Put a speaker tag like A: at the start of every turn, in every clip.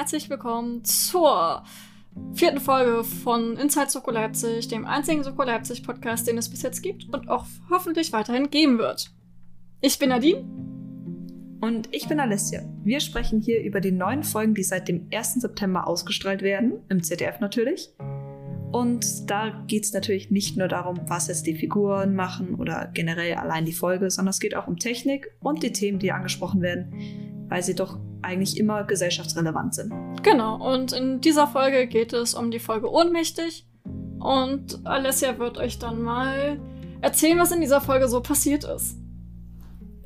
A: herzlich willkommen zur vierten Folge von Inside Soko Leipzig, dem einzigen Soko Leipzig Podcast, den es bis jetzt gibt und auch hoffentlich weiterhin geben wird. Ich bin Nadine.
B: Und ich bin Alessia. Wir sprechen hier über die neuen Folgen, die seit dem 1. September ausgestrahlt werden, im ZDF natürlich. Und da geht es natürlich nicht nur darum, was jetzt die Figuren machen oder generell allein die Folge, sondern es geht auch um Technik und die Themen, die angesprochen werden, weil sie doch eigentlich immer gesellschaftsrelevant sind.
A: Genau, und in dieser Folge geht es um die Folge Ohnmächtig. Und Alessia wird euch dann mal erzählen, was in dieser Folge so passiert ist.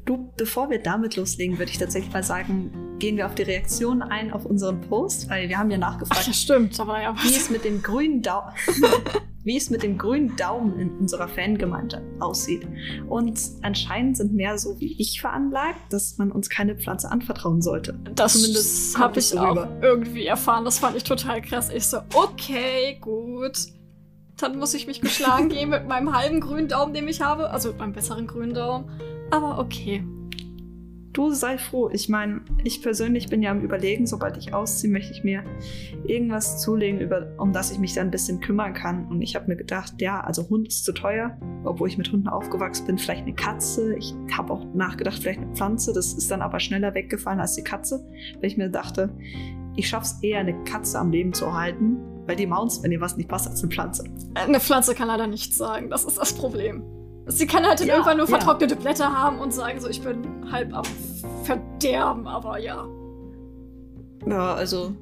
B: Du, bevor wir damit loslegen, würde ich tatsächlich mal sagen, gehen wir auf die Reaktion ein auf unseren Post, weil wir haben ja nachgefragt.
A: Ach, stimmt, aber ja.
B: Wie es mit dem grünen Daumen, wie es mit dem grünen Daumen in unserer Fangemeinde aussieht. Und anscheinend sind mehr so wie ich veranlagt, dass man uns keine Pflanze anvertrauen sollte.
A: Das habe ich so auch rüber. irgendwie erfahren. Das fand ich total krass. Ich so, okay, gut. Dann muss ich mich geschlagen geben mit meinem halben grünen Daumen, den ich habe. Also meinem besseren grünen Daumen. Aber okay.
B: Du sei froh. Ich meine, ich persönlich bin ja am Überlegen, sobald ich ausziehe, möchte ich mir irgendwas zulegen, über, um das ich mich dann ein bisschen kümmern kann. Und ich habe mir gedacht, ja, also Hund ist zu teuer, obwohl ich mit Hunden aufgewachsen bin. Vielleicht eine Katze. Ich habe auch nachgedacht, vielleicht eine Pflanze. Das ist dann aber schneller weggefallen als die Katze, weil ich mir dachte, ich schaffe es eher, eine Katze am Leben zu halten, weil die Mounts, wenn ihr was nicht passt, als eine Pflanze.
A: Eine Pflanze kann leider nichts sagen. Das ist das Problem. Sie kann halt ja, irgendwann nur ja. vertrocknete Blätter haben und sagen so, ich bin halb am Verderben, aber ja.
B: Ja, also,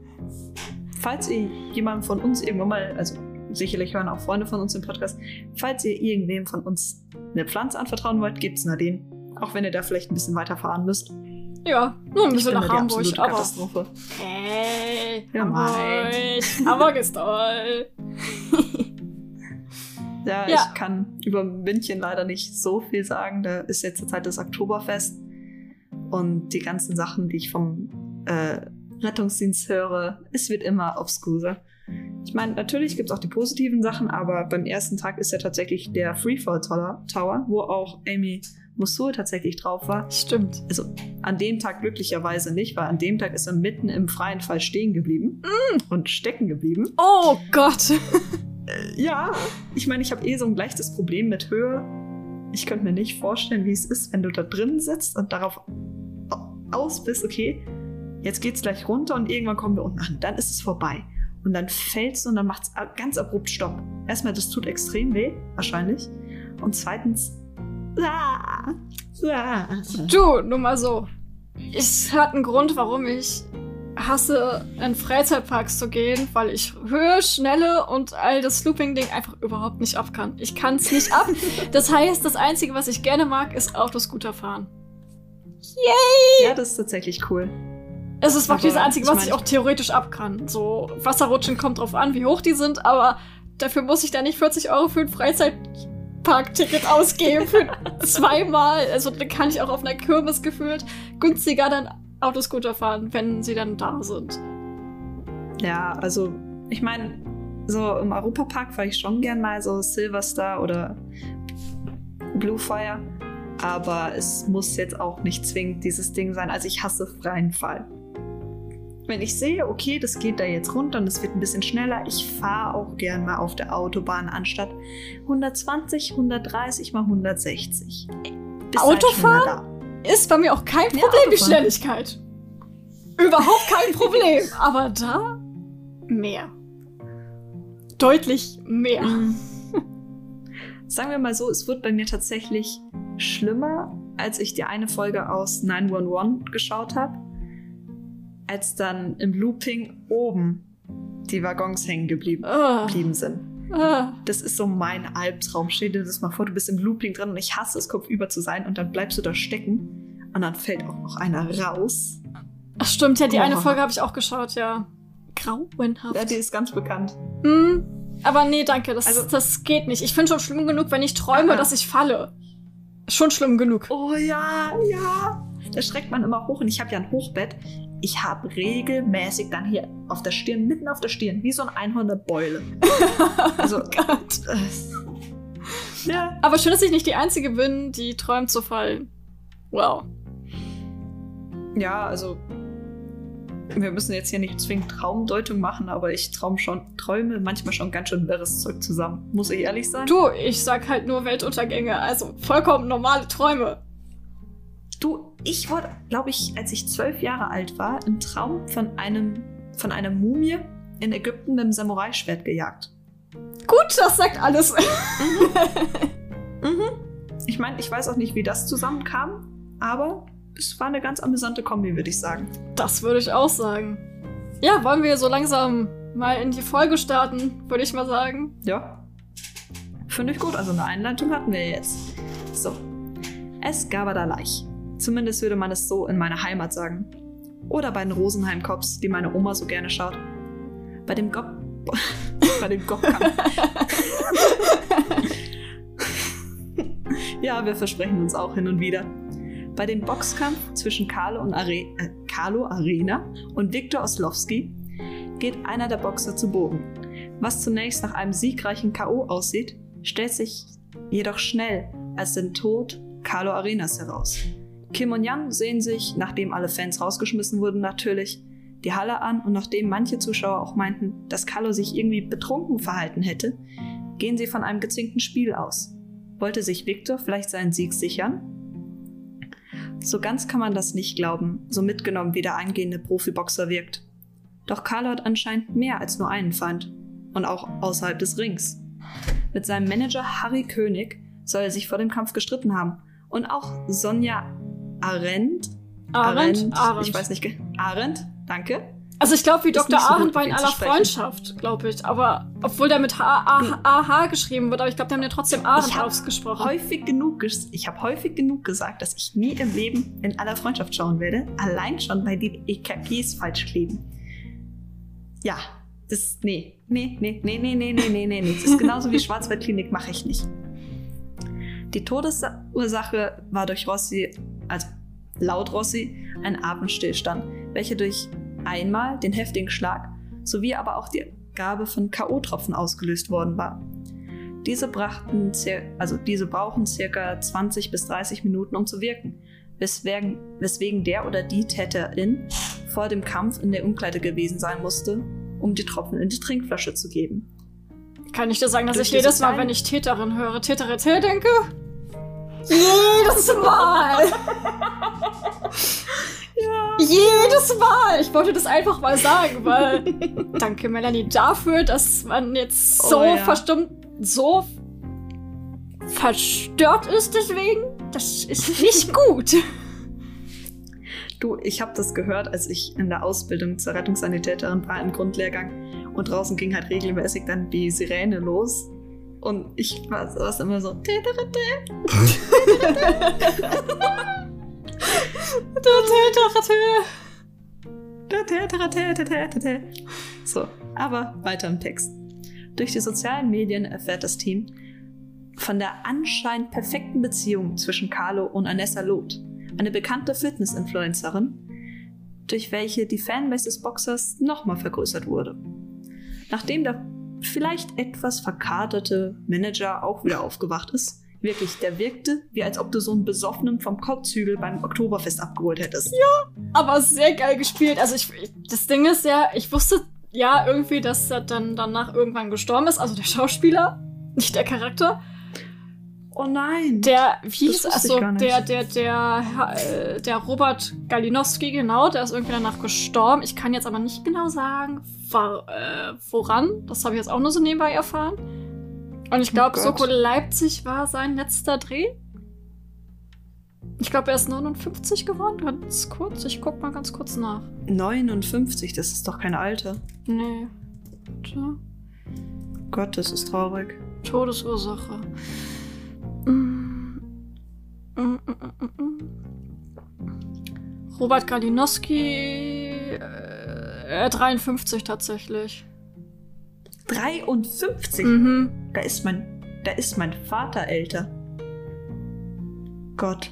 B: falls ihr jemandem von uns irgendwann mal, also sicherlich hören auch Freunde von uns im Podcast, falls ihr irgendwem von uns eine Pflanze anvertrauen wollt, gibt's Nadine. Auch wenn ihr da vielleicht ein bisschen weiterfahren müsst.
A: Ja, nur ein bisschen nach Hamburg,
B: aber. Katastrophe.
A: Hey, ja, Hamburg. Hamburg ist toll.
B: Ja, ja, ich kann über München leider nicht so viel sagen. Da ist jetzt zur Zeit das Oktoberfest. Und die ganzen Sachen, die ich vom äh, Rettungsdienst höre, es wird immer obskuser. Ich meine, natürlich gibt es auch die positiven Sachen, aber beim ersten Tag ist ja tatsächlich der Freefall Tower, wo auch Amy Mosul tatsächlich drauf war.
A: Stimmt.
B: Also an dem Tag glücklicherweise nicht, weil an dem Tag ist er mitten im freien Fall stehen geblieben mm. und stecken geblieben.
A: Oh Gott!
B: Äh, ja, ich meine, ich habe eh so ein leichtes Problem mit Höhe. Ich könnte mir nicht vorstellen, wie es ist, wenn du da drin sitzt und darauf aus bist, okay, jetzt geht's gleich runter und irgendwann kommen wir unten an. Dann ist es vorbei. Und dann fällst du und dann macht es ganz abrupt Stopp. Erstmal, das tut extrem weh, wahrscheinlich. Und zweitens, ah,
A: ah. du, nur mal so. Es hat einen Grund, warum ich hasse, in Freizeitparks zu gehen, weil ich Höhe, Schnelle und all das Looping-Ding einfach überhaupt nicht ab kann. Ich kann es nicht ab. Das heißt, das Einzige, was ich gerne mag, ist Autoscooter fahren.
B: Yay! Ja, das ist tatsächlich cool.
A: Es ist wirklich das Einzige, was ich, mein, ich auch theoretisch ab kann. So, Wasserrutschen kommt drauf an, wie hoch die sind, aber dafür muss ich da nicht 40 Euro für ein Freizeitparkticket ausgeben für zweimal. Also dann kann ich auch auf einer Kirmes gefühlt günstiger dann Autoscooter fahren, wenn sie dann da sind.
B: Ja, also ich meine, so im Europapark fahre ich schon gern mal so Silverstar oder Bluefire. Aber es muss jetzt auch nicht zwingend dieses Ding sein. Also ich hasse freien Fall. Wenn ich sehe, okay, das geht da jetzt runter und es wird ein bisschen schneller, ich fahre auch gern mal auf der Autobahn anstatt 120, 130 mal 160.
A: Bis Autofahren? Ist bei mir auch kein Problem, ja, die Schnelligkeit. Überhaupt kein Problem. Aber da mehr. Deutlich mehr. Mhm.
B: Sagen wir mal so, es wird bei mir tatsächlich schlimmer, als ich die eine Folge aus 911 geschaut habe, als dann im Looping oben die Waggons hängen geblieben, oh. geblieben sind. Ah. Das ist so mein Albtraum. Stell dir das mal vor, du bist im Looping drin und ich hasse es, kopfüber zu sein und dann bleibst du da stecken und dann fällt auch noch einer raus.
A: Ach stimmt, ja, die oh. eine Folge habe ich auch geschaut, ja. Grauenhaft.
B: Ja, die ist ganz bekannt.
A: Mhm. Aber nee, danke, das, also, das geht nicht. Ich finde schon schlimm genug, wenn ich träume, aha. dass ich falle. Schon schlimm genug.
B: Oh ja, ja. Da schreckt man immer hoch und ich habe ja ein Hochbett ich habe regelmäßig dann hier auf der Stirn, mitten auf der Stirn, wie so ein Einhorn eine Beule.
A: also, oh Gott. Äh, ja. Aber schön, dass ich nicht die Einzige bin, die träumt zu fallen. Wow.
B: Ja, also wir müssen jetzt hier nicht zwingend Traumdeutung machen, aber ich traum schon, träume manchmal schon ganz schön wirres Zeug zusammen. Muss ich ehrlich sein?
A: Du, ich sag halt nur Weltuntergänge, also vollkommen normale Träume.
B: Du, ich wurde, glaube ich, als ich zwölf Jahre alt war, im Traum von einem, von einer Mumie in Ägypten mit einem Samurai-Schwert gejagt.
A: Gut, das sagt alles.
B: Mhm. Ich meine, ich weiß auch nicht, wie das zusammenkam, aber es war eine ganz amüsante Kombi, würde ich sagen.
A: Das würde ich auch sagen. Ja, wollen wir so langsam mal in die Folge starten, würde ich mal sagen.
B: Ja. Finde ich gut. Also eine Einleitung hatten wir jetzt. So. Es gab da Leich. Zumindest würde man es so in meiner Heimat sagen. Oder bei den Rosenheim-Cops, die meine Oma so gerne schaut. Bei dem Gop... bei dem Gopkampf. ja, wir versprechen uns auch hin und wieder. Bei dem Boxkampf zwischen Carlo, und Are äh, Carlo Arena und Viktor Oslowski geht einer der Boxer zu Boden. Was zunächst nach einem siegreichen K.O. aussieht, stellt sich jedoch schnell als den Tod Carlo Arenas heraus. Kim und Jan sehen sich, nachdem alle Fans rausgeschmissen wurden, natürlich die Halle an und nachdem manche Zuschauer auch meinten, dass Carlo sich irgendwie betrunken verhalten hätte, gehen sie von einem gezinkten Spiel aus. Wollte sich Victor vielleicht seinen Sieg sichern? So ganz kann man das nicht glauben, so mitgenommen wie der angehende Profiboxer wirkt. Doch Carlo hat anscheinend mehr als nur einen Feind. Und auch außerhalb des Rings. Mit seinem Manager Harry König soll er sich vor dem Kampf gestritten haben. Und auch Sonja Arendt.
A: Arendt?
B: Arendt. Ich weiß nicht. Arendt, danke.
A: Also ich glaube, wie Dr. So Arendt war in aller Freundschaft, glaube ich. Aber obwohl der mit H-A-H geschrieben wird, aber ich glaube, die haben ja trotzdem Arendt ausgesprochen.
B: Häufig genug, ich habe häufig genug gesagt, dass ich nie im Leben in aller Freundschaft schauen werde. Allein schon, weil die EKGs falsch kleben. Ja, das, nee, nee, nee, nee, nee, nee, nee, nee, nee. Das ist genauso wie Schwarzwaldklinik, mache ich nicht. Die Todesursache war durch Rossi, also laut Rossi, ein Atemstillstand, welcher durch einmal den heftigen Schlag sowie aber auch die Gabe von K.O.-Tropfen ausgelöst worden war. Diese, brachten, also diese brauchen circa 20 bis 30 Minuten, um zu wirken, weswegen, weswegen der oder die Täterin vor dem Kampf in der Umkleide gewesen sein musste, um die Tropfen in die Trinkflasche zu geben.
A: Kann ich dir sagen, dass Durch ich jedes Mal, wenn ich Täterin höre, Täterin denke? Jedes Mal! ja. Jedes Mal! Ich wollte das einfach mal sagen, weil danke Melanie dafür, dass man jetzt so oh, ja. verstummt, so verstört ist deswegen. Das ist nicht gut.
B: Du, ich habe das gehört, als ich in der Ausbildung zur Rettungssanitäterin war im Grundlehrgang und draußen ging halt regelmäßig dann die Sirene los und ich war, war immer so. So, aber weiter im Text. Durch die sozialen Medien erfährt das Team von der anscheinend perfekten Beziehung zwischen Carlo und Anessa Loth, eine bekannte Fitness-Influencerin, durch welche die Fanbase des Boxers nochmal vergrößert wurde. Nachdem der vielleicht etwas verkaterte Manager auch wieder aufgewacht ist. Wirklich, der wirkte, wie als ob du so einen Besoffenen vom Kotzhügel beim Oktoberfest abgeholt hättest.
A: Ja, aber sehr geil gespielt. Also ich, das Ding ist ja, ich wusste ja irgendwie, dass er dann danach irgendwann gestorben ist. Also der Schauspieler, nicht der Charakter.
B: Oh nein.
A: Der, wie hieß, also der, der, der, äh, der Robert Galinowski, genau, der ist irgendwie danach gestorben. Ich kann jetzt aber nicht genau sagen, war, äh, woran. Das habe ich jetzt auch nur so nebenbei erfahren. Und ich glaube, oh Soko Leipzig war sein letzter Dreh. Ich glaube, er ist 59 geworden. Ganz kurz. Ich guck mal ganz kurz nach.
B: 59, das ist doch kein Alter.
A: Nee. Tja.
B: Gott, das ist traurig.
A: Todesursache. Robert Galinowski. Äh, 53 tatsächlich.
B: 53?
A: Mhm.
B: Da ist mein. Da ist mein Vater älter. Gott.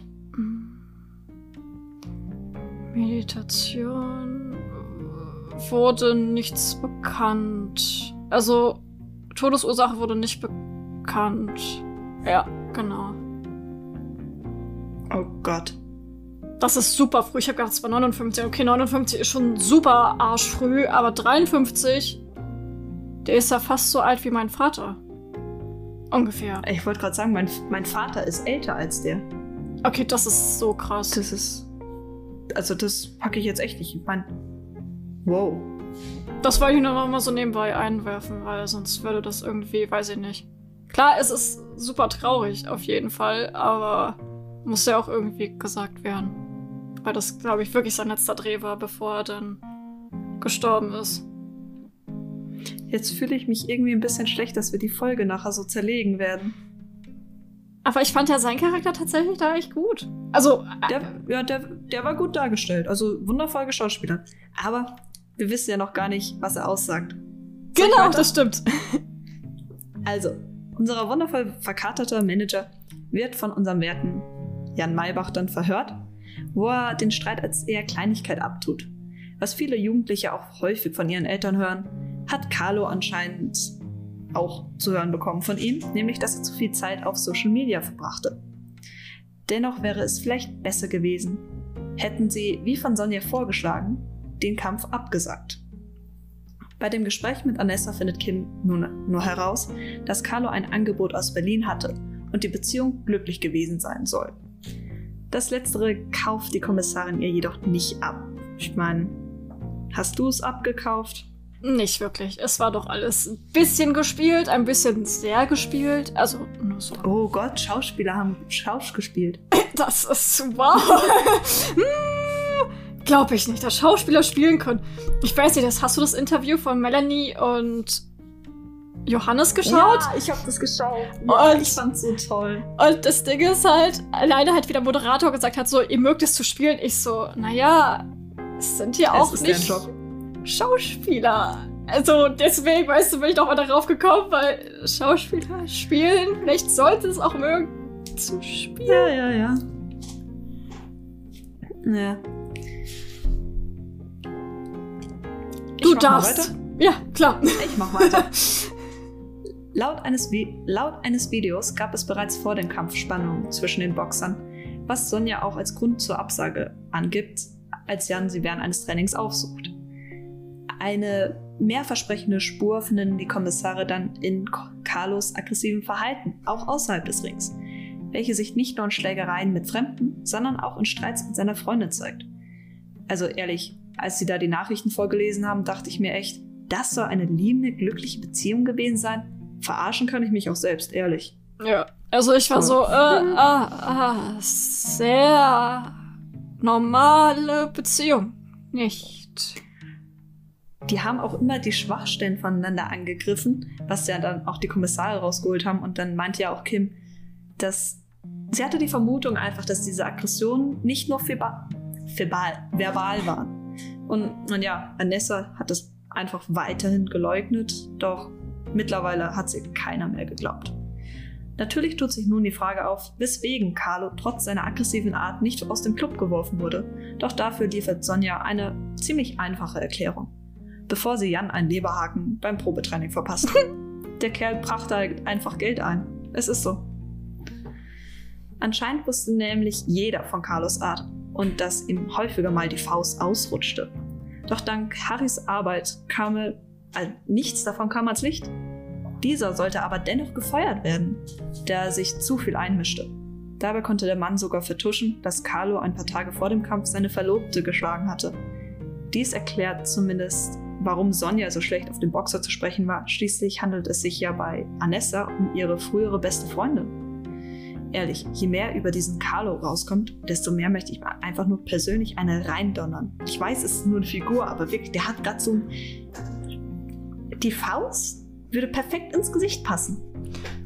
A: Meditation wurde nichts bekannt. Also Todesursache wurde nicht bekannt. Ja. Genau.
B: Oh Gott.
A: Das ist super früh. Ich habe gedacht, es war 59. Okay, 59 ist schon super arschfrüh, aber 53, der ist ja fast so alt wie mein Vater. Ungefähr.
B: Ich wollte gerade sagen, mein, mein Vater ist älter als der.
A: Okay, das ist so krass.
B: Das ist. Also, das packe ich jetzt echt nicht. Ich meine. Wow.
A: Das wollte ich nur noch mal so nebenbei einwerfen, weil sonst würde das irgendwie, weiß ich nicht. Klar, es ist super traurig, auf jeden Fall, aber muss ja auch irgendwie gesagt werden. Weil das, glaube ich, wirklich sein letzter Dreh war, bevor er dann gestorben ist.
B: Jetzt fühle ich mich irgendwie ein bisschen schlecht, dass wir die Folge nachher so zerlegen werden.
A: Aber ich fand ja seinen Charakter tatsächlich da echt gut. Also.
B: Der, ja, der, der war gut dargestellt. Also wundervoll geschauspielert. Aber wir wissen ja noch gar nicht, was er aussagt.
A: Genau, das stimmt.
B: Also, unser wundervoll verkaterter Manager wird von unserem Werten Jan Maybach dann verhört, wo er den Streit als eher Kleinigkeit abtut. Was viele Jugendliche auch häufig von ihren Eltern hören, hat Carlo anscheinend auch zu hören bekommen von ihm, nämlich dass er zu viel Zeit auf Social Media verbrachte. Dennoch wäre es vielleicht besser gewesen, hätten sie, wie von Sonja vorgeschlagen, den Kampf abgesagt. Bei dem Gespräch mit Anessa findet Kim nun nur heraus, dass Carlo ein Angebot aus Berlin hatte und die Beziehung glücklich gewesen sein soll. Das letztere kauft die Kommissarin ihr jedoch nicht ab. Ich meine, hast du es abgekauft?
A: Nicht wirklich. Es war doch alles ein bisschen gespielt, ein bisschen sehr gespielt. Also nur so.
B: Oh Gott, Schauspieler haben Schausch gespielt.
A: Das ist wow. Glaube ich nicht, dass Schauspieler spielen können. Ich weiß nicht, das, hast du das Interview von Melanie und Johannes geschaut? Ja,
B: ich habe das geschaut. Ja, und ich fand's so toll.
A: Und das Ding ist halt, leider hat wieder Moderator gesagt hat, so, ihr mögt es zu spielen. Ich so, naja, es sind ja auch nicht Schauspieler. Also deswegen, weißt du, bin ich doch mal darauf gekommen, weil Schauspieler spielen, vielleicht sollte es auch mögen zu spielen.
B: Ja, ja, ja. Ja.
A: Du darfst. Ja, klar.
B: Ich mach weiter. laut, eines laut eines Videos gab es bereits vor dem Kampf Spannungen zwischen den Boxern, was Sonja auch als Grund zur Absage angibt, als Jan sie während eines Trainings aufsucht. Eine mehrversprechende Spur finden die Kommissare dann in Carlos aggressivem Verhalten, auch außerhalb des Rings, welche sich nicht nur in Schlägereien mit Fremden, sondern auch in Streits mit seiner Freundin zeigt. Also ehrlich, als sie da die Nachrichten vorgelesen haben, dachte ich mir echt, das soll eine liebende, glückliche Beziehung gewesen sein? Verarschen kann ich mich auch selbst, ehrlich.
A: Ja, also ich war so, äh, ah, ah, sehr normale Beziehung. Nicht.
B: Die haben auch immer die Schwachstellen voneinander angegriffen, was ja dann auch die Kommissare rausgeholt haben. Und dann meinte ja auch Kim, dass sie hatte die Vermutung einfach, dass diese Aggressionen nicht nur verbal, verbal waren. Und, und ja, Vanessa hat es einfach weiterhin geleugnet, doch mittlerweile hat sie keiner mehr geglaubt. Natürlich tut sich nun die Frage auf, weswegen Carlo trotz seiner aggressiven Art nicht aus dem Club geworfen wurde. Doch dafür liefert Sonja eine ziemlich einfache Erklärung. Bevor sie Jan einen Leberhaken beim Probetraining verpasst. Der Kerl brachte halt einfach Geld ein. Es ist so. Anscheinend wusste nämlich jeder von Carlos Art und dass ihm häufiger mal die Faust ausrutschte. Doch dank Harrys Arbeit kam er, also nichts davon kam ans Licht. Dieser sollte aber dennoch gefeuert werden, da er sich zu viel einmischte. Dabei konnte der Mann sogar vertuschen, dass Carlo ein paar Tage vor dem Kampf seine Verlobte geschlagen hatte. Dies erklärt zumindest, warum Sonja so schlecht auf den Boxer zu sprechen war. Schließlich handelt es sich ja bei Anessa um ihre frühere beste Freundin. Ehrlich, je mehr über diesen Carlo rauskommt, desto mehr möchte ich einfach nur persönlich eine reindonnern. Ich weiß, es ist nur eine Figur, aber wirklich, der hat gerade so. Die Faust würde perfekt ins Gesicht passen.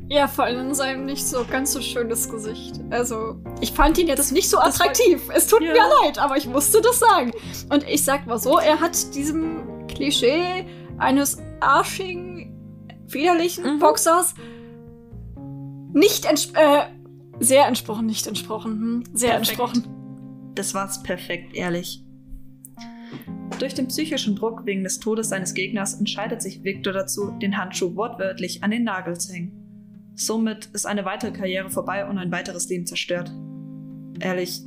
A: Ja, vor allem in seinem nicht so ganz so schönes Gesicht. Also, ich fand ihn jetzt das, nicht so attraktiv. War, es tut ja. mir leid, aber ich musste das sagen. Und ich sag mal so, er hat diesem Klischee eines arschigen, widerlichen mhm. Boxers nicht äh, sehr entsprochen, nicht entsprochen. Hm? Sehr perfekt. entsprochen.
B: Das war's perfekt, ehrlich. Durch den psychischen Druck wegen des Todes seines Gegners entscheidet sich Victor dazu, den Handschuh wortwörtlich an den Nagel zu hängen. Somit ist eine weitere Karriere vorbei und ein weiteres Leben zerstört. Ehrlich,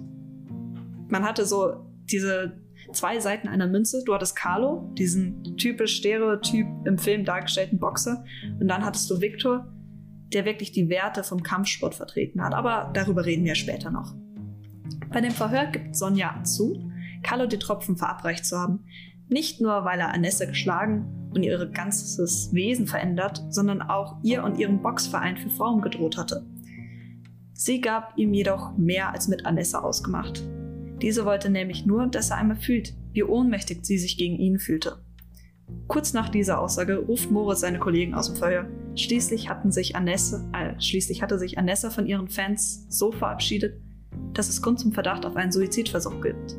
B: man hatte so diese zwei Seiten einer Münze. Du hattest Carlo, diesen typisch Stereotyp im Film dargestellten Boxer. Und dann hattest du Victor, der wirklich die Werte vom Kampfsport vertreten hat. Aber darüber reden wir später noch. Bei dem Verhör gibt Sonja zu, Carlo die Tropfen verabreicht zu haben. Nicht nur, weil er Anessa geschlagen und ihr ganzes Wesen verändert, sondern auch ihr und ihrem Boxverein für Frauen gedroht hatte. Sie gab ihm jedoch mehr als mit Anessa ausgemacht. Diese wollte nämlich nur, dass er einmal fühlt, wie ohnmächtig sie sich gegen ihn fühlte. Kurz nach dieser Aussage ruft Moritz seine Kollegen aus dem Feuer. Schließlich, hatten sich Anessa, äh, schließlich hatte sich Anessa von ihren Fans so verabschiedet, dass es Grund zum Verdacht auf einen Suizidversuch gibt.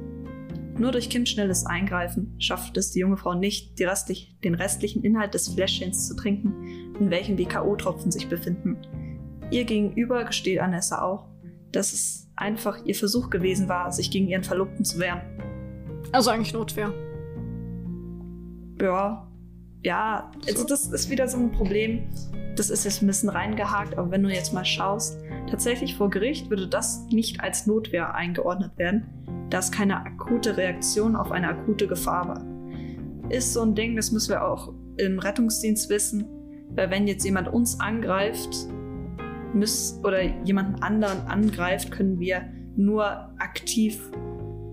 B: Nur durch Kims schnelles Eingreifen schafft es die junge Frau nicht, restlich, den restlichen Inhalt des Fläschchens zu trinken, in welchem die K.O.-Tropfen sich befinden. Ihr gegenüber gesteht Anessa auch, dass es einfach ihr Versuch gewesen war, sich gegen ihren Verlobten zu wehren.
A: Also eigentlich Notwehr.
B: Ja. Ja, also das ist wieder so ein Problem. Das ist jetzt ein bisschen reingehakt, aber wenn du jetzt mal schaust, tatsächlich vor Gericht würde das nicht als Notwehr eingeordnet werden, da es keine akute Reaktion auf eine akute Gefahr war. Ist so ein Ding, das müssen wir auch im Rettungsdienst wissen, weil wenn jetzt jemand uns angreift, müß, oder jemanden anderen angreift, können wir nur aktiv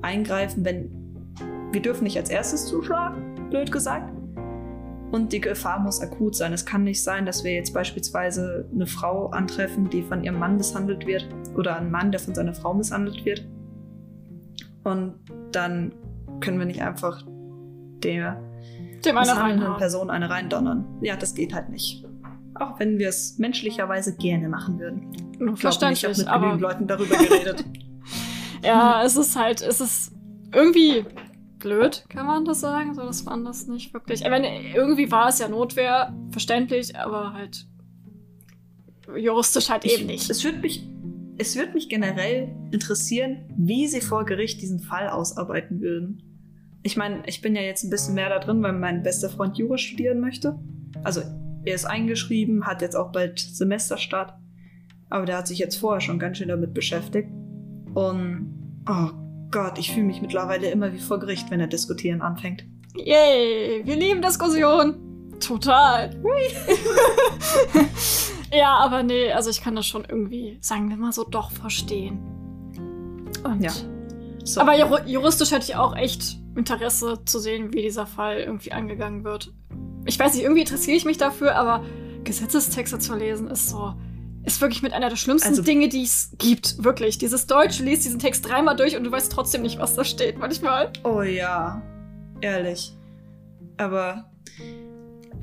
B: eingreifen, wenn wir dürfen nicht als erstes zuschlagen, blöd gesagt. Und die Gefahr muss akut sein. Es kann nicht sein, dass wir jetzt beispielsweise eine Frau antreffen, die von ihrem Mann misshandelt wird, oder einen Mann, der von seiner Frau misshandelt wird. Und dann können wir nicht einfach der
A: Dem eine
B: Person eine reindonnern. Ja, das geht halt nicht. Auch wenn wir es menschlicherweise gerne machen würden.
A: Ich Verständlich,
B: ich habe mit genügend Leuten darüber geredet.
A: ja, es ist halt, es ist irgendwie blöd, kann man das sagen, so dass man das nicht wirklich. Ich meine, irgendwie war es ja Notwehr, verständlich, aber halt juristisch halt
B: ich,
A: eben nicht.
B: Es würde mich, es würde mich generell interessieren, wie sie vor Gericht diesen Fall ausarbeiten würden. Ich meine, ich bin ja jetzt ein bisschen mehr da drin, weil mein bester Freund Jura studieren möchte. Also er ist eingeschrieben, hat jetzt auch bald Semesterstart. Aber der hat sich jetzt vorher schon ganz schön damit beschäftigt. Und, oh Gott, ich fühle mich mittlerweile immer wie vor Gericht, wenn er diskutieren anfängt.
A: Yay, wir lieben Diskussion. Total. ja, aber nee, also ich kann das schon irgendwie, sagen wir mal so, doch verstehen. Und ja. So. Aber juristisch hätte ich auch echt Interesse zu sehen, wie dieser Fall irgendwie angegangen wird ich weiß nicht, irgendwie interessiere ich mich dafür, aber Gesetzestexte zu lesen ist so, ist wirklich mit einer der schlimmsten also, Dinge, die es gibt. Wirklich. Dieses Deutsch liest diesen Text dreimal durch und du weißt trotzdem nicht, was da steht, manchmal.
B: Oh ja. Ehrlich. Aber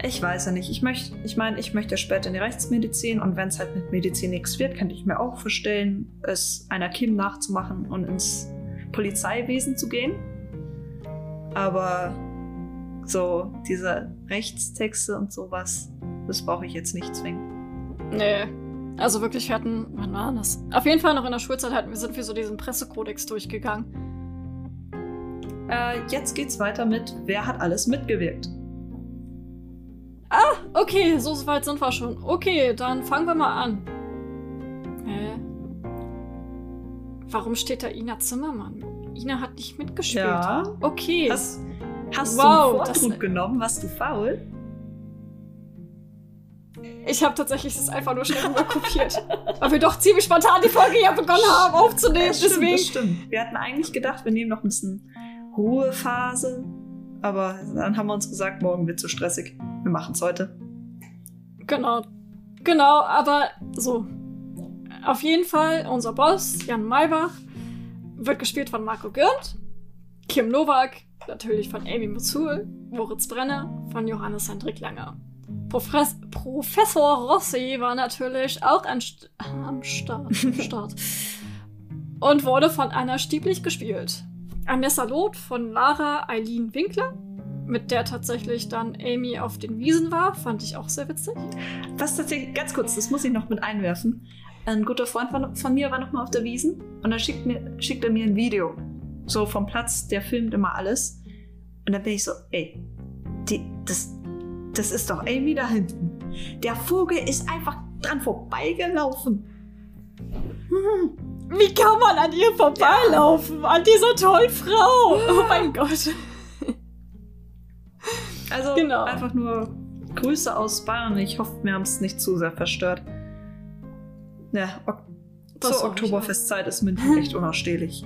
B: ich weiß ja nicht. Ich möchte, ich meine, ich möchte später in die Rechtsmedizin und wenn es halt mit Medizin nichts wird, könnte ich mir auch vorstellen, es einer Kim nachzumachen und ins Polizeiwesen zu gehen. Aber so diese Rechtstexte und sowas, das brauche ich jetzt nicht zwingen.
A: Nee. Also wirklich, wir hatten, wann war das? Auf jeden Fall noch in der Schulzeit hatten wir, sind wir so diesen Pressekodex durchgegangen.
B: Äh, jetzt geht's weiter mit, wer hat alles mitgewirkt?
A: Ah, okay, so weit sind wir schon. Okay, dann fangen wir mal an. Hä? Warum steht da Ina Zimmermann? Ina hat nicht mitgespielt.
B: Ja.
A: Okay.
B: Hast, Hast wow, du einen Vortrag genommen? Warst du faul?
A: Ich habe tatsächlich das einfach nur schnell rüber kopiert. Weil wir doch ziemlich spontan die Folge ja begonnen haben aufzunehmen.
B: Das stimmt,
A: deswegen.
B: Das stimmt. Wir hatten eigentlich gedacht, wir nehmen noch ein bisschen Ruhephase. Aber dann haben wir uns gesagt, morgen wird zu stressig. Wir machen es heute.
A: Genau. Genau, aber so. Auf jeden Fall, unser Boss, Jan Maybach, wird gespielt von Marco Gürnt. Kim Nowak, natürlich von Amy Musul, Moritz Brenner von Johannes Hendrik Langer. Profes Professor Rossi war natürlich auch St am Start, Start und wurde von Anna Stieblich gespielt. Anessa Loth von Lara Eileen Winkler, mit der tatsächlich dann Amy auf den Wiesen war, fand ich auch sehr witzig.
B: Was tatsächlich, ganz kurz, das muss ich noch mit einwerfen. Ein guter Freund von, mir war noch mal auf der Wiesen und dann schickt, mir, schickt er mir ein Video so vom Platz, der filmt immer alles. Und dann bin ich so, ey, die, das, das ist doch Amy da hinten. Der Vogel ist einfach dran vorbeigelaufen. Hm.
A: Wie kann man an ihr vorbeilaufen? An dieser tollen Frau. Oh mein Gott.
B: Also
A: Genau.
B: einfach nur Grüße aus Bayern. Ich hoffe, wir haben es nicht zu sehr verstört. Ja, ok
A: Das
B: zur Oktoberfestzeit ist München echt unausstehlich.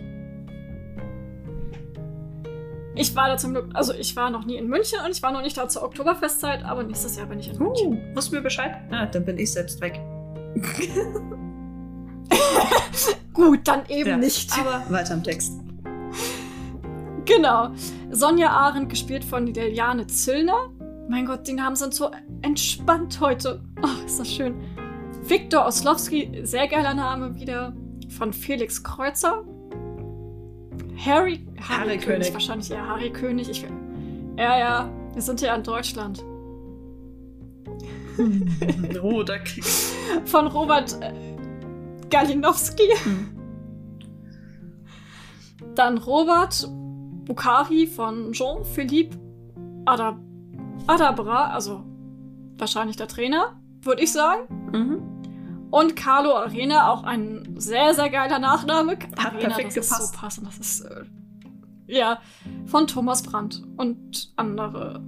A: Ich war da zum Glück, also ich war noch nie in München und ich war noch nicht da zur Oktoberfestzeit, aber nächstes Jahr bin ich in München.
B: Uh, musst du mir Bescheid? Ah, dann bin ich selbst weg.
A: Gut, dann eben
B: Ja,
A: nicht.
B: Aber weiter im Text.
A: Genau. Sonja Arendt, gespielt von Liliane Zillner. Mein Gott, die Namen sind so entspannt heute. Ach, ist das schön. Viktor Oslowski, sehr geiler Name wieder, von Felix Kreuzer. Harry, Harry,
B: Harry
A: König,
B: König.
A: wahrscheinlich eher Harry König. Ich, ja, ja, wir sind ja in Deutschland.
B: Roter Keks.
A: Von Robert äh, Galinowski.
B: Hm.
A: Dann Robert Bukhari von Jean-Philippe Adab Adabra, also wahrscheinlich der Trainer, würde ich sagen.
B: Mhm.
A: Und Carlo Arena, auch ein sehr, sehr geiler Nachname.
B: Hat
A: Arena,
B: perfekt
A: das
B: gepasst.
A: Ist so passend, das ist, äh, ja, von Thomas Brandt und andere.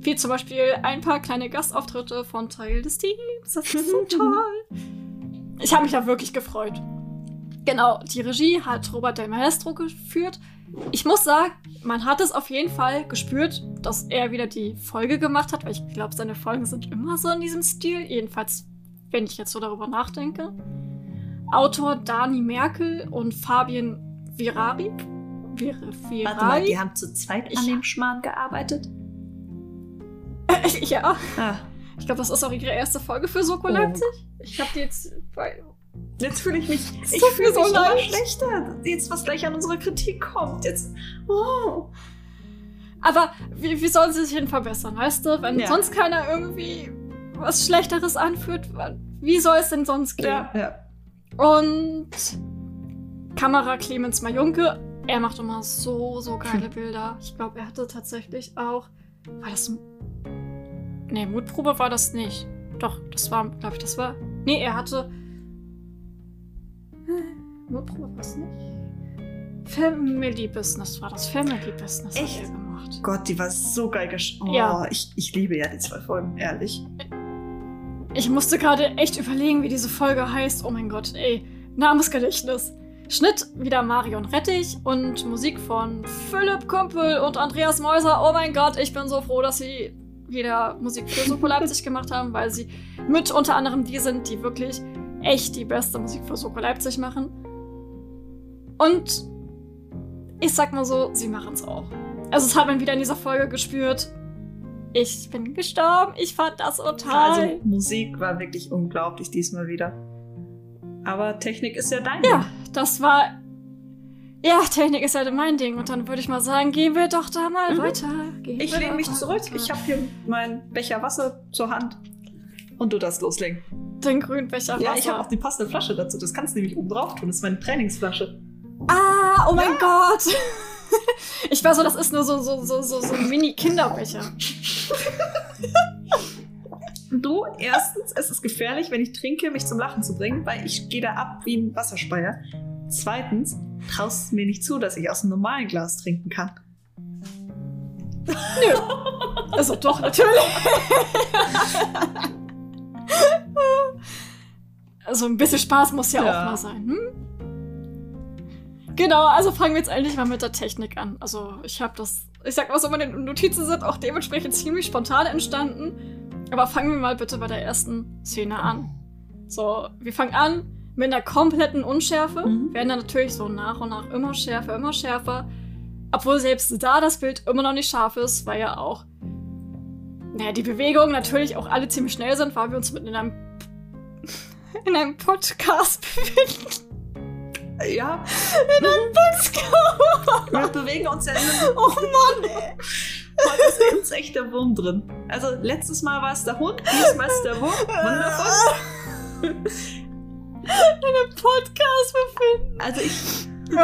A: Wie zum Beispiel ein paar kleine Gastauftritte von Teil des Teams. Das ist so toll. Ich habe mich da wirklich gefreut. Genau, die Regie hat Robert Del Maestro geführt. Ich muss sagen, man hat es auf jeden Fall gespürt, dass er wieder die Folge gemacht hat, weil ich glaube, seine Folgen sind immer so in diesem Stil. Jedenfalls, wenn ich jetzt so darüber nachdenke. Autor Dani Merkel und Fabian Virari. Vir Virari?
B: Warte mal, die haben zu zweit an
A: Ich-
B: dem Schmarrn gearbeitet?
A: ja,
B: Ah,
A: ich glaube, das ist auch ihre erste Folge für Soko
B: Oh.
A: Leipzig. Ich habe die jetzt bei
B: jetzt fühle ich mich. Ich
A: mir
B: fühle
A: so
B: mich immer
A: leid.
B: schlechter. Jetzt, was gleich an unsere Kritik kommt. Jetzt. Oh.
A: Aber wie, wie sollen sie sich denn verbessern, weißt du? Wenn
B: Ja.
A: sonst keiner irgendwie was Schlechteres anführt, wie soll es denn sonst gehen?
B: Ja, ja.
A: Und Kamera Clemens Majunke, er macht immer so, so geile Bilder. Ich glaube, er hatte tatsächlich auch. War das. ein- Nee, Mutprobe war das nicht. Doch, das war, glaube ich, das war. Nee, er hatte. Hm, Mutprobe war es nicht. Family Business war das. Family Business
B: Echt?
A: hat er gemacht.
B: Gott, die war so geil gesch... Oh,
A: Ja.
B: ich, ich liebe ja die zwei Folgen, ehrlich.
A: Ich musste gerade echt überlegen, wie diese Folge heißt. Oh mein Gott, ey. Namensgedächtnis. Schnitt wieder Marion Rettich und Musik von Philipp Kumpel und Andreas Mäuser. Oh mein Gott, ich bin so froh, dass sie wieder Musik für Soko Leipzig gemacht haben, weil sie mit unter anderem die sind, die wirklich echt die beste Musik für Soko Leipzig machen. Und ich sag mal so, sie machen es auch. Also, das hat man wieder in dieser Folge gespürt. Ich bin gestorben. Ich fand das so toll.
B: Also, Musik war wirklich unglaublich diesmal wieder. Aber Technik ist ja dein
A: Ja,
B: Ding.
A: das war. Ja, Technik ist halt mein Ding. Und dann würde ich mal sagen, gehen wir doch da mal
B: Mhm.
A: weiter. Gehen
B: Ich lehne mich zurück.
A: weiter.
B: Ich habe hier meinen Becher Wasser zur Hand. Und du darfst loslegen.
A: den grünen Becher
B: Ja,
A: Wasser.
B: ich habe auch die passende Flasche dazu. Das kannst du nämlich oben drauf tun. Das ist meine Trainingsflasche.
A: Ah, oh mein Gott. Ich war so, das ist nur so, so, so, so, so ein Mini-Kinderbecher.
B: Du, erstens, es ist gefährlich, wenn ich trinke, mich zum Lachen zu bringen, weil ich gehe da ab wie ein Wasserspeier. Zweitens, traust du mir nicht zu, dass ich aus einem normalen Glas trinken kann.
A: Also doch, natürlich. Also ein bisschen Spaß muss ja,
B: Ja.
A: auch mal sein. Hm? Genau, also fangen wir jetzt endlich mal mit der Technik an. Also ich habe das, ich sag mal so, meine Notizen sind auch dementsprechend ziemlich spontan entstanden. Aber fangen wir mal bitte bei der ersten Szene an. So, wir fangen an mit einer kompletten Unschärfe.
B: Mhm.
A: Werden dann natürlich so nach und nach immer schärfer, immer schärfer. Obwohl selbst da das Bild immer noch nicht scharf ist, weil ja auch naja, die Bewegungen natürlich auch alle ziemlich schnell sind, weil wir uns mitten in einem in einem Podcast befinden.
B: Ja,
A: In einem Boxkampf.
B: wir bewegen uns ja in einem
A: Oh Mann, ey.
B: Heute ist bei uns echt der Wurm drin. Also letztes Mal war es der Hund, diesmal ist der Wurm. Wundervoll.
A: In einem Podcast befinden.
B: Also ich,
A: In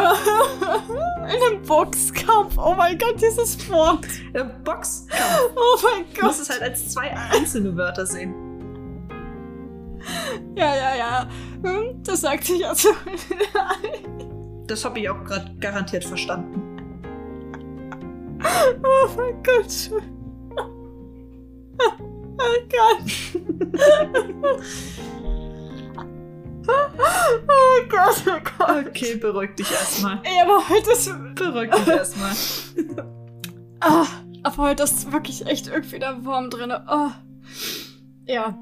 A: einem Boxkampf. Oh mein Gott, dieses Wort.
B: der Boxkampf.
A: Oh mein
B: Du musst
A: Gott.
B: es halt als zwei einzelne Wörter sehen.
A: Ja, ja, ja. Hm, das sagt sich also.
B: das habe ich auch gerade garantiert verstanden.
A: Oh mein Gott. Oh Gott. Oh Gott, oh Gott.
B: Okay, beruhig dich erstmal.
A: Ey, aber heute ist.
B: Beruhig dich erstmal.
A: Ah, aber heute ist wirklich echt irgendwie der Wurm drin. Oh. Ja.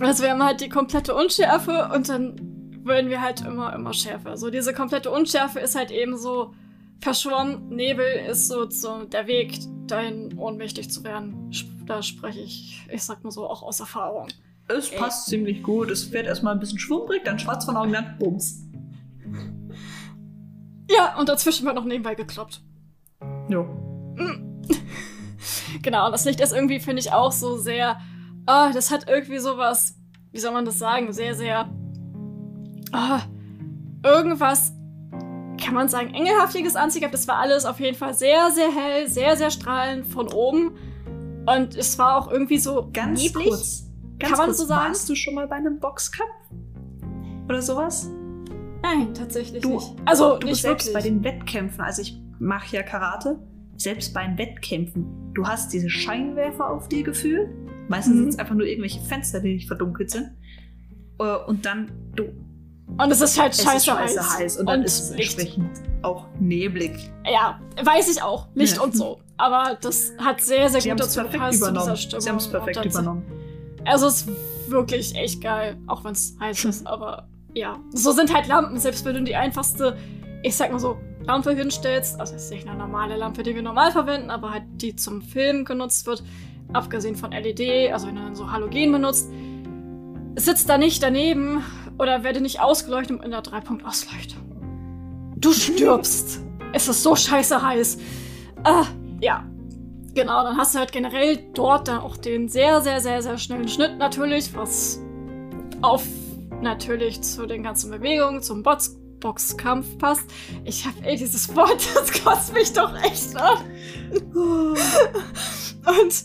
A: Also wir haben halt die komplette Unschärfe und dann werden wir halt immer, immer schärfer. So diese komplette Unschärfe ist halt eben so verschwommen. Nebel ist so, so der Weg, dahin ohnmächtig zu werden. Da spreche ich, ich sag mal so, auch aus Erfahrung.
B: Es passt Ey. ziemlich gut. Es wird erstmal ein bisschen schwummrig, dann schwarz von Augen, dann bums.
A: Ja, und dazwischen wird noch nebenbei gekloppt.
B: Jo.
A: genau, und das Licht ist irgendwie, finde ich, auch so sehr. Oh, das hat irgendwie sowas, wie soll man das sagen, sehr, sehr. Oh, irgendwas, kann man sagen, engelhaftiges Anziehen gehabt. Das war alles auf jeden Fall sehr, sehr hell, sehr, sehr strahlend von oben. Und es war auch irgendwie so
B: ganz neblig. kurz. Ganz Kann man kurz, so sagen? Warst du schon mal bei einem Boxcup? Oder sowas?
A: Nein, tatsächlich
B: du,
A: nicht. Also
B: du
A: nicht
B: selbst
A: wirklich.
B: bei den Wettkämpfen, also ich mache ja Karate, selbst bei den Wettkämpfen, du hast diese Scheinwerfer auf dir gefühlt. Meistens mhm. sind es einfach nur irgendwelche Fenster, die nicht verdunkelt sind. Äh, und dann, du.
A: Und es ist halt scheiße,
B: es ist scheiße heiß. heiß. Und, und dann ist es entsprechend auch neblig.
A: Ja, weiß ich auch. Licht ja. und so. Aber das hat sehr, sehr
B: Sie
A: gut dazu
B: gepasst zu dieser Stimmung. Sie haben es perfekt übernommen.
A: Also es ist wirklich echt geil, auch wenn es heiß ist, aber ja. So sind halt Lampen, selbst wenn du die einfachste, ich sag mal so, Lampe hinstellst, also es ist nicht eine normale Lampe, die wir normal verwenden, aber halt die zum Filmen genutzt wird, abgesehen von LED, also wenn du dann so Halogen benutzt, sitzt da nicht daneben oder werde nicht ausgeleuchtet in der 3-Punkt-Ausleuchtung. Du stirbst. es ist so scheiße heiß. Äh, ja, Genau, dann hast du halt generell dort dann auch den sehr, sehr, sehr, sehr schnellen Schnitt natürlich, was auf natürlich zu den ganzen Bewegungen, zum Box Boxkampf passt. Ich hab, ey, dieses Wort, das kostet mich doch echt an. und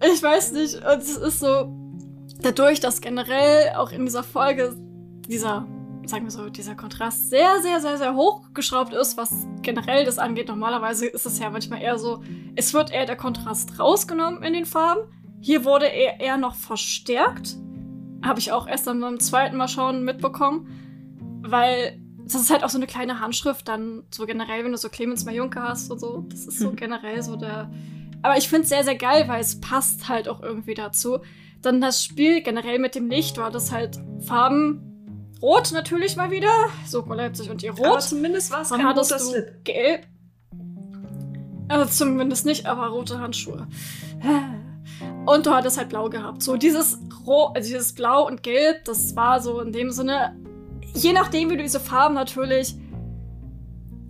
A: ich weiß nicht, und es ist so, dadurch, dass generell auch in dieser Folge dieser sagen wir so, dieser Kontrast sehr, sehr, sehr, sehr hochgeschraubt ist, was generell das angeht. Normalerweise ist es ja manchmal eher so, es wird eher der Kontrast rausgenommen in den Farben. Hier wurde er eher noch verstärkt. Habe ich auch erst dann beim zweiten Mal schauen mitbekommen. Weil das ist halt auch so eine kleine Handschrift, dann so generell, wenn du so Clemens Majunke hast und so. Das ist so mhm. generell so der. Aber ich finde es sehr, sehr geil, weil es passt halt auch irgendwie dazu. Dann das Spiel generell mit dem Licht, war das halt Farben Rot natürlich mal wieder. So Leipzig und ihr Rot. Aber
B: zumindest war es kein roter Slip.
A: Gelb. Also zumindest nicht, aber rote Handschuhe. Und du hattest halt blau gehabt. So dieses, Ro also dieses Blau und Gelb, das war so in dem Sinne, je nachdem, wie du diese Farben natürlich,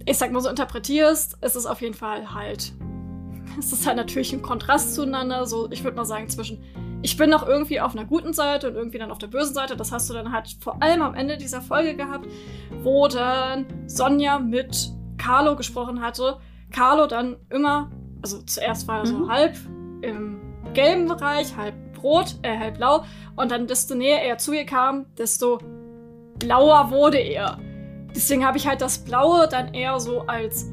A: ich sag mal so, interpretierst, ist es auf jeden Fall halt. Es ist halt natürlich ein Kontrast zueinander. So, ich würde mal sagen, zwischen ich bin noch irgendwie auf einer guten Seite und irgendwie dann auf der bösen Seite. Das hast du dann halt vor allem am Ende dieser Folge gehabt, wo dann Sonja mit Carlo gesprochen hatte. Carlo dann immer, also zuerst war er so mhm. halb im gelben Bereich, halb rot, äh, halb blau. Und dann desto näher er zu ihr kam, desto blauer wurde er. Deswegen habe ich halt das Blaue dann eher so als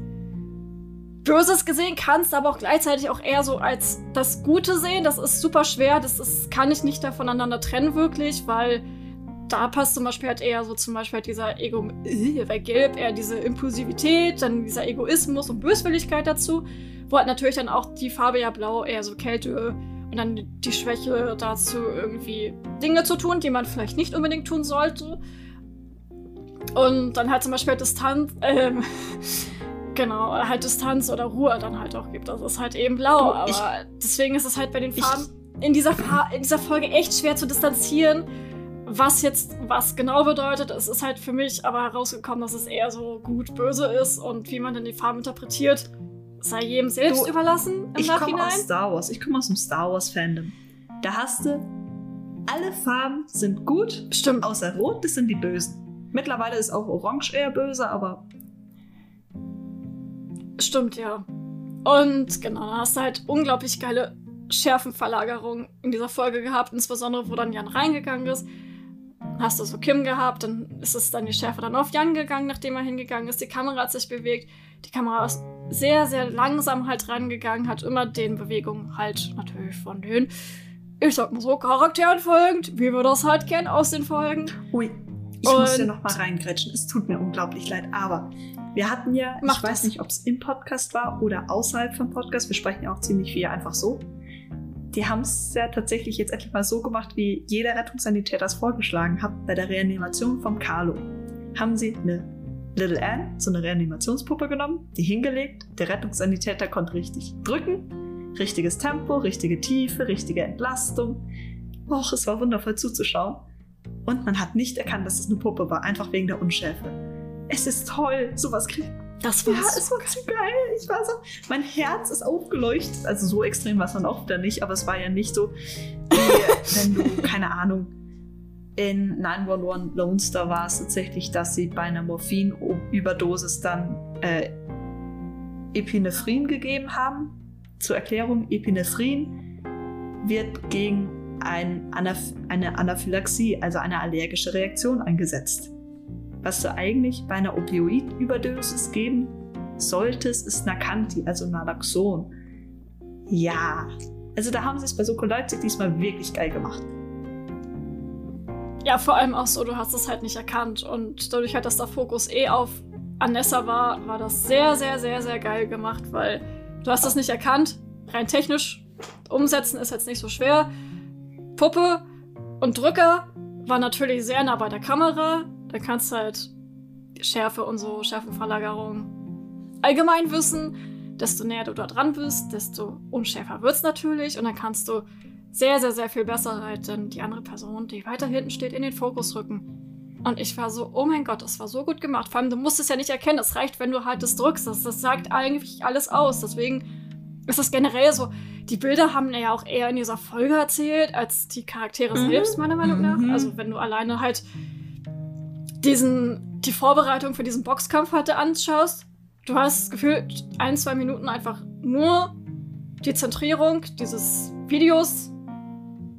A: Böses gesehen, kannst aber auch gleichzeitig auch eher so als das Gute sehen. Das ist super schwer. Das ist, kann ich nicht da voneinander trennen, wirklich, weil da passt zum Beispiel halt eher so zum Beispiel halt dieser Ego, äh, bei Gelb eher diese Impulsivität, dann dieser Egoismus und Böswilligkeit dazu, wo halt natürlich dann auch die Farbe ja blau eher so Kälte und dann die Schwäche dazu irgendwie Dinge zu tun, die man vielleicht nicht unbedingt tun sollte. Und dann halt zum Beispiel Distanz, ähm, Genau, halt Distanz oder Ruhe dann halt auch gibt. Das ist halt eben blau, aber ich, deswegen ist es halt bei den Farben in dieser, in dieser Folge echt schwer zu distanzieren, was jetzt was genau bedeutet. Es ist halt für mich aber herausgekommen, dass es eher so gut böse ist und wie man dann die Farben interpretiert, sei jedem selbst du, überlassen im
B: ich
A: Nachhinein. Ich
B: komme aus Star Wars, ich komme aus dem Star Wars Fandom. Da hast du alle Farben sind gut,
A: stimmt,
B: außer Rot, das sind die Bösen. Mittlerweile ist auch Orange eher böse, aber
A: Stimmt, ja. Und genau, dann hast du halt unglaublich geile Schärfenverlagerung in dieser Folge gehabt, insbesondere wo dann Jan reingegangen ist. hast du so Kim gehabt, dann ist es dann die Schärfe dann auf Jan gegangen, nachdem er hingegangen ist. Die Kamera hat sich bewegt. Die Kamera ist sehr, sehr langsam halt rangegangen, hat immer den Bewegungen halt natürlich von den, ich sag mal so, Charakteren folgend, wie wir das halt kennen aus den Folgen.
B: Ui, ich Und muss ja noch mal reingrätschen. Es tut mir unglaublich leid, aber wir hatten ja, ich weiß das. nicht, ob es im Podcast war oder außerhalb vom Podcast, wir sprechen ja auch ziemlich viel einfach so. Die haben es ja tatsächlich jetzt endlich mal so gemacht, wie jeder Rettungssanitäter es vorgeschlagen hat bei der Reanimation vom Carlo. Haben sie eine Little Anne, so eine Reanimationspuppe genommen, die hingelegt. Der Rettungssanitäter konnte richtig drücken. Richtiges Tempo, richtige Tiefe, richtige Entlastung. Och, es war wundervoll zuzuschauen. Und man hat nicht erkannt, dass es eine Puppe war, einfach wegen der Unschärfe. Es ist toll, sowas kriegt.
A: Das war
B: ja,
A: so
B: es war zu geil. Ich war so, mein Herz ist aufgeleuchtet. Also so extrem war es dann auch wieder nicht, aber es war ja nicht so, wie wenn du, keine Ahnung, in 911 Lone Star war es tatsächlich, dass sie bei einer Morphinüberdosis dann äh, Epinephrin gegeben haben. Zur Erklärung, Epinephrin wird gegen ein Anaph eine Anaphylaxie, also eine allergische Reaktion eingesetzt. Was du eigentlich bei einer Opioidüberdosis geben solltest, ist Nacanti, also Naloxon. Ja, also da haben sie es bei Sokoleipzig diesmal wirklich geil gemacht.
A: Ja, vor allem auch so, du hast es halt nicht erkannt. Und dadurch halt, dass der Fokus eh auf Anessa war, war das sehr, sehr, sehr, sehr geil gemacht, weil du hast das nicht erkannt. Rein technisch umsetzen ist jetzt nicht so schwer. Puppe und Drücker war natürlich sehr nah bei der Kamera. Da kannst du halt Schärfe und so, Schärfenverlagerung allgemein wissen. Desto näher du da dran bist, desto unschärfer wird es natürlich. Und dann kannst du sehr, sehr, sehr viel besser halt denn die andere Person, die weiter hinten steht, in den Fokus rücken. Und ich war so, oh mein Gott, das war so gut gemacht. Vor allem, du musst es ja nicht erkennen. Es reicht, wenn du halt das drückst. Das, das sagt eigentlich alles aus. Deswegen ist es generell so. Die Bilder haben ja auch eher in dieser Folge erzählt, als die Charaktere mhm. selbst, meiner Meinung nach. Mhm. Also, wenn du alleine halt diesen, die Vorbereitung für diesen Boxkampf halt anschaust, du hast das Gefühl, ein, zwei Minuten einfach nur die Zentrierung dieses Videos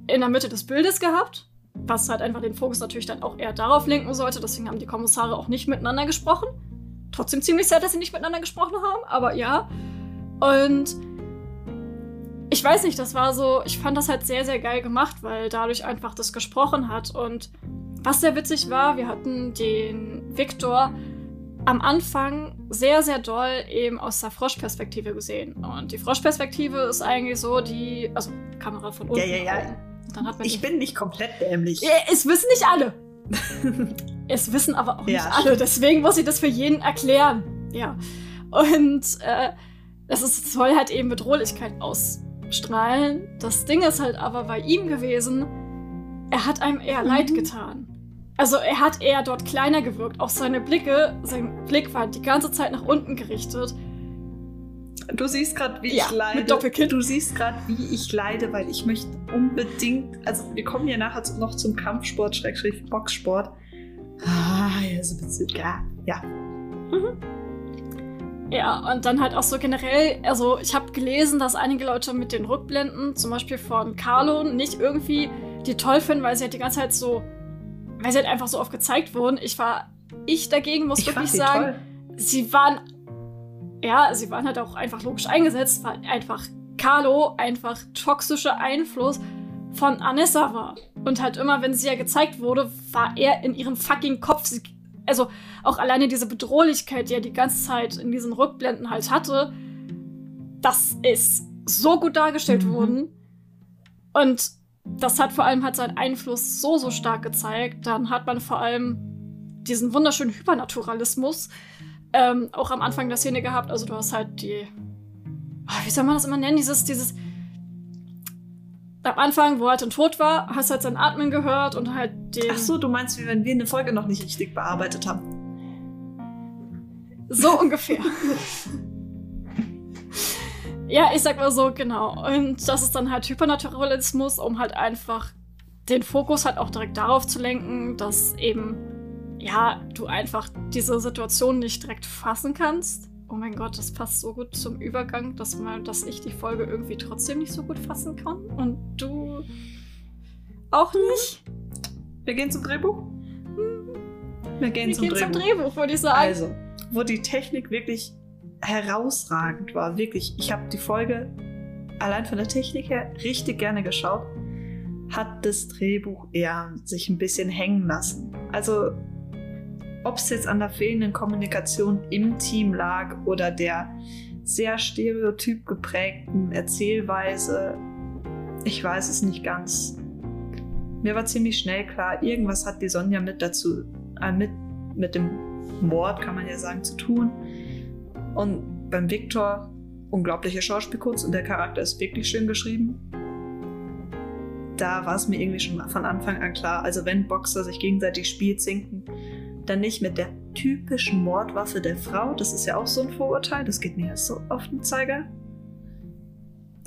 A: in der Mitte des Bildes gehabt, was halt einfach den Fokus natürlich dann auch eher darauf lenken sollte. Deswegen haben die Kommissare auch nicht miteinander gesprochen. Trotzdem ziemlich sehr, dass sie nicht miteinander gesprochen haben, aber ja. Und ich weiß nicht, das war so, ich fand das halt sehr, sehr geil gemacht, weil dadurch einfach das gesprochen hat. Und was sehr witzig war, wir hatten den Viktor am Anfang sehr, sehr doll eben aus der Froschperspektive gesehen. Und die Froschperspektive ist eigentlich so die, also Kamera von unten.
B: Ja, ja, ja. ich bin nicht komplett dämlich.
A: Es wissen nicht alle. es wissen aber auch ja, nicht alle. Deswegen muss ich das für jeden erklären. Ja. Und äh, das ist, soll halt eben Bedrohlichkeit ausstrahlen. Das Ding ist halt aber bei ihm gewesen, er hat einem eher mhm. leid getan. Also er hat eher dort kleiner gewirkt. Auch seine Blicke, sein Blick war die ganze Zeit nach unten gerichtet.
B: Du siehst gerade, wie
A: ja,
B: ich leide.
A: Mit Doppelkind.
B: Du siehst gerade, wie ich leide, weil ich möchte unbedingt. Also, wir kommen ja nachher noch zum Kampfsport, Schrägstrich Boxsport. Ah, ja, so ein bisschen. Ja. Ja. Mhm.
A: Ja, und dann halt auch so generell, also ich habe gelesen, dass einige Leute mit den Rückblenden, zum Beispiel von Carlo, nicht irgendwie die toll finden, weil sie halt die ganze Zeit so, weil sie halt einfach so oft gezeigt wurden. Ich war, ich dagegen muss ich wirklich sagen, toll. sie waren ja, sie waren halt auch einfach logisch eingesetzt, weil einfach Carlo einfach toxischer Einfluss von Anessa war. Und halt immer, wenn sie ja gezeigt wurde, war er in ihrem fucking Kopf. Sie, also auch alleine diese Bedrohlichkeit, die er die ganze Zeit in diesen Rückblenden halt hatte, das ist so gut dargestellt mhm. worden. Und das hat vor allem halt seinen Einfluss so, so stark gezeigt. Dann hat man vor allem diesen wunderschönen Hypernaturalismus, ähm, auch am Anfang der Szene gehabt. Also du hast halt die, oh, wie soll man das immer nennen, dieses, dieses, am Anfang, wo er halt dann tot war, hast halt sein Atmen gehört und halt den.
B: Ach so, du meinst, wie wenn wir eine Folge noch nicht richtig bearbeitet haben.
A: So ungefähr. ja, ich sag mal so, genau. Und das ist dann halt Hypernaturalismus, um halt einfach den Fokus halt auch direkt darauf zu lenken, dass eben ja, du einfach diese Situation nicht direkt fassen kannst. Oh mein Gott, das passt so gut zum Übergang, dass, mal, dass ich die Folge irgendwie trotzdem nicht so gut fassen kann. Und du auch nicht.
B: Wir gehen zum Drehbuch?
A: Wir gehen, Wir zum, gehen Drehbuch. zum Drehbuch, würde ich sagen.
B: Also, wo die Technik wirklich herausragend war. Wirklich, ich habe die Folge allein von der Technik her richtig gerne geschaut. Hat das Drehbuch eher sich ein bisschen hängen lassen. Also, ob es jetzt an der fehlenden Kommunikation im Team lag oder der sehr stereotyp geprägten Erzählweise, ich weiß es nicht ganz. Mir war ziemlich schnell klar, irgendwas hat die Sonja mit dazu, äh, mit, mit dem Mord, kann man ja sagen, zu tun. Und beim Viktor, unglaubliche Schauspielkunst und der Charakter ist wirklich schön geschrieben. Da war es mir irgendwie schon von Anfang an klar, also wenn Boxer sich gegenseitig Spiel zinken, dann nicht mit der typischen Mordwaffe der Frau. Das ist ja auch so ein Vorurteil, das geht mir so auf den Zeiger.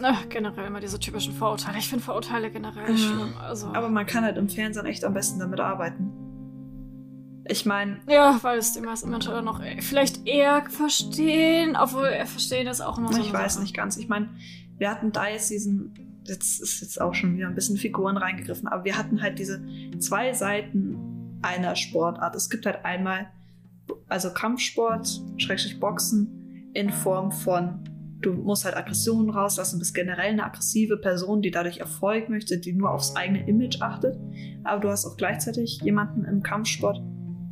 A: Ach, generell immer diese typischen Vorurteile. Ich finde Vorurteile generell mhm. schlimm. Also.
B: Aber man kann halt im Fernsehen echt am besten damit arbeiten. Ich meine.
A: Ja, weil es die meisten Menschen dann noch vielleicht eher verstehen, obwohl er verstehen ist auch immer so.
B: Ich weiß Sache. nicht ganz. Ich meine, wir hatten da jetzt diesen. Jetzt ist jetzt auch schon wieder ein bisschen Figuren reingegriffen, aber wir hatten halt diese zwei Seiten einer Sportart. Es gibt halt einmal, also Kampfsport, Schrägstrich Boxen, in Form von du musst halt Aggressionen rauslassen, bist generell eine aggressive Person, die dadurch Erfolg möchte, die nur aufs eigene Image achtet. Aber du hast auch gleichzeitig jemanden im Kampfsport,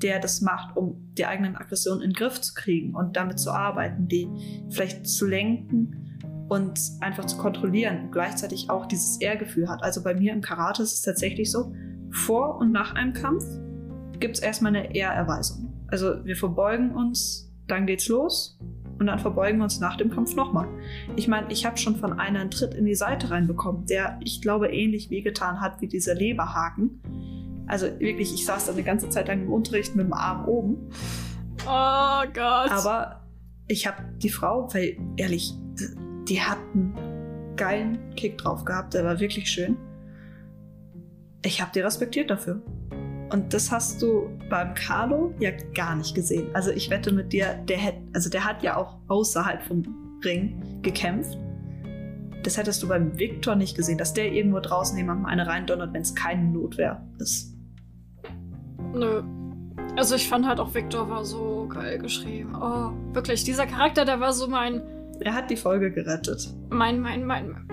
B: der das macht, um die eigenen Aggressionen in den Griff zu kriegen und damit zu arbeiten, die vielleicht zu lenken und einfach zu kontrollieren und gleichzeitig auch dieses Ehrgefühl hat. Also bei mir im Karate ist es tatsächlich so, vor und nach einem Kampf gibt es erstmal eine Ehrerweisung. Also wir verbeugen uns, dann geht's los und dann verbeugen wir uns nach dem Kampf nochmal. Ich meine, ich habe schon von einer einen Tritt in die Seite reinbekommen, der, ich glaube, ähnlich wehgetan hat wie dieser Leberhaken. Also wirklich, ich saß da eine ganze Zeit lang im Unterricht mit dem Arm oben.
A: Oh Gott.
B: Aber ich habe die Frau, weil ehrlich, die hat einen geilen Kick drauf gehabt, der war wirklich schön. Ich habe die respektiert dafür. Und das hast du beim Carlo ja gar nicht gesehen. Also ich wette mit dir, der hat, also der hat ja auch außerhalb vom Ring gekämpft. Das hättest du beim Victor nicht gesehen, dass der irgendwo draußen jemandem eine reindonnert, wenn es keine Notwehr ist.
A: Nö. Also ich fand halt auch Victor war so geil geschrieben. Oh, wirklich, dieser Charakter, der war so mein.
B: Er hat die Folge gerettet.
A: Mein, mein, mein,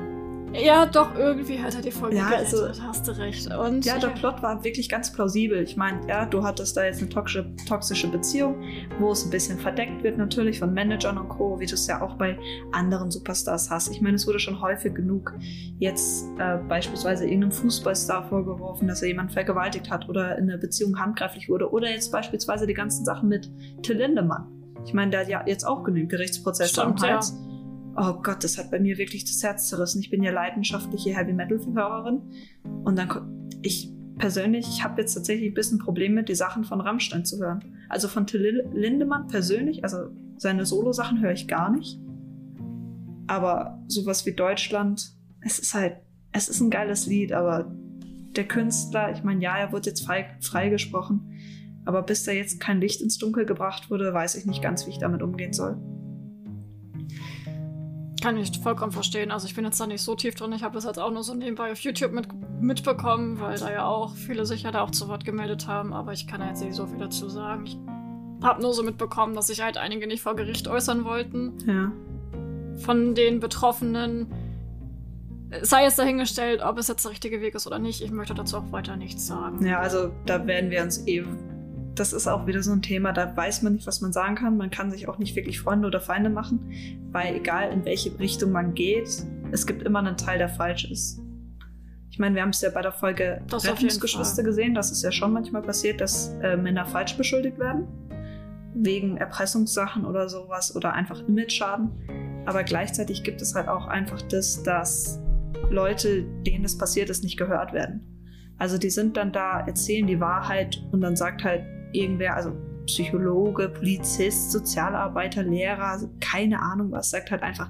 A: ja, doch, irgendwie hat er die Folge ja, gerettet, also, hast du recht. Und
B: ja, der Plot war wirklich ganz plausibel. Ich meine, ja, du hattest da jetzt eine toxische, toxische Beziehung, wo es ein bisschen verdeckt wird natürlich von Managern und Co., wie du es ja auch bei anderen Superstars hast. Ich meine, es wurde schon häufig genug jetzt äh, beispielsweise irgendeinem Fußballstar vorgeworfen, dass er jemanden vergewaltigt hat oder in der Beziehung handgreiflich wurde. Oder jetzt beispielsweise die ganzen Sachen mit Till Lindemann. Ich meine, der hat ja jetzt auch genügend Gerichtsprozesse am Hals. Ja oh Gott, das hat bei mir wirklich das Herz zerrissen. Ich bin ja leidenschaftliche Heavy Metal-Hörerin. Und dann, ich persönlich, ich habe jetzt tatsächlich ein bisschen Probleme, die Sachen von Rammstein zu hören. Also von Till Lindemann persönlich, also seine Solo-Sachen höre ich gar nicht. Aber sowas wie Deutschland, es ist halt, es ist ein geiles Lied, aber der Künstler, ich meine, ja, er wird jetzt frei, freigesprochen, aber bis da jetzt kein Licht ins Dunkel gebracht wurde, weiß ich nicht ganz, wie ich damit umgehen soll.
A: Kann ich vollkommen verstehen. Also ich bin jetzt da nicht so tief drin. Ich habe das jetzt auch nur so nebenbei auf YouTube mit, mitbekommen, weil da ja auch viele sich ja da auch zu Wort gemeldet haben. Aber ich kann da jetzt nicht so viel dazu sagen. Ich habe nur so mitbekommen, dass sich halt einige nicht vor Gericht äußern wollten.
B: Ja.
A: Von den Betroffenen. Sei es dahingestellt, ob es jetzt der richtige Weg ist oder nicht. Ich möchte dazu auch weiter nichts sagen.
B: Ja, also da werden wir uns eh das ist auch wieder so ein Thema, da weiß man nicht, was man sagen kann. Man kann sich auch nicht wirklich Freunde oder Feinde machen, weil egal in welche Richtung man geht, es gibt immer einen Teil, der falsch ist. Ich meine, wir haben es ja bei der Folge das Rettungsgeschwister gesehen, dass es ja schon manchmal passiert, dass äh, Männer falsch beschuldigt werden. Wegen Erpressungssachen oder sowas oder einfach Image-Schaden. Aber gleichzeitig gibt es halt auch einfach das, dass Leute, denen es passiert ist, nicht gehört werden. Also die sind dann da, erzählen die Wahrheit und dann sagt halt irgendwer, also Psychologe, Polizist, Sozialarbeiter, Lehrer, keine Ahnung was, sagt halt einfach,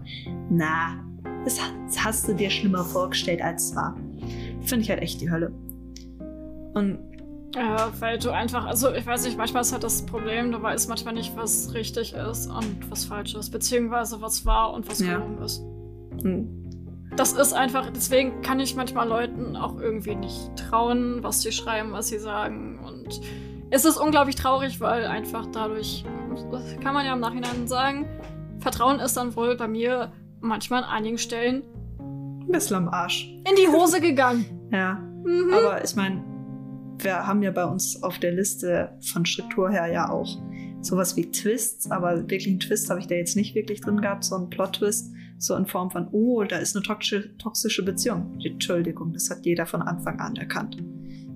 B: na, das hast du dir schlimmer vorgestellt, als es war. Finde ich halt echt die Hölle. Und
A: ja, weil du einfach, also ich weiß nicht, manchmal ist halt das Problem, du weißt manchmal nicht, was richtig ist und was falsch ist, beziehungsweise was wahr und was ja. ist.
B: Hm.
A: das ist einfach, deswegen kann ich manchmal Leuten auch irgendwie nicht trauen, was sie schreiben, was sie sagen. Und es ist unglaublich traurig, weil einfach dadurch, das kann man ja im Nachhinein sagen, Vertrauen ist dann wohl bei mir manchmal an einigen Stellen
B: ein bisschen am Arsch.
A: In die Hose gegangen.
B: ja. Mhm. Aber ich meine, wir haben ja bei uns auf der Liste von Struktur her ja auch sowas wie Twists, aber wirklich einen Twist habe ich da jetzt nicht wirklich drin gehabt, so ein Plot-Twist, so in Form von, oh, da ist eine toxische, toxische Beziehung. Entschuldigung, das hat jeder von Anfang an erkannt.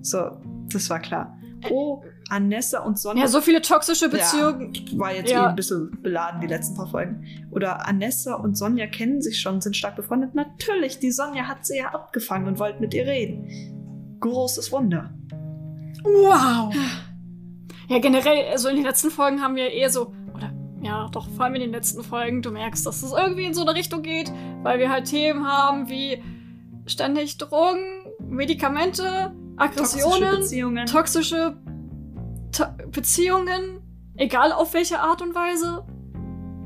B: So, das war klar. Oh, Anessa und Sonja.
A: Ja, so viele toxische Beziehungen.
B: Ja, war jetzt ja. eh ein bisschen beladen, die letzten paar Folgen. Oder Anessa und Sonja kennen sich schon, sind stark befreundet. Natürlich, die Sonja hat sie ja abgefangen und wollte mit ihr reden. Großes Wunder.
A: Wow. Ja, generell, also in den letzten Folgen haben wir eher so, oder ja, doch vor allem in den letzten Folgen, du merkst, dass es irgendwie in so eine Richtung geht, weil wir halt Themen haben wie ständig Drogen, Medikamente, Aggressionen, toxische Beziehungen, toxische to Beziehungen, egal auf welche Art und Weise.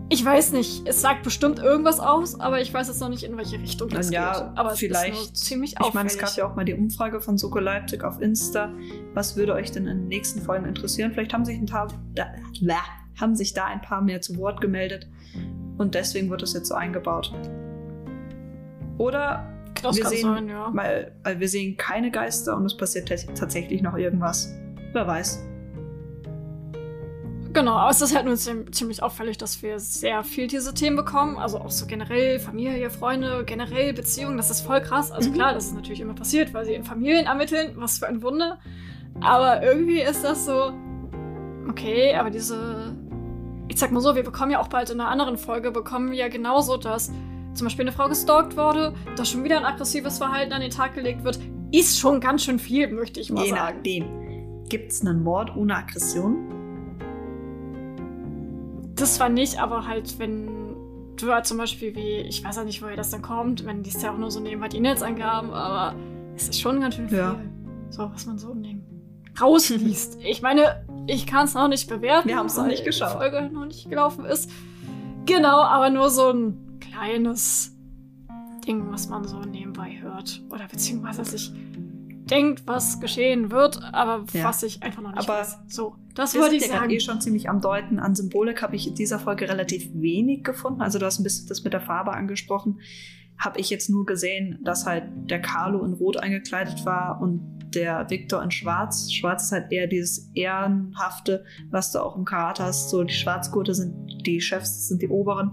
A: Ich weiß nicht, es sagt bestimmt irgendwas aus, aber ich weiß jetzt noch nicht, in welche Richtung das
B: ja,
A: geht. Aber
B: vielleicht,
A: es ist ziemlich
B: auffällig. Ich meine, es gab ja auch mal die Umfrage von Soko Leipzig auf Insta. Was würde euch denn in den nächsten Folgen interessieren? Vielleicht haben sich ein paar, da, haben sich da ein paar mehr zu Wort gemeldet und deswegen wird das jetzt so eingebaut. Oder
A: das
B: wir sehen,
A: sein, ja.
B: Weil, weil wir sehen keine Geister und es passiert tatsächlich noch irgendwas. Wer weiß.
A: Genau, aber es ist halt nur ziemlich auffällig, dass wir sehr viel diese Themen bekommen. Also auch so generell Familie, Freunde, generell Beziehungen. Das ist voll krass. Also mhm. klar, das ist natürlich immer passiert, weil sie in Familien ermitteln. Was für ein Wunder. Aber irgendwie ist das so. Okay, aber diese. Ich sag mal so, wir bekommen ja auch bald in einer anderen Folge, bekommen wir ja genauso das zum Beispiel eine Frau gestalkt wurde, dass schon wieder ein aggressives Verhalten an den Tag gelegt wird, ist schon ganz schön viel, möchte ich mal
B: Je
A: sagen.
B: Je nachdem. Gibt es einen Mord ohne Aggression?
A: Das zwar nicht, aber halt, wenn du halt zum Beispiel wie, ich weiß ja nicht, woher das dann kommt, wenn die es ja auch nur so nebenbei die Netzangaben, aber es ist schon ganz schön viel. Ja. So, was man so nehmen rausliest. ich meine, ich kann es noch nicht bewerten.
B: Wir haben es noch nicht geschaut.
A: Die Folge noch nicht gelaufen ist. Genau, aber nur so ein kleines Ding, was man so nebenbei hört. Oder beziehungsweise sich denkt, was geschehen wird, aber ja. was ich einfach noch nicht aber weiß. So, das wollte ich sagen.
B: eh schon ziemlich am Deuten. An Symbolik habe ich in dieser Folge relativ wenig gefunden. Also du hast ein bisschen das mit der Farbe angesprochen. Habe ich jetzt nur gesehen, dass halt der Carlo in Rot eingekleidet war und der Victor in Schwarz. Schwarz ist halt eher dieses Ehrenhafte, was du auch im Karate hast. So die Schwarzgurte sind die Chefs, das sind die Oberen.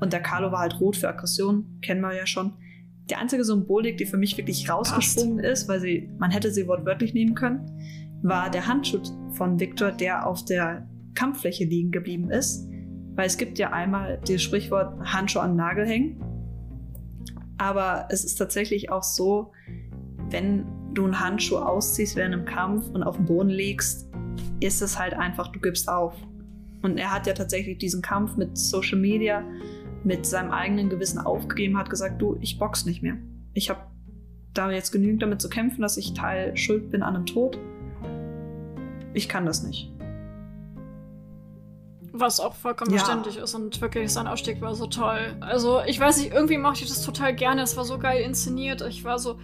B: Und der Carlo war halt rot für Aggression, kennen wir ja schon. Die einzige Symbolik, die für mich wirklich rausgesprungen Passt. ist, weil sie, man hätte sie wortwörtlich nehmen können, war der Handschuh von Victor, der auf der Kampffläche liegen geblieben ist. Weil es gibt ja einmal das Sprichwort Handschuh an den Nagel hängen. Aber es ist tatsächlich auch so, wenn du einen Handschuh ausziehst während einem Kampf und auf dem Boden legst, ist es halt einfach, du gibst auf. Und er hat ja tatsächlich diesen Kampf mit Social Media mit seinem eigenen Gewissen aufgegeben hat, gesagt, du, ich box nicht mehr. Ich habe da jetzt genügend damit zu kämpfen, dass ich Teil schuld bin an einem Tod. Ich kann das nicht.
A: Was auch vollkommen ja. verständlich ist und wirklich sein Ausstieg war so toll. Also ich weiß nicht, irgendwie mochte ich das total gerne. Es war so geil inszeniert. Ich war so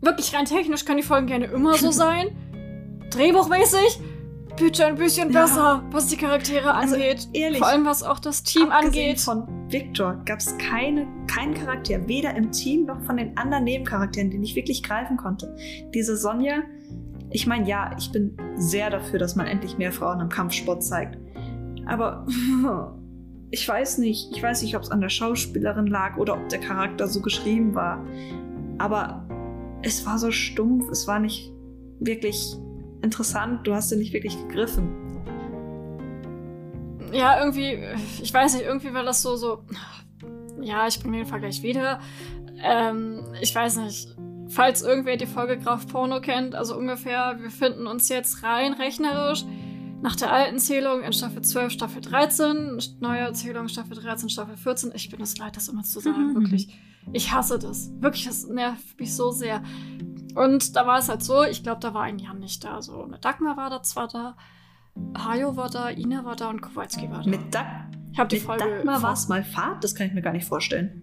A: wirklich rein technisch können die Folgen gerne immer so sein. Drehbuchmäßig bitte ein bisschen ja. besser, was die Charaktere also, angeht. Ehrlich, Vor allem was auch das Team angeht.
B: Von Victor gab es keine, keinen Charakter, weder im Team noch von den anderen Nebencharakteren, den ich wirklich greifen konnte. Diese Sonja, ich meine, ja, ich bin sehr dafür, dass man endlich mehr Frauen im Kampfsport zeigt. Aber ich weiß nicht, ich weiß nicht, ob es an der Schauspielerin lag oder ob der Charakter so geschrieben war. Aber es war so stumpf, es war nicht wirklich interessant, du hast sie nicht wirklich gegriffen.
A: Ja, irgendwie, ich weiß nicht, irgendwie war das so, so. Ja, ich bringe den Vergleich wieder. Ähm, ich weiß nicht, falls irgendwer die Folge Graf Porno kennt, also ungefähr, wir finden uns jetzt rein rechnerisch nach der alten Zählung in Staffel 12, Staffel 13, neue Zählung Staffel 13, Staffel 14. Ich bin es leid, das immer zu sagen, wirklich. Ich hasse das. Wirklich, das nervt mich so sehr. Und da war es halt so, ich glaube, da war ein Jan nicht da. So, eine Dagmar war da zwar da, Hajo war da, Ina war da und Kowalski war da.
B: Mit, Dag
A: ich hab die
B: mit
A: Folge
B: Dagmar war es mal Fahrt? Das kann ich mir gar nicht vorstellen.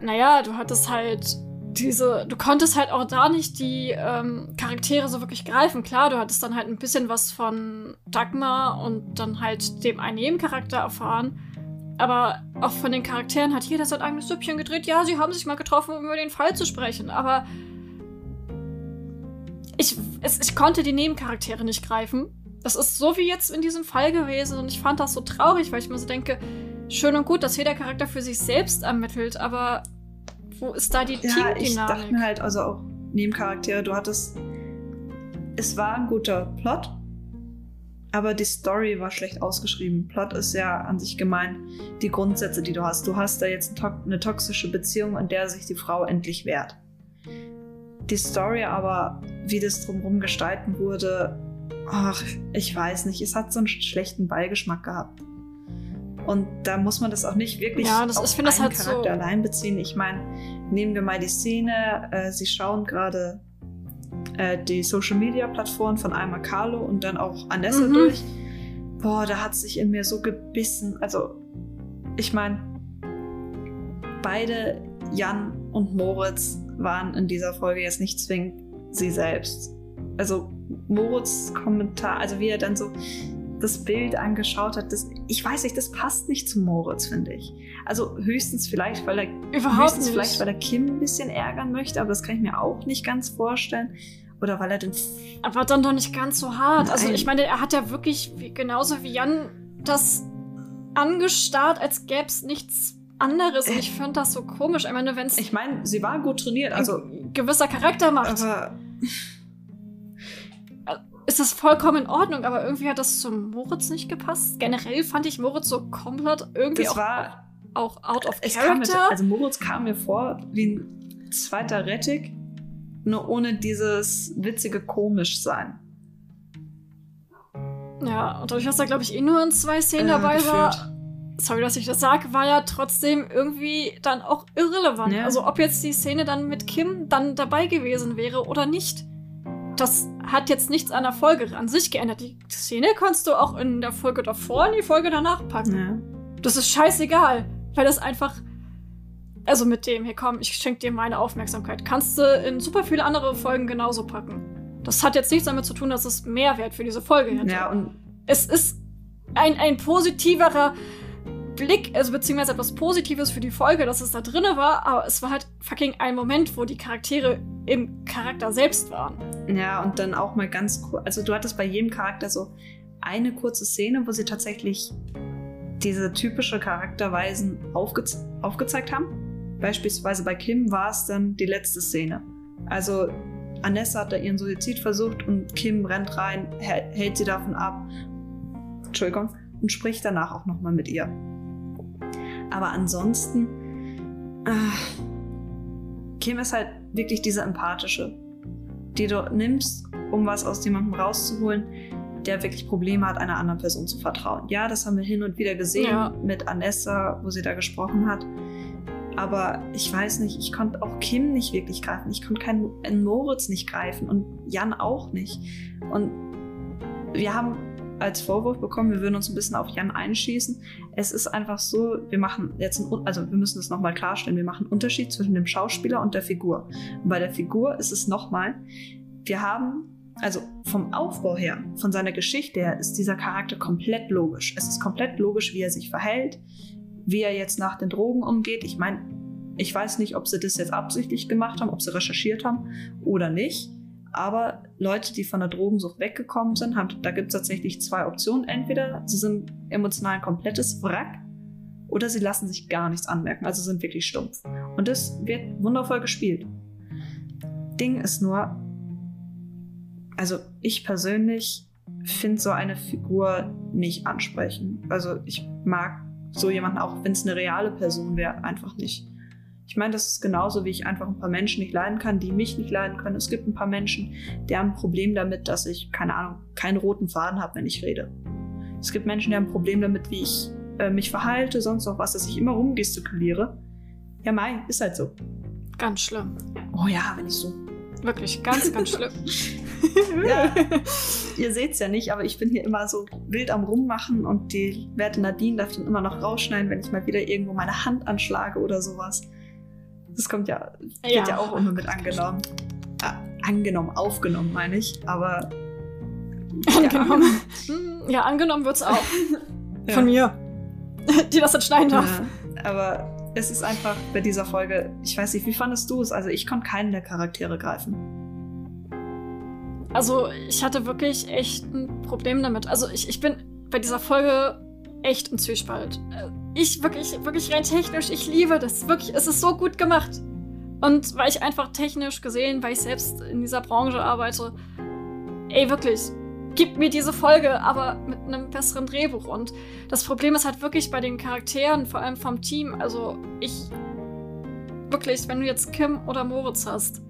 A: naja, du hattest halt diese, du konntest halt auch da nicht die ähm, Charaktere so wirklich greifen. Klar, du hattest dann halt ein bisschen was von Dagmar und dann halt dem einen Nebencharakter erfahren. Aber auch von den Charakteren hat jeder sein eigenes Süppchen gedreht. Ja, sie haben sich mal getroffen, um über den Fall zu sprechen. Aber ich, es, ich konnte die Nebencharaktere nicht greifen. Das ist so wie jetzt in diesem Fall gewesen. Und ich fand das so traurig, weil ich mir so denke, schön und gut, dass jeder Charakter für sich selbst ermittelt. Aber wo ist da die ja, Teamdynamik?
B: Ich dachte mir halt, also auch Nebencharaktere, du hattest. Es war ein guter Plot, aber die Story war schlecht ausgeschrieben. Plot ist ja an sich gemein die Grundsätze, die du hast. Du hast da jetzt eine toxische Beziehung, in der sich die Frau endlich wehrt. Die Story aber, wie das drumherum gestalten wurde, ach, ich weiß nicht, es hat so einen schlechten Beigeschmack gehabt. Und da muss man das auch nicht wirklich
A: ja, das,
B: auf
A: ich einen
B: halt Charakter
A: so
B: allein beziehen. Ich meine, nehmen wir mal die Szene, äh, sie schauen gerade äh, die Social Media Plattform von einmal Carlo und dann auch Anessa mhm. durch. Boah, da hat sich in mir so gebissen. Also, ich meine, beide, Jan und Moritz, waren in dieser Folge jetzt nicht zwingend sie selbst. Also, Moritz Kommentar, also wie er dann so das Bild angeschaut hat, das, ich weiß nicht, das passt nicht zu Moritz, finde ich. Also höchstens vielleicht, weil er
A: Überhaupt höchstens nicht.
B: vielleicht, weil er Kim ein bisschen ärgern möchte, aber das kann ich mir auch nicht ganz vorstellen. Oder weil er den.
A: Aber dann doch nicht ganz so hart. Also, Nein. Also ich meine, er hat ja wirklich genauso wie Jan das angestarrt, als gäbe es nichts anderes. Und ich finde das so komisch. Ich meine, wenn es.
B: Ich meine, sie war gut trainiert, also.
A: Gewisser Charakter macht.
B: Aber
A: ist das vollkommen in Ordnung, aber irgendwie hat das zum Moritz nicht gepasst. Generell fand ich Moritz so komplett irgendwie
B: das
A: auch,
B: war,
A: auch out of character.
B: Mir, also Moritz kam mir vor wie ein zweiter Rettig, nur ohne dieses witzige komisch sein.
A: Ja, und dadurch, dass er, glaube ich, eh nur in zwei Szenen äh, dabei gefühlt. war, sorry, dass ich das sage, war ja trotzdem irgendwie dann auch irrelevant. Ja. Also ob jetzt die Szene dann mit Kim dann dabei gewesen wäre oder nicht das hat jetzt nichts an der Folge an sich geändert. Die Szene kannst du auch in der Folge davor in die Folge danach packen. Ja. Das ist scheißegal, weil das einfach. Also mit dem, hier komm, ich schenke dir meine Aufmerksamkeit. Kannst du in super viele andere Folgen genauso packen. Das hat jetzt nichts damit zu tun, dass es Mehrwert für diese Folge hätte.
B: Ja, und.
A: Es ist ein, ein positiverer Blick, also beziehungsweise etwas Positives für die Folge, dass es da drinne war, aber es war halt fucking ein Moment, wo die Charaktere im Charakter selbst waren.
B: Ja, und dann auch mal ganz kurz, also du hattest bei jedem Charakter so eine kurze Szene, wo sie tatsächlich diese typische Charakterweisen aufge aufgezeigt haben. Beispielsweise bei Kim war es dann die letzte Szene. Also Anessa hat da ihren Suizid versucht und Kim rennt rein, hält sie davon ab. Entschuldigung. Und spricht danach auch nochmal mit ihr. Aber ansonsten, äh, Kim ist halt wirklich diese empathische, die du nimmst, um was aus jemandem rauszuholen, der wirklich Probleme hat, einer anderen Person zu vertrauen. Ja, das haben wir hin und wieder gesehen ja. mit Anessa, wo sie da gesprochen hat. Aber ich weiß nicht, ich konnte auch Kim nicht wirklich greifen. Ich konnte keinen Moritz nicht greifen und Jan auch nicht. Und wir haben als Vorwurf bekommen, wir würden uns ein bisschen auf Jan einschießen. Es ist einfach so, wir machen jetzt, einen, also wir müssen das nochmal klarstellen, wir machen einen Unterschied zwischen dem Schauspieler und der Figur. Und bei der Figur ist es nochmal, wir haben, also vom Aufbau her, von seiner Geschichte her, ist dieser Charakter komplett logisch. Es ist komplett logisch, wie er sich verhält, wie er jetzt nach den Drogen umgeht. Ich meine, ich weiß nicht, ob sie das jetzt absichtlich gemacht haben, ob sie recherchiert haben oder nicht. Aber Leute, die von der Drogensucht weggekommen sind, haben, da gibt es tatsächlich zwei Optionen. Entweder sie sind emotional ein komplettes Wrack oder sie lassen sich gar nichts anmerken, also sind wirklich stumpf. Und das wird wundervoll gespielt. Ding ist nur, also ich persönlich finde so eine Figur nicht ansprechend. Also ich mag so jemanden auch, wenn es eine reale Person wäre, einfach nicht. Ich meine, das ist genauso, wie ich einfach ein paar Menschen nicht leiden kann, die mich nicht leiden können. Es gibt ein paar Menschen, die haben ein Problem damit, dass ich, keine Ahnung, keinen roten Faden habe, wenn ich rede. Es gibt Menschen, die haben ein Problem damit, wie ich äh, mich verhalte, sonst noch was, dass ich immer rumgestikuliere. Ja, Mai, ist halt so.
A: Ganz schlimm.
B: Oh ja, wenn ich so.
A: Wirklich, ganz, ganz schlimm.
B: ja, ihr seht es ja nicht, aber ich bin hier immer so wild am Rummachen und die werte Nadine darf dann immer noch rausschneiden, wenn ich mal wieder irgendwo meine Hand anschlage oder sowas. Das kommt ja, wird ja, ja auch immer mit angenommen. Ah, angenommen, aufgenommen, meine ich. Aber.
A: Angenommen. Ja, ja angenommen wird's auch. Von mir. Die das entschneiden darf.
B: Ja, aber es ist einfach bei dieser Folge, ich weiß nicht, wie fandest du es? Also ich konnte keinen der Charaktere greifen.
A: Also ich hatte wirklich echt ein Problem damit. Also ich, ich bin bei dieser Folge echt im Zwiespalt. Ich wirklich, wirklich rein technisch, ich liebe das. Wirklich, es ist so gut gemacht. Und weil ich einfach technisch gesehen, weil ich selbst in dieser Branche arbeite, ey, wirklich, gib mir diese Folge, aber mit einem besseren Drehbuch. Und das Problem ist halt wirklich bei den Charakteren, vor allem vom Team. Also ich, wirklich, wenn du jetzt Kim oder Moritz hast,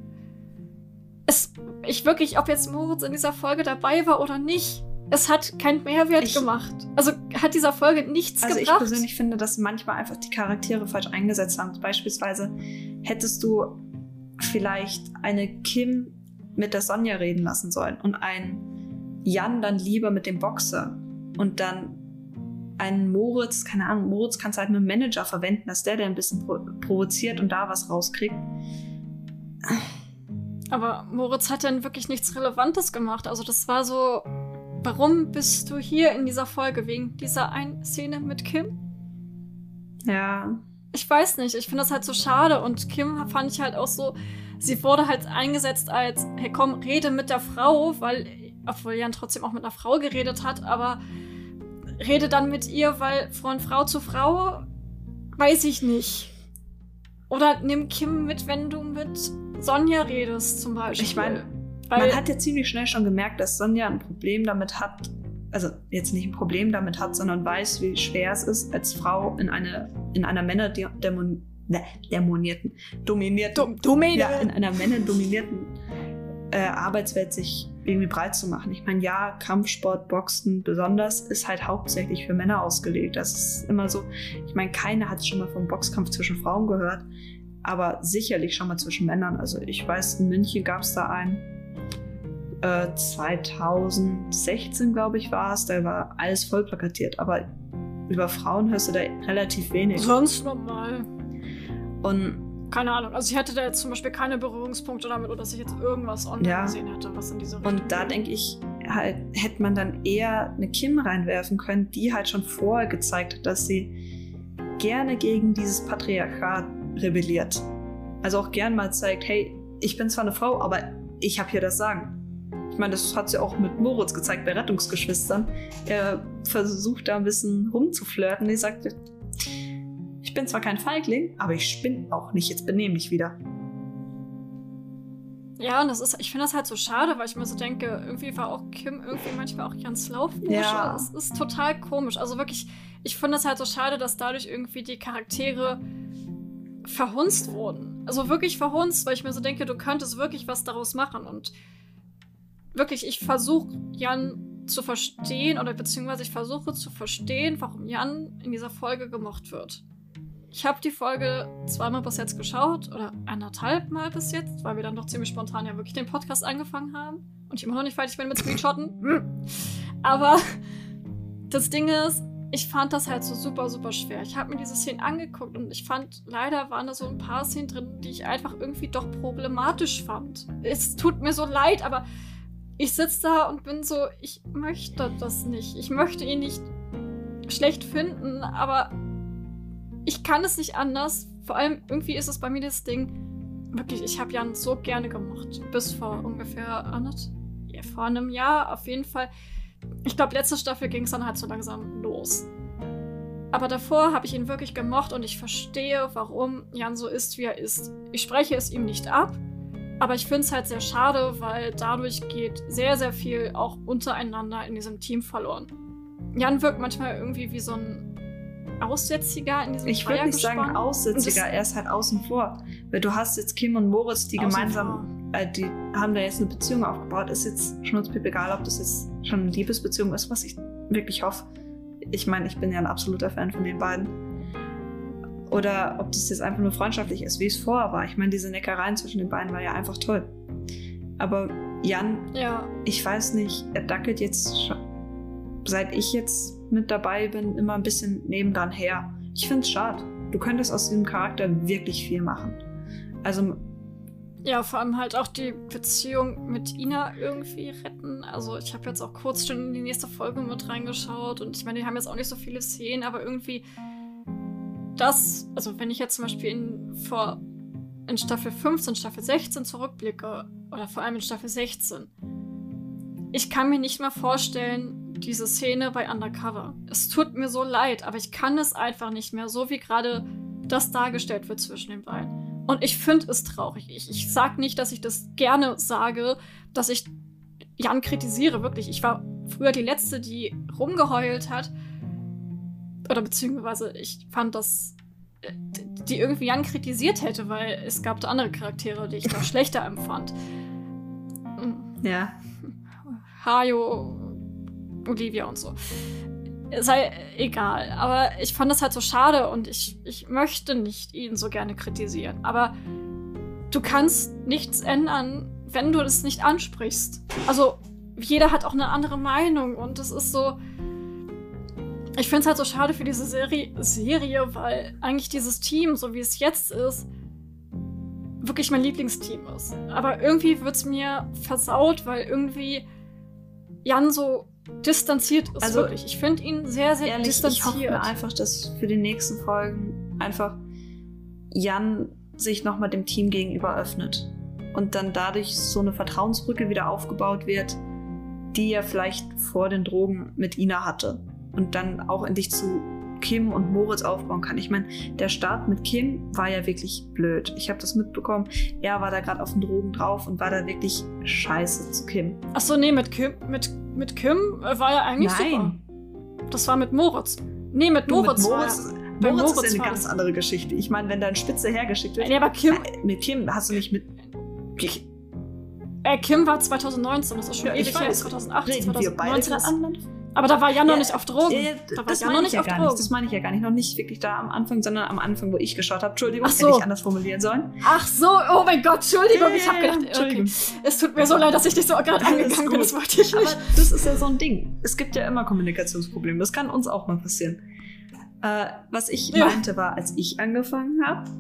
A: es, ich wirklich, ob jetzt Moritz in dieser Folge dabei war oder nicht, es hat keinen Mehrwert ich, gemacht. Also hat dieser Folge nichts
B: also
A: gebracht.
B: Also ich persönlich finde, dass manchmal einfach die Charaktere falsch eingesetzt haben. Beispielsweise hättest du vielleicht eine Kim mit der Sonja reden lassen sollen und einen Jan dann lieber mit dem Boxer und dann einen Moritz, keine Ahnung, Moritz kannst du halt mit dem Manager verwenden, dass der der ein bisschen provoziert und da was rauskriegt.
A: Aber Moritz hat dann wirklich nichts Relevantes gemacht. Also das war so, Warum bist du hier in dieser Folge? Wegen dieser einen Szene mit Kim?
B: Ja.
A: Ich weiß nicht, ich finde das halt so schade und Kim fand ich halt auch so, sie wurde halt eingesetzt als, hey komm, rede mit der Frau, weil, obwohl Jan trotzdem auch mit einer Frau geredet hat, aber rede dann mit ihr, weil von Frau zu Frau, weiß ich nicht. Oder nimm Kim mit, wenn du mit Sonja redest, zum Beispiel.
B: Ich meine, weil Man hat ja ziemlich schnell schon gemerkt, dass Sonja ein Problem damit hat, also jetzt nicht ein Problem damit hat, sondern weiß, wie schwer es ist, als Frau in, eine, in einer Männerdämonierten, ne, dämonierten, dominierten,
A: Dom
B: ja, in einer männerdominierten äh, Arbeitswelt sich irgendwie breit zu machen. Ich meine, ja, Kampfsport, Boxen besonders ist halt hauptsächlich für Männer ausgelegt. Das ist immer so, ich meine, keiner hat schon mal vom Boxkampf zwischen Frauen gehört, aber sicherlich schon mal zwischen Männern. Also ich weiß, in München gab es da einen, 2016, äh, glaube ich, war es. Da war alles voll plakatiert. Aber über Frauen hörst du da relativ wenig.
A: Sonst normal.
B: Und
A: keine Ahnung. Also ich hätte da jetzt zum Beispiel keine Berührungspunkte damit oder dass ich jetzt irgendwas online ja. gesehen hätte, was in diese
B: Richtung Und da denke ich, halt, hätte man dann eher eine Kim reinwerfen können, die halt schon vorher gezeigt hat, dass sie gerne gegen dieses Patriarchat rebelliert. Also auch gern mal zeigt, hey, ich bin zwar eine Frau, aber ich habe hier das Sagen. Ich meine, das hat sie auch mit Moritz gezeigt bei Rettungsgeschwistern. Er versucht da ein bisschen rumzuflirten. Er sagt, ich bin zwar kein Feigling, aber ich spinne auch nicht. Jetzt benehme mich wieder.
A: Ja, und das ist, ich finde das halt so schade, weil ich mir so denke, irgendwie war auch Kim irgendwie manchmal auch ganz Laufbursche.
B: Ja.
A: Es ist total komisch. Also wirklich, ich finde das halt so schade, dass dadurch irgendwie die Charaktere verhunzt wurden. Also wirklich verhunzt, weil ich mir so denke, du könntest wirklich was daraus machen. Und wirklich, ich versuche Jan zu verstehen oder beziehungsweise ich versuche zu verstehen, warum Jan in dieser Folge gemocht wird. Ich habe die Folge zweimal bis jetzt geschaut oder anderthalb Mal bis jetzt, weil wir dann doch ziemlich spontan ja wirklich den Podcast angefangen haben und ich immer noch nicht fertig bin mit Screenshotten. Aber das Ding ist, ich fand das halt so super, super schwer. Ich habe mir diese Szenen angeguckt und ich fand, leider waren da so ein paar Szenen drin, die ich einfach irgendwie doch problematisch fand. Es tut mir so leid, aber ich sitze da und bin so, ich möchte das nicht. Ich möchte ihn nicht schlecht finden, aber ich kann es nicht anders. Vor allem irgendwie ist es bei mir das Ding, wirklich, ich habe Jan so gerne gemacht. Bis vor ungefähr anderth ja, vor einem Jahr auf jeden Fall. Ich glaube, letzte Staffel ging es dann halt so langsam los. Aber davor habe ich ihn wirklich gemocht und ich verstehe, warum Jan so ist, wie er ist. Ich spreche es ihm nicht ab. Aber ich finde es halt sehr schade, weil dadurch geht sehr, sehr viel auch untereinander in diesem Team verloren. Jan wirkt manchmal irgendwie wie so ein Aussätziger in diesem
B: Ich würde nicht sagen Aussätziger, er ist halt außen vor. Weil du hast jetzt Kim und Moritz, die gemeinsam, äh, die haben da jetzt eine Beziehung aufgebaut. Ist jetzt schon uns egal, ob das jetzt schon eine Liebesbeziehung ist, was ich wirklich hoffe. Ich meine, ich bin ja ein absoluter Fan von den beiden oder ob das jetzt einfach nur freundschaftlich ist, wie es vorher war. Ich meine, diese Neckereien zwischen den beiden war ja einfach toll. Aber Jan,
A: ja.
B: ich weiß nicht, er dackelt jetzt, seit ich jetzt mit dabei bin, immer ein bisschen nebendran her. Ich finde es schade. Du könntest aus diesem Charakter wirklich viel machen. Also.
A: Ja, vor allem halt auch die Beziehung mit Ina irgendwie retten. Also ich habe jetzt auch kurz schon in die nächste Folge mit reingeschaut und ich meine, die haben jetzt auch nicht so viele Szenen, aber irgendwie das, also wenn ich jetzt zum Beispiel in, vor, in Staffel 15, Staffel 16 zurückblicke, oder vor allem in Staffel 16, ich kann mir nicht mehr vorstellen, diese Szene bei Undercover. Es tut mir so leid, aber ich kann es einfach nicht mehr, so wie gerade das dargestellt wird zwischen den beiden. Und ich finde es traurig. Ich, ich sag nicht, dass ich das gerne sage, dass ich Jan kritisiere, wirklich. Ich war früher die Letzte, die rumgeheult hat. Oder beziehungsweise ich fand, dass äh, die irgendwie Jan kritisiert hätte, weil es gab da andere Charaktere, die ich da schlechter empfand.
B: Ja.
A: Hajo, Olivia und so. Sei egal. Aber ich fand das halt so schade und ich, ich möchte nicht ihn so gerne kritisieren. Aber du kannst nichts ändern, wenn du es nicht ansprichst. Also, jeder hat auch eine andere Meinung und es ist so. Ich finde es halt so schade für diese Serie, Serie, weil eigentlich dieses Team, so wie es jetzt ist, wirklich mein Lieblingsteam ist. Aber irgendwie wird es mir versaut, weil irgendwie Jan so distanziert ist. Also wirklich. Ich finde ihn sehr, sehr ehrlich, distanziert.
B: Ich hoffe mir einfach, dass für die nächsten Folgen einfach Jan sich nochmal dem Team gegenüber öffnet. Und dann dadurch so eine Vertrauensbrücke wieder aufgebaut wird, die er vielleicht vor den Drogen mit Ina hatte. Und dann auch endlich zu Kim und Moritz aufbauen kann. Ich meine, der Start mit Kim war ja wirklich blöd. Ich habe das mitbekommen. Er war da gerade auf den Drogen drauf und war da wirklich scheiße zu Kim.
A: Ach so, nee, mit Kim, mit, mit Kim war er eigentlich Nein. super. Das war mit Moritz. Nee, mit Moritz, mit Moritz
B: war bei Moritz, Moritz ist ja eine ganz andere Geschichte. Ich meine, wenn da ein Spitze hergeschickt wird.
A: Nee, aber Kim.
B: Äh, mit Kim hast du nicht mit.
A: Äh, Kim war 2019, das ist schon ja, ewig her, 2018, Reden 2019. Wir beide aber da war Jan
B: ja,
A: noch nicht auf Drogen.
B: Ja, da war Jan noch nicht ja auf Drogen. Nicht. Das meine ich ja gar nicht. Noch nicht wirklich da am Anfang, sondern am Anfang, wo ich geschaut habe. Entschuldigung, Ach so. hätte ich anders formulieren sollen.
A: Ach so, oh mein Gott, Entschuldigung. ich habe gedacht, okay. es tut mir so leid, dass ich dich so gerade angegangen bin. Das wollte ich nicht. Aber
B: das ist ja so ein Ding. Es gibt ja immer Kommunikationsprobleme. Das kann uns auch mal passieren. Äh, was ich meinte war, als ich angefangen habe,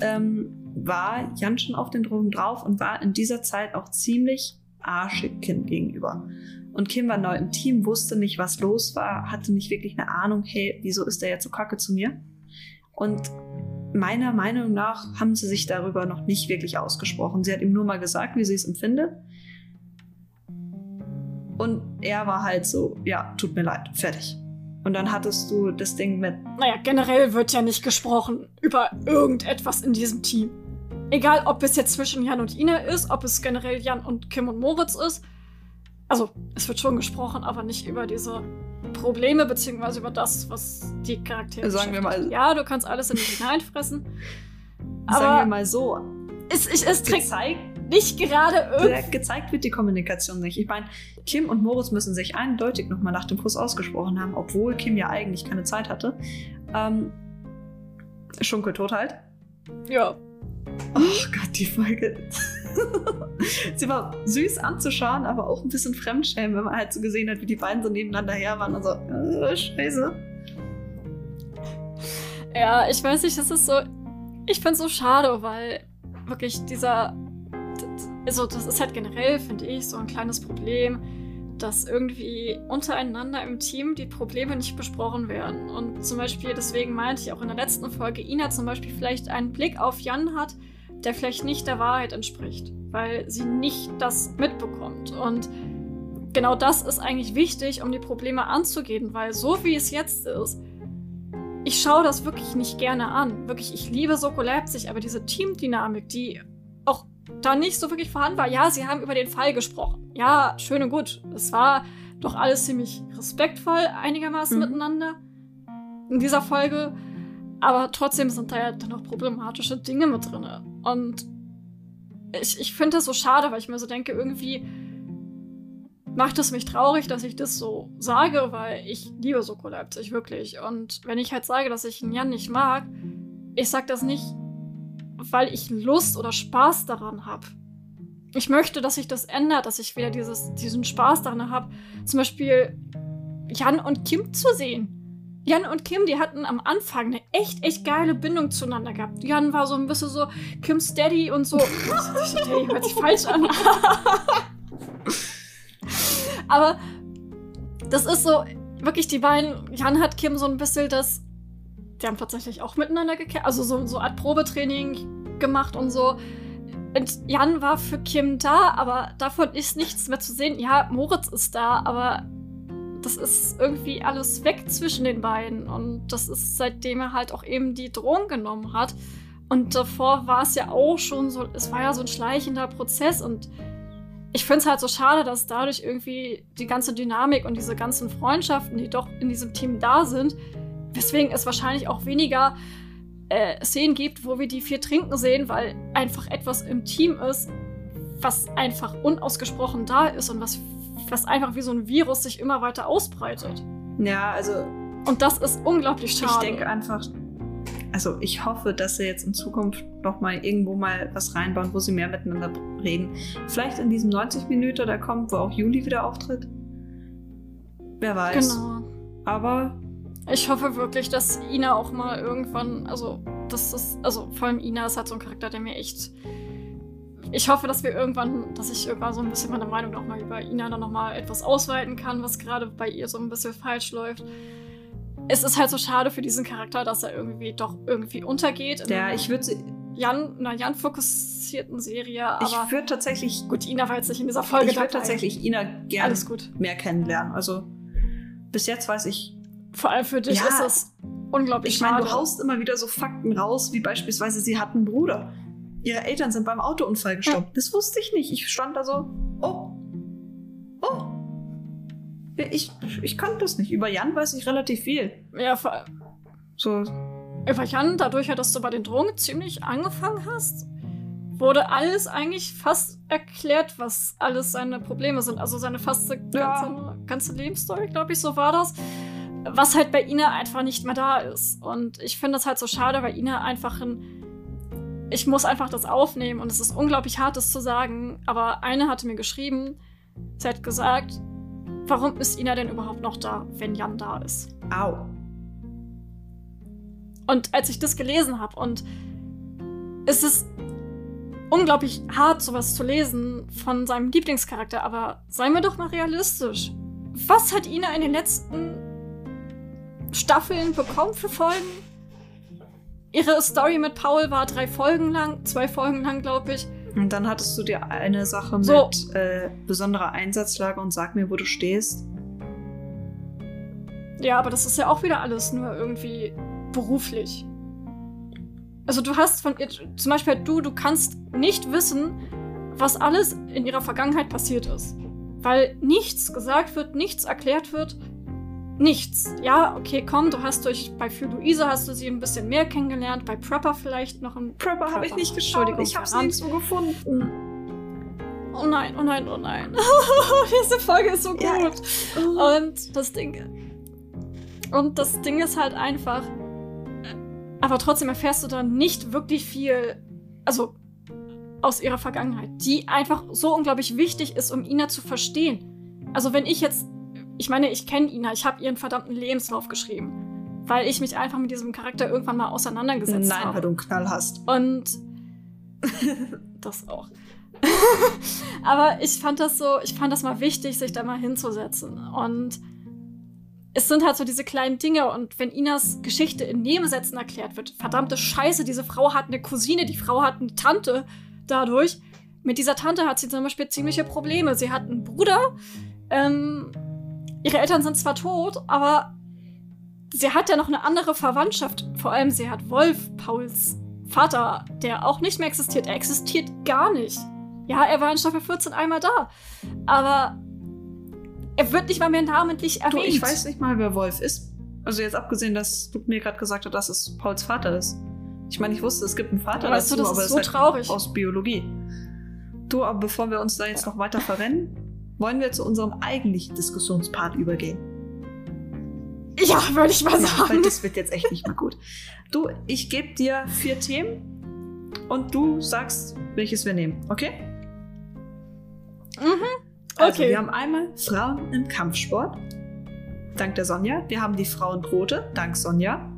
B: ähm, war Jan schon auf den Drogen drauf und war in dieser Zeit auch ziemlich arschig Kind gegenüber. Und Kim war neu im Team, wusste nicht, was los war, hatte nicht wirklich eine Ahnung, hey, wieso ist der jetzt so kacke zu mir? Und meiner Meinung nach haben sie sich darüber noch nicht wirklich ausgesprochen. Sie hat ihm nur mal gesagt, wie sie es empfindet. Und er war halt so, ja, tut mir leid, fertig. Und dann hattest du das Ding mit.
A: Naja, generell wird ja nicht gesprochen über irgendetwas in diesem Team. Egal, ob es jetzt zwischen Jan und Ina ist, ob es generell Jan und Kim und Moritz ist also, es wird schon gesprochen, aber nicht über diese Probleme, beziehungsweise über das, was die Charaktere
B: Sagen wir mal.
A: Ja, du kannst alles in dich hineinfressen.
B: Aber sagen wir mal so.
A: Es, es, es trägt nicht gerade
B: irgendwie. Gezeigt wird die Kommunikation nicht. Ich meine, Kim und Moritz müssen sich eindeutig nochmal nach dem Kuss ausgesprochen haben, obwohl Kim ja eigentlich keine Zeit hatte. Ähm, Schunkel tot halt.
A: Ja.
B: Oh Gott, die Folge. sie war süß anzuschauen, aber auch ein bisschen fremdschämen, wenn man halt so gesehen hat, wie die beiden so nebeneinander her waren und so, äh, scheiße.
A: Ja, ich weiß nicht, das ist so. Ich finde es so schade, weil wirklich dieser. Also, das ist halt generell, finde ich, so ein kleines Problem, dass irgendwie untereinander im Team die Probleme nicht besprochen werden. Und zum Beispiel, deswegen meinte ich auch in der letzten Folge, Ina zum Beispiel vielleicht einen Blick auf Jan hat, der vielleicht nicht der Wahrheit entspricht, weil sie nicht das mitbekommt. Und genau das ist eigentlich wichtig, um die Probleme anzugehen, weil so wie es jetzt ist, ich schaue das wirklich nicht gerne an. Wirklich, ich liebe Soko Leipzig, aber diese Teamdynamik, die auch da nicht so wirklich vorhanden war. Ja, sie haben über den Fall gesprochen. Ja, schön und gut. Es war doch alles ziemlich respektvoll einigermaßen mhm. miteinander in dieser Folge. Aber trotzdem sind da ja dann auch problematische Dinge mit drin. Und ich, ich finde das so schade, weil ich mir so denke, irgendwie macht es mich traurig, dass ich das so sage, weil ich liebe Soko Leipzig, wirklich. Und wenn ich halt sage, dass ich Jan nicht mag, ich sag das nicht, weil ich Lust oder Spaß daran habe. Ich möchte, dass sich das ändert, dass ich wieder dieses, diesen Spaß daran habe, zum Beispiel Jan und Kim zu sehen. Jan und Kim, die hatten am Anfang eine echt, echt geile Bindung zueinander gehabt. Jan war so ein bisschen so Kim's Daddy und so. Daddy hört sich falsch an. Aber das ist so, wirklich die beiden, Jan hat Kim so ein bisschen das, die haben tatsächlich auch miteinander gekämpft, also so, so Art Probetraining gemacht und so. Und Jan war für Kim da, aber davon ist nichts mehr zu sehen. Ja, Moritz ist da, aber das ist irgendwie alles weg zwischen den beiden. Und das ist seitdem er halt auch eben die Drohung genommen hat. Und davor war es ja auch schon so, es war ja so ein schleichender Prozess und ich finde es halt so schade, dass dadurch irgendwie die ganze Dynamik und diese ganzen Freundschaften, die doch in diesem Team da sind, weswegen es wahrscheinlich auch weniger äh, Szenen gibt, wo wir die vier trinken sehen, weil einfach etwas im Team ist, was einfach unausgesprochen da ist und was, was einfach wie so ein Virus sich immer weiter ausbreitet.
B: Ja, also.
A: Und das ist unglaublich schade.
B: Ich denke einfach, also ich hoffe, dass sie jetzt in Zukunft noch mal irgendwo mal was reinbauen, wo sie mehr miteinander reden. Vielleicht in diesem 90 Minuten, der kommt, wo auch Juli wieder auftritt. Wer weiß. Genau. Aber
A: ich hoffe wirklich, dass Ina auch mal irgendwann, also das ist, also vor allem Ina ist halt so ein Charakter, der mir echt. Ich hoffe, dass wir irgendwann, dass ich irgendwann so ein bisschen meine Meinung auch mal über Ina dann nochmal etwas ausweiten kann, was gerade bei ihr so ein bisschen falsch läuft es ist halt so schade für diesen Charakter, dass er irgendwie doch irgendwie untergeht.
B: Ja, ich würde
A: Jan, einer Jan-fokussierten Serie, aber.
B: Ich würde tatsächlich.
A: Gut, Ina war jetzt nicht in dieser Folge.
B: Ich würde tatsächlich Ina gerne mehr kennenlernen. Also, bis jetzt weiß ich.
A: Vor allem für dich ja, ist das unglaublich
B: Ich meine, du haust immer wieder so Fakten raus, wie beispielsweise, sie hat einen Bruder. Ihre Eltern sind beim Autounfall gestorben. Ja. Das wusste ich nicht. Ich stand da so, oh. Oh, ich, ich kannte das nicht. Über Jan weiß ich relativ viel.
A: Ja, vor. So. Über Jan, dadurch, dass du bei den Drogen ziemlich angefangen hast, wurde alles eigentlich fast erklärt, was alles seine Probleme sind. Also seine fast ganze, ja. ganze Lebensstory, glaube ich, so war das. Was halt bei Ina einfach nicht mehr da ist. Und ich finde das halt so schade, weil Ina einfach ein. Ich muss einfach das aufnehmen und es ist unglaublich hart, das zu sagen. Aber eine hatte mir geschrieben, sie hat gesagt, Warum ist Ina denn überhaupt noch da, wenn Jan da ist?
B: Au.
A: Und als ich das gelesen habe und es ist unglaublich hart, sowas zu lesen von seinem Lieblingscharakter, aber seien wir doch mal realistisch. Was hat Ina in den letzten Staffeln bekommen für Folgen? Ihre Story mit Paul war drei Folgen lang, zwei Folgen lang, glaube ich.
B: Und dann hattest du dir eine Sache so. mit äh, besonderer Einsatzlage und sag mir, wo du stehst.
A: Ja, aber das ist ja auch wieder alles nur irgendwie beruflich. Also du hast von ihr, zum Beispiel du, du kannst nicht wissen, was alles in ihrer Vergangenheit passiert ist. Weil nichts gesagt wird, nichts erklärt wird nichts. Ja, okay, komm, du hast durch, bei Für Luise hast du sie ein bisschen mehr kennengelernt, bei Prepper vielleicht noch ein.
B: Prepper habe ich nicht geschaut, ich habe sie nirgendwo gefunden.
A: Oh nein, oh nein, oh nein. Diese Folge ist so gut. Ja. Und das Ding. Und das Ding ist halt einfach. Aber trotzdem erfährst du dann nicht wirklich viel. Also aus ihrer Vergangenheit, die einfach so unglaublich wichtig ist, um Ina zu verstehen. Also wenn ich jetzt ich meine, ich kenne Ina, ich habe ihren verdammten Lebenslauf geschrieben. Weil ich mich einfach mit diesem Charakter irgendwann mal auseinandergesetzt habe.
B: Nein, weil du einen Knall hast.
A: Und das auch. Aber ich fand das so, ich fand das mal wichtig, sich da mal hinzusetzen. Und es sind halt so diese kleinen Dinge. Und wenn Inas Geschichte in Nebensätzen erklärt wird, verdammte Scheiße, diese Frau hat eine Cousine, die Frau hat eine Tante dadurch. Mit dieser Tante hat sie zum Beispiel ziemliche Probleme. Sie hat einen Bruder, ähm, ihre Eltern sind zwar tot, aber sie hat ja noch eine andere Verwandtschaft. Vor allem sie hat Wolf, Pauls Vater, der auch nicht mehr existiert. Er existiert gar nicht. Ja, er war in Staffel 14 einmal da. Aber er wird nicht mal mehr namentlich erwähnt.
B: Du, ich weiß nicht mal, wer Wolf ist. Also jetzt abgesehen, dass du mir gerade gesagt hast, dass es Pauls Vater ist. Ich meine, ich wusste, es gibt einen Vater
A: weißt dazu, du, das aber ist so
B: halt
A: traurig.
B: aus Biologie. Du, aber bevor wir uns da jetzt noch weiter verrennen, wollen wir zu unserem eigentlichen Diskussionspart übergehen.
A: Ja, würde ich mal sagen.
B: weil das wird jetzt echt nicht mehr gut. Du, ich gebe dir vier Themen und du sagst, welches wir nehmen, okay?
A: Mhm.
B: Also, okay. wir haben einmal Frauen im Kampfsport. dank der Sonja. Wir haben die Frauenquote, dank Sonja.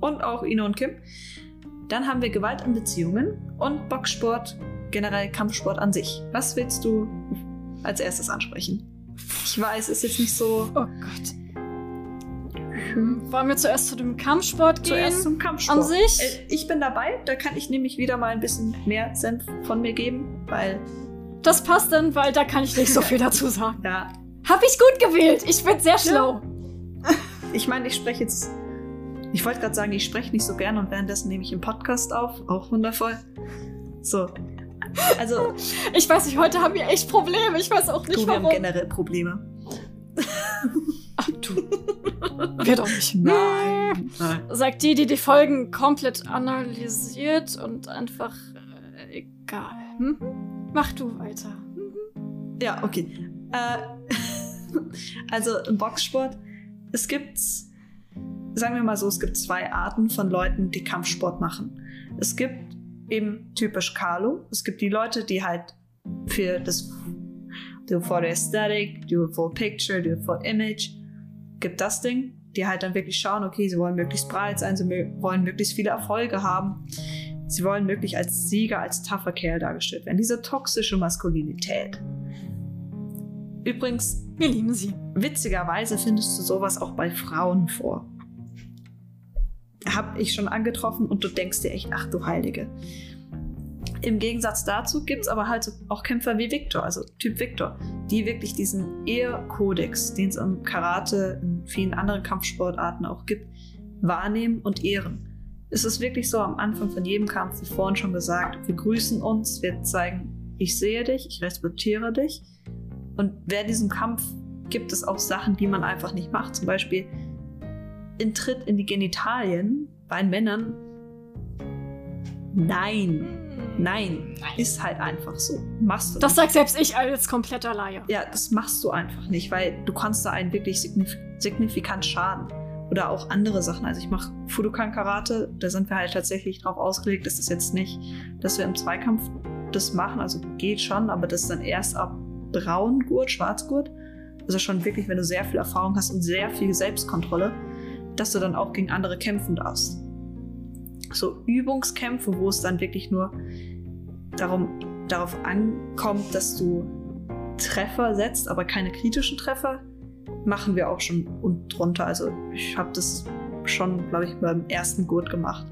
B: Und auch Ino und Kim. Dann haben wir Gewalt in Beziehungen und Boxsport, generell Kampfsport an sich. Was willst du als erstes ansprechen? Ich weiß, ist jetzt nicht so.
A: Oh Gott. Wollen wir zuerst zu dem Kampfsport gehen?
B: Zuerst zum Kampfsport.
A: An sich?
B: Äh, Ich bin dabei, da kann ich nämlich wieder mal ein bisschen mehr Senf von mir geben, weil,
A: Das passt dann, weil da kann ich nicht so viel dazu sagen.
B: ja,
A: Hab ich gut gewählt. Ich bin sehr schlau.
B: ich meine, ich spreche jetzt. Ich wollte gerade sagen, ich spreche nicht so gern und währenddessen nehme ich einen Podcast auf. Auch wundervoll. So. Also,
A: Ich weiß nicht, heute haben wir echt Probleme. Ich weiß auch nicht,
B: du, wir haben
A: warum.
B: generell Probleme.
A: Ach du. Wir doch nicht.
B: Nein.
A: Sagt die, die die Folgen komplett analysiert und einfach äh, egal. Hm? Mach du weiter. Hm?
B: Ja, okay. Äh, also im Boxsport, es gibt, sagen wir mal so, es gibt zwei Arten von Leuten, die Kampfsport machen. Es gibt eben typisch Carlo. Es gibt die Leute, die halt für das do for the aesthetic, do for picture, do for image, gibt das Ding, die halt dann wirklich schauen, okay, sie wollen möglichst breit sein, sie wollen möglichst viele Erfolge haben. Sie wollen wirklich als Sieger, als tougher Kerl dargestellt werden. Diese toxische Maskulinität. Übrigens,
A: Wir lieben sie.
B: witzigerweise findest du sowas auch bei Frauen vor. Hab ich schon angetroffen und du denkst dir echt, ach du Heilige. Im Gegensatz dazu gibt es aber halt auch Kämpfer wie Victor, also Typ Victor, die wirklich diesen Ehrkodex, den es im Karate, in vielen anderen Kampfsportarten auch gibt, wahrnehmen und ehren. Es ist wirklich so am Anfang von jedem Kampf, wie vorhin schon gesagt, wir grüßen uns, wir zeigen, ich sehe dich, ich respektiere dich. Und während diesem Kampf gibt es auch Sachen, die man einfach nicht macht. Zum Beispiel ein Tritt in die Genitalien bei Männern. Nein, nein, ist halt einfach so. Machst du
A: Das sagt selbst ich als kompletter Laie.
B: Ja, das machst du einfach nicht, weil du kannst da einen wirklich signif signifikant schaden. Oder auch andere Sachen. Also ich mache Fudokan Karate, da sind wir halt tatsächlich drauf ausgelegt, dass das jetzt nicht, dass wir im Zweikampf das machen, also geht schon, aber das ist dann erst ab Braungurt, Schwarzgurt. Also schon wirklich, wenn du sehr viel Erfahrung hast und sehr viel Selbstkontrolle, dass du dann auch gegen andere kämpfen darfst. So Übungskämpfe, wo es dann wirklich nur darum, darauf ankommt, dass du Treffer setzt, aber keine kritischen Treffer, machen wir auch schon und drunter. Also ich habe das schon, glaube ich, beim ersten Gurt gemacht.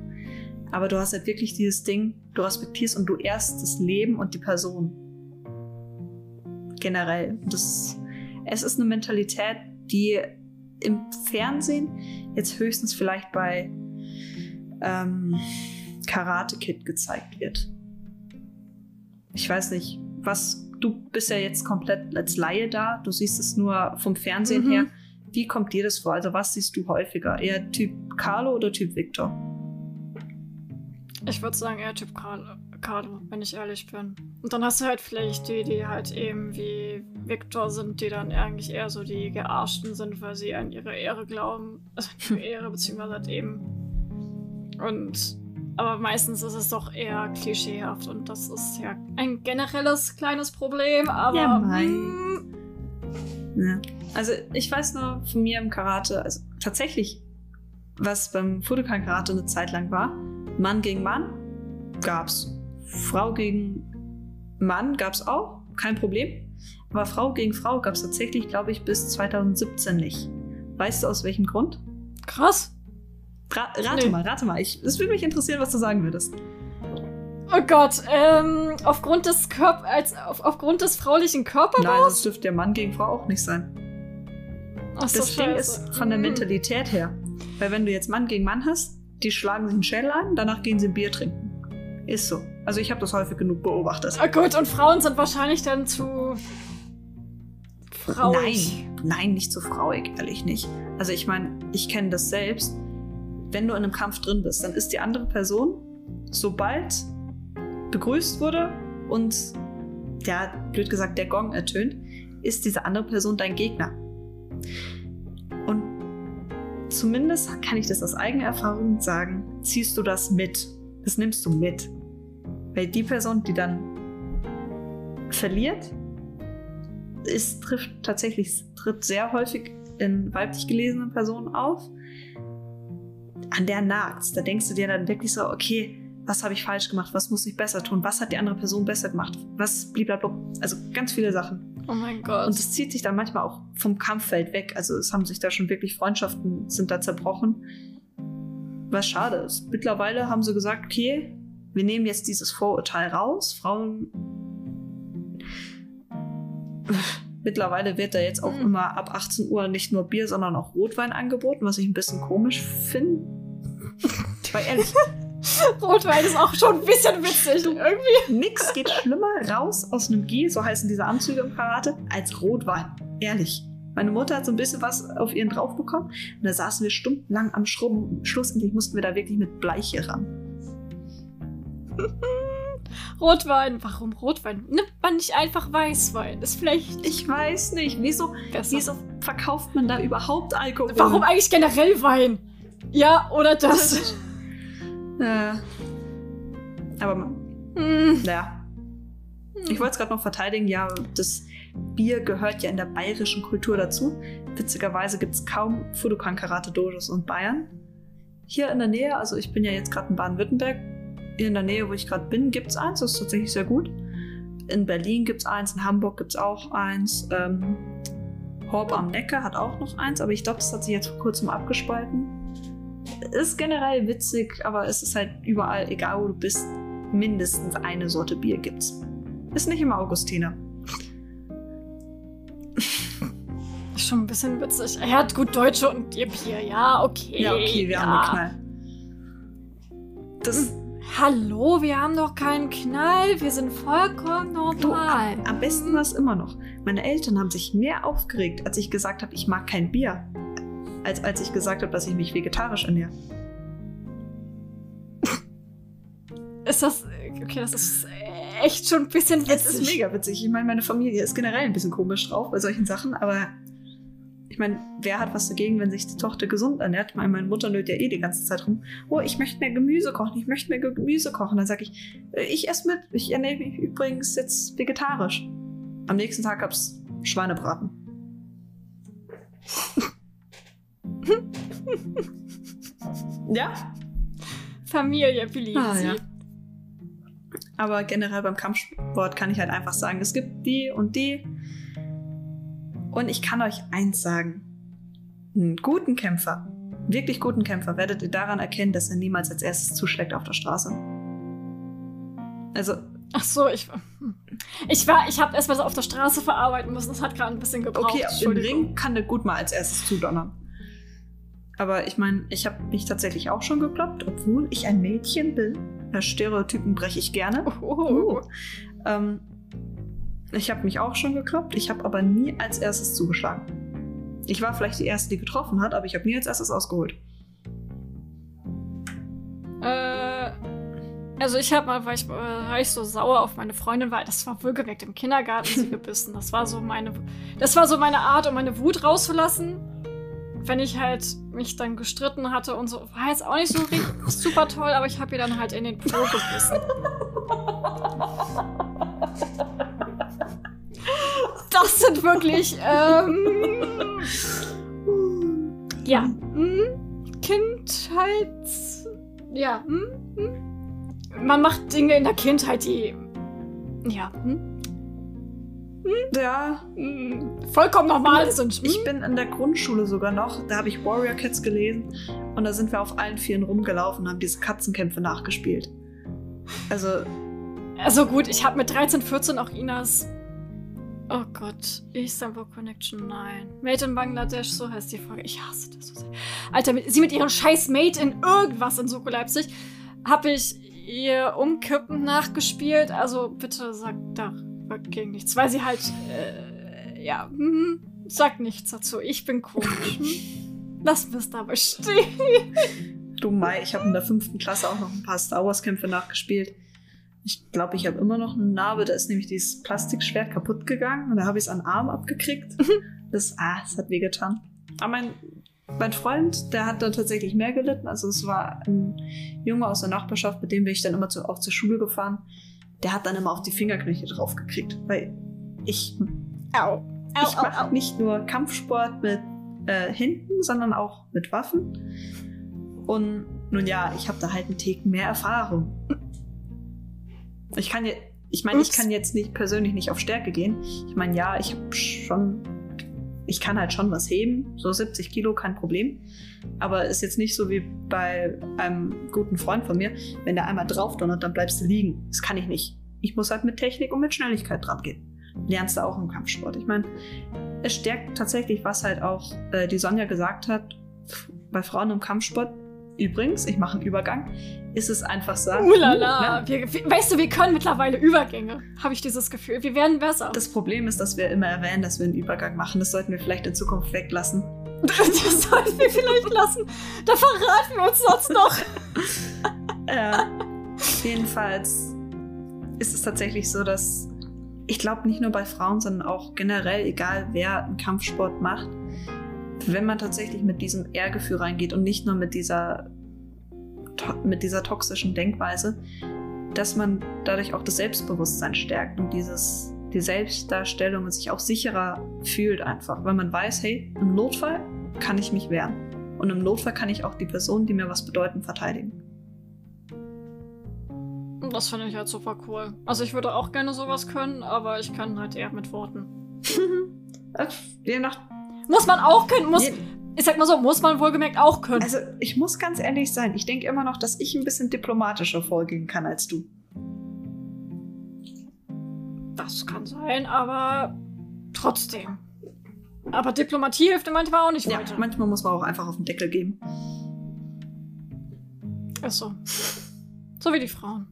B: Aber du hast halt wirklich dieses Ding, du respektierst und du ehrst das Leben und die Person. Generell. Das, es ist eine Mentalität, die im Fernsehen jetzt höchstens vielleicht bei ähm, Karate Kid gezeigt wird. Ich weiß nicht, was du bist ja jetzt komplett als Laie da, du siehst es nur vom Fernsehen
A: Mhm.
B: her. Wie kommt dir das vor? Also was siehst du häufiger? Eher Typ Carlo oder Typ Victor?
A: Ich würde sagen, eher Typ Carlo, Carlo, wenn ich ehrlich bin. Und dann hast du halt vielleicht die, die halt eben wie Victor sind, die dann eigentlich eher so die Gearschten sind, weil sie an ihre Ehre glauben. Also an ihre Ehre, beziehungsweise halt eben. Und. Aber meistens ist es doch eher klischeehaft und das ist ja ein generelles kleines Problem, aber.
B: Ja, mei.
A: mm,
B: Ja. Also ich weiß nur von mir im Karate, also tatsächlich, was beim Fudokan Karate eine Zeit lang war, Mann gegen Mann gab's. Frau gegen Mann gab's auch, kein Problem. Aber Frau gegen Frau gab's tatsächlich, glaube ich, bis 2017 nicht. Weißt du aus welchem Grund?
A: krass.
B: Ra rate
A: Nee.
B: mal, rate mal. Ich, es würde mich interessieren, was du sagen würdest.
A: Oh Gott, ähm, aufgrund des Körp als auf, aufgrund des fraulichen Körpers.
B: Nein, das dürfte ja Mann gegen Frau auch nicht sein.
A: Ach so,
B: Das Ding ist von der
A: Mm.
B: Mentalität her. Weil wenn du jetzt Mann gegen Mann hast, die schlagen sich einen Schädel an, danach gehen sie ein Bier trinken. Ist so. Also ich habe das häufig genug beobachtet.
A: Ah, gut, und Frauen sind wahrscheinlich dann zu. Frauig.
B: Nein, nein, nicht so frauig, ehrlich nicht. Also ich meine, ich kenne das selbst. Wenn du in einem Kampf drin bist, dann ist die andere Person, sobald begrüßt wurde und ja, blöd gesagt, der Gong ertönt, ist diese andere Person dein Gegner. Und zumindest kann ich das aus eigener Erfahrung sagen, ziehst du das mit. Das nimmst du mit. Weil die Person, die dann verliert, es trifft tatsächlich, tritt sehr häufig in weiblich gelesenen Personen auf. An der nagt's. Da denkst du dir dann wirklich so, okay, was habe ich falsch gemacht? Was muss ich besser tun? Was hat die andere Person besser gemacht? Was blablabla. Also ganz viele Sachen.
A: Oh mein Gott.
B: Und es zieht sich dann manchmal auch vom Kampffeld weg. Also es haben sich da schon wirklich Freundschaften sind da zerbrochen. Was schade ist. Mittlerweile haben sie gesagt, okay, wir nehmen jetzt dieses Vorurteil raus. Frauen. Mittlerweile wird da jetzt auch
A: Mhm.
B: immer ab 18 Uhr nicht nur Bier, sondern auch Rotwein angeboten, was ich ein bisschen komisch finde. Weil ehrlich,
A: Rotwein ist auch schon ein bisschen witzig. Irgendwie.
B: nix geht schlimmer raus aus einem Gi, so heißen diese Anzüge im Karate, als Rotwein. Ehrlich. Meine Mutter hat so ein bisschen was auf ihren drauf bekommen und da saßen wir stundenlang am Schrubben. Schlussendlich mussten wir da wirklich mit Bleiche ran.
A: Rotwein. Warum Rotwein? Nimmt man nicht einfach Weißwein? Ist vielleicht
B: Ich weiß nicht, wieso,
A: besser.
B: wieso verkauft man da überhaupt Alkohol?
A: Warum eigentlich generell Wein? Ja, oder das?
B: Äh, aber man-
A: Hm.
B: naja, ich wollte es gerade noch verteidigen. Ja, das Bier gehört ja in der bayerischen Kultur dazu. Witzigerweise gibt es kaum Fudokan-Karate-Dojos in Bayern. Hier in der Nähe, also ich bin ja jetzt gerade in Baden-Württemberg, in der Nähe, wo ich gerade bin, gibt es eins. Das ist tatsächlich sehr gut. In Berlin gibt es eins, in Hamburg gibt es auch eins. Ähm, Horb am Neckar hat auch noch eins, aber ich glaube, das hat sich jetzt vor kurzem abgespalten. Ist generell witzig, aber es ist halt überall, egal wo du bist, mindestens eine Sorte Bier gibt's. Ist nicht immer Augustiner.
A: Ist schon ein bisschen witzig. Er hat gut Deutsche und ihr Bier. Ja, okay.
B: Ja, okay, wir
A: ja.
B: haben einen Knall. Das,
A: Hallo, wir haben doch keinen Knall. Wir sind vollkommen
B: du,
A: normal.
B: am, am besten war es immer noch. Meine Eltern haben sich mehr aufgeregt, als ich gesagt habe, ich mag kein Bier, als als ich gesagt habe, dass ich mich vegetarisch ernähre.
A: Ist das. Okay, das ist echt schon ein bisschen witzig.
B: Es ist mega witzig. Ich meine, meine Familie ist generell ein bisschen komisch drauf bei solchen Sachen, aber ich meine, wer hat was dagegen, wenn sich die Tochter gesund ernährt? Meine, meine Mutter nölt ja eh die ganze Zeit rum. Oh, ich möchte mehr Gemüse kochen, ich möchte mehr Gemüse kochen. Dann sage ich, äh, ich esse mit. Ich ernähre mich übrigens jetzt vegetarisch. Am nächsten Tag gab's Schweinebraten. ja,
A: Familie, believe
B: Ah, ja. Aber generell beim Kampfsport kann ich halt einfach sagen, es gibt die und die. Und ich kann euch eins sagen. Einen guten Kämpfer, wirklich guten Kämpfer, werdet ihr daran erkennen, dass er niemals als erstes zuschlägt auf der Straße. Also,
A: Ach so, ich. Ich war, ich habe erst mal so auf der Straße verarbeiten müssen. Das hat gerade ein bisschen gebraucht.
B: okay, im. Ring kann der gut mal als erstes zudonnern. Aber ich meine, ich habe mich tatsächlich auch schon gekloppt, obwohl ich ein Mädchen bin. Stereotypen breche ich gerne.
A: Oh.
B: Ähm, ich habe mich auch schon gekloppt, ich habe aber nie als erstes zugeschlagen. Ich war vielleicht die Erste, die getroffen hat, aber ich habe nie als erstes ausgeholt.
A: Äh, also ich habe mal, weil ich, äh, weil ich so sauer auf meine Freundin war, das war wohlgemerkt im Kindergarten sie gebissen. Das war so meine, das war so meine Art, um meine Wut rauszulassen. Wenn ich halt mich dann gestritten hatte und so, war jetzt auch nicht so richtig super toll, aber ich habe ihr dann halt in den Po gebissen. Das sind wirklich, ähm, ja, hm, Kindheits, ja, hm, hm. man macht Dinge in der Kindheit, die, ja, hm,
B: Ja,
A: hm, vollkommen normal sind. Hm?
B: ich bin in der Grundschule sogar noch, da habe ich Warrior Cats gelesen. Und da sind wir auf allen Vieren rumgelaufen und haben diese Katzenkämpfe nachgespielt. Also,
A: Also gut, ich habe mit 13, 14 auch Inas. Oh Gott, Istanbul Connection, nein. Made in Bangladesch, so heißt die Folge. Ich hasse das so sehr. Alter, sie mit ihrem scheiß Made in irgendwas in Soko Leipzig habe ich ihr Umkippen nachgespielt. Also bitte sag dagegen nichts, weil sie halt, äh, ja, hm, sag nichts dazu. Ich bin komisch. Hm? Lass mir es dabei stehen.
B: du Mai, ich habe in der fünften Klasse auch noch ein paar Star Wars Kämpfe nachgespielt. Ich glaube, ich habe immer noch eine Narbe, da ist nämlich dieses Plastikschwert kaputt gegangen und da habe ich es an den Arm abgekriegt. Das, ah, das hat wehgetan. Aber mein, mein Freund, der hat da tatsächlich mehr gelitten. Also es war ein Junge aus der Nachbarschaft, mit dem bin ich dann immer zu, auch zur Schule gefahren. Der hat dann immer auf die Fingerknöchel draufgekriegt, weil ich
A: Au. Au,
B: ich mache nicht nur Kampfsport mit äh, hinten, sondern auch mit Waffen. Und nun ja, ich habe da halt einen Ticken mehr Erfahrung. Ich kann ja, ich meine, ich kann jetzt nicht persönlich nicht auf Stärke gehen. Ich meine, ja, ich habe schon, ich kann halt schon was heben, so 70 Kilo, kein Problem. Aber ist jetzt nicht so wie bei einem guten Freund von mir, wenn der einmal drauf donnert, dann bleibst du liegen. Das kann ich nicht. Ich muss halt mit Technik und mit Schnelligkeit dran gehen. Lernst du auch im Kampfsport. Ich meine, es stärkt tatsächlich, was halt auch äh, die Sonja gesagt hat, bei Frauen im Kampfsport. Übrigens, ich mache einen Übergang. Ist es einfach sagen.
A: Ulala. Uh, wir, wir, weißt du, wir können mittlerweile Übergänge, habe ich dieses Gefühl. Wir werden besser.
B: Das Problem ist, dass wir immer erwähnen, dass wir einen Übergang machen. Das sollten wir vielleicht in Zukunft weglassen.
A: das sollten wir vielleicht lassen. Da verraten wir uns sonst noch.
B: äh, jedenfalls ist es tatsächlich so, dass ich glaube nicht nur bei Frauen, sondern auch generell, egal wer einen Kampfsport macht, wenn man tatsächlich mit diesem Ehrgefühl reingeht und nicht nur mit dieser, mit dieser toxischen Denkweise, dass man dadurch auch das Selbstbewusstsein stärkt und dieses, die Selbstdarstellung und sich auch sicherer fühlt einfach, weil man weiß, hey, im Notfall kann ich mich wehren. Und im Notfall kann ich auch die Person, die mir was bedeuten, verteidigen.
A: Das finde ich halt super cool. Also ich würde auch gerne sowas können, aber ich kann halt eher mit Worten.
B: Je nach.
A: Muss man auch können, muss. Je ich sag mal so, muss man wohlgemerkt auch können.
B: Also ich muss ganz ehrlich sein, ich denke immer noch, dass ich ein bisschen diplomatischer vorgehen kann als du.
A: Das kann sein, aber trotzdem. Aber Diplomatie hilft manchmal auch nicht
B: ja, weiter. Manchmal muss man auch einfach auf den Deckel geben.
A: Ist so. So wie die Frauen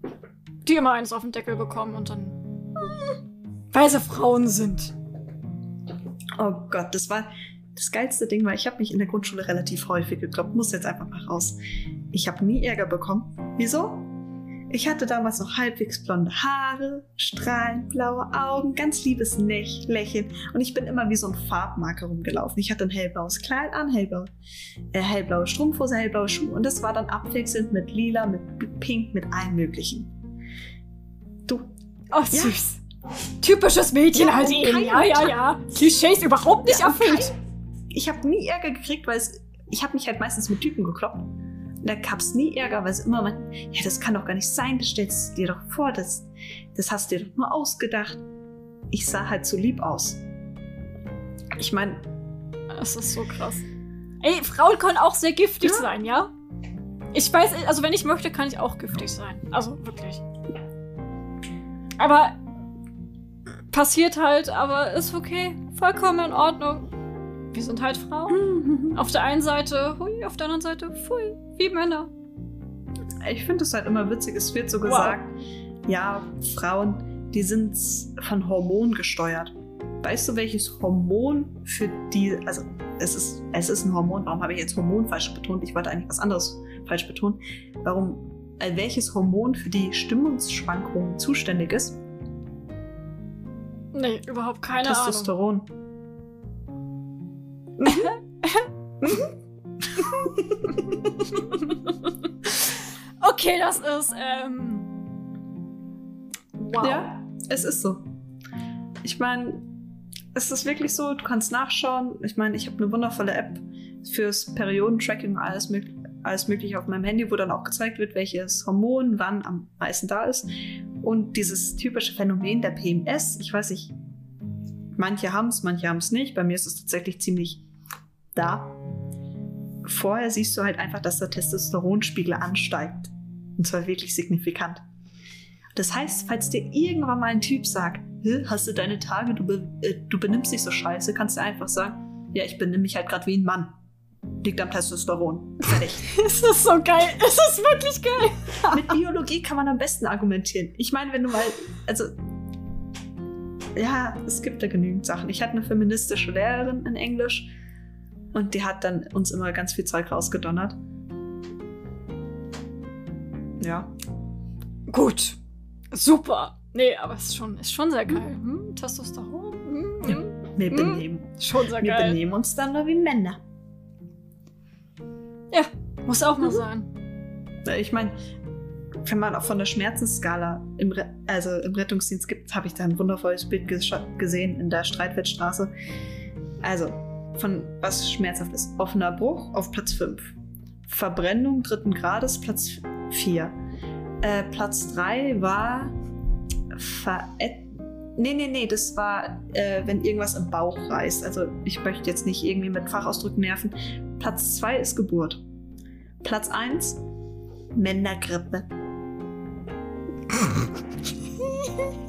A: die immer eins auf den Deckel bekommen und dann. Weil sie Frauen sind.
B: Oh Gott, das war das geilste Ding, weil ich habe mich in der Grundschule relativ häufig gekloppt. Muss jetzt einfach mal raus. Ich habe nie Ärger bekommen. Wieso? Ich hatte damals noch halbwegs blonde Haare, strahlend blaue Augen, ganz liebes Lächeln und ich bin immer wie so ein Farbmarker rumgelaufen. Ich hatte ein hellblaues Kleid an, hellblaue, äh, hellblaue Strumpfhose, hellblaue Schuhe und das war dann abwechselnd mit lila, mit pink, mit allem möglichen.
A: Du. Oh, süß. Ja. Typisches Mädchen ja, halt eben. Ja, ja, ja. Klischees überhaupt nicht ja, erfüllt.
B: Ich habe nie Ärger gekriegt, weil es, ich habe mich halt meistens mit Typen gekloppt. Da gab es nie Ärger, weil es immer man, ja, das kann doch gar nicht sein, das stellst du dir doch vor, das, das hast du dir doch nur ausgedacht. Ich sah halt so lieb aus. Ich meine.
A: Das ist so krass. Ey, Frauen können auch sehr giftig ja. sein, ja? Ich weiß, also wenn ich möchte, kann ich auch giftig sein. Also wirklich. Aber passiert halt, aber ist okay. Vollkommen in Ordnung. Wir sind halt Frauen. auf der einen Seite hui, auf der anderen Seite pfui, wie Männer.
B: Ich finde es halt immer witzig, es wird so gesagt, wow. ja, Frauen, die sind von Hormonen gesteuert. Weißt du, welches Hormon für die, also es ist, es ist ein Hormon, warum habe ich jetzt Hormon falsch betont? Ich wollte eigentlich was anderes falsch betonen. Warum äh, welches Hormon für die Stimmungsschwankungen zuständig ist?
A: Nee, überhaupt keine
B: Testosteron.
A: Ahnung. okay, das ist, ähm.
B: Wow. Ja, es ist so. Ich meine, es ist wirklich so, du kannst nachschauen. Ich meine, ich habe eine wundervolle App fürs Periodentracking und alles mögliche alles Mögliche auf meinem Handy, wo dann auch gezeigt wird, welches Hormon wann am meisten da ist. Und dieses typische Phänomen der PMS, ich weiß nicht, manche haben es, manche haben es nicht. Bei mir ist es tatsächlich ziemlich da. Vorher siehst du halt einfach, dass der Testosteronspiegel ansteigt. Und zwar wirklich signifikant. Das heißt, falls dir irgendwann mal ein Typ sagt, hast du deine Tage, du, be äh, du benimmst dich so scheiße, kannst du einfach sagen, ja, ich benimm mich halt gerade wie ein Mann liegt am Testosteron. Fertig.
A: es ist so geil. Es ist wirklich geil.
B: Mit Biologie kann man am besten argumentieren. Ich meine, wenn du mal, also, ja, es gibt da genügend Sachen. Ich hatte eine feministische Lehrerin in Englisch und die hat dann uns immer ganz viel Zeug rausgedonnert. Ja.
A: Gut. Super. Nee, aber es ist schon, ist schon sehr geil. Hm, Testosteron. Hm,
B: ja, wir hm. benehmen.
A: Schon sehr
B: geil. Wir benehmen uns dann nur wie Männer.
A: Ja, muss auch mal mhm. sein.
B: Ich meine, wenn man auch von der Schmerzensskala im, Re also im Rettungsdienst gibt, habe ich da ein wundervolles Bild gesehen in der Streitfeldstraße. Also, von was schmerzhaft ist. Offener Bruch auf Platz 5. Verbrennung dritten Grades Platz 4. Äh, Platz 3 war Verett Nee, nee, nee, das war, äh, wenn irgendwas im Bauch reißt. Also ich möchte jetzt nicht irgendwie mit Fachausdrücken nerven. Platz 2 ist Geburt. Platz 1 Männergrippe.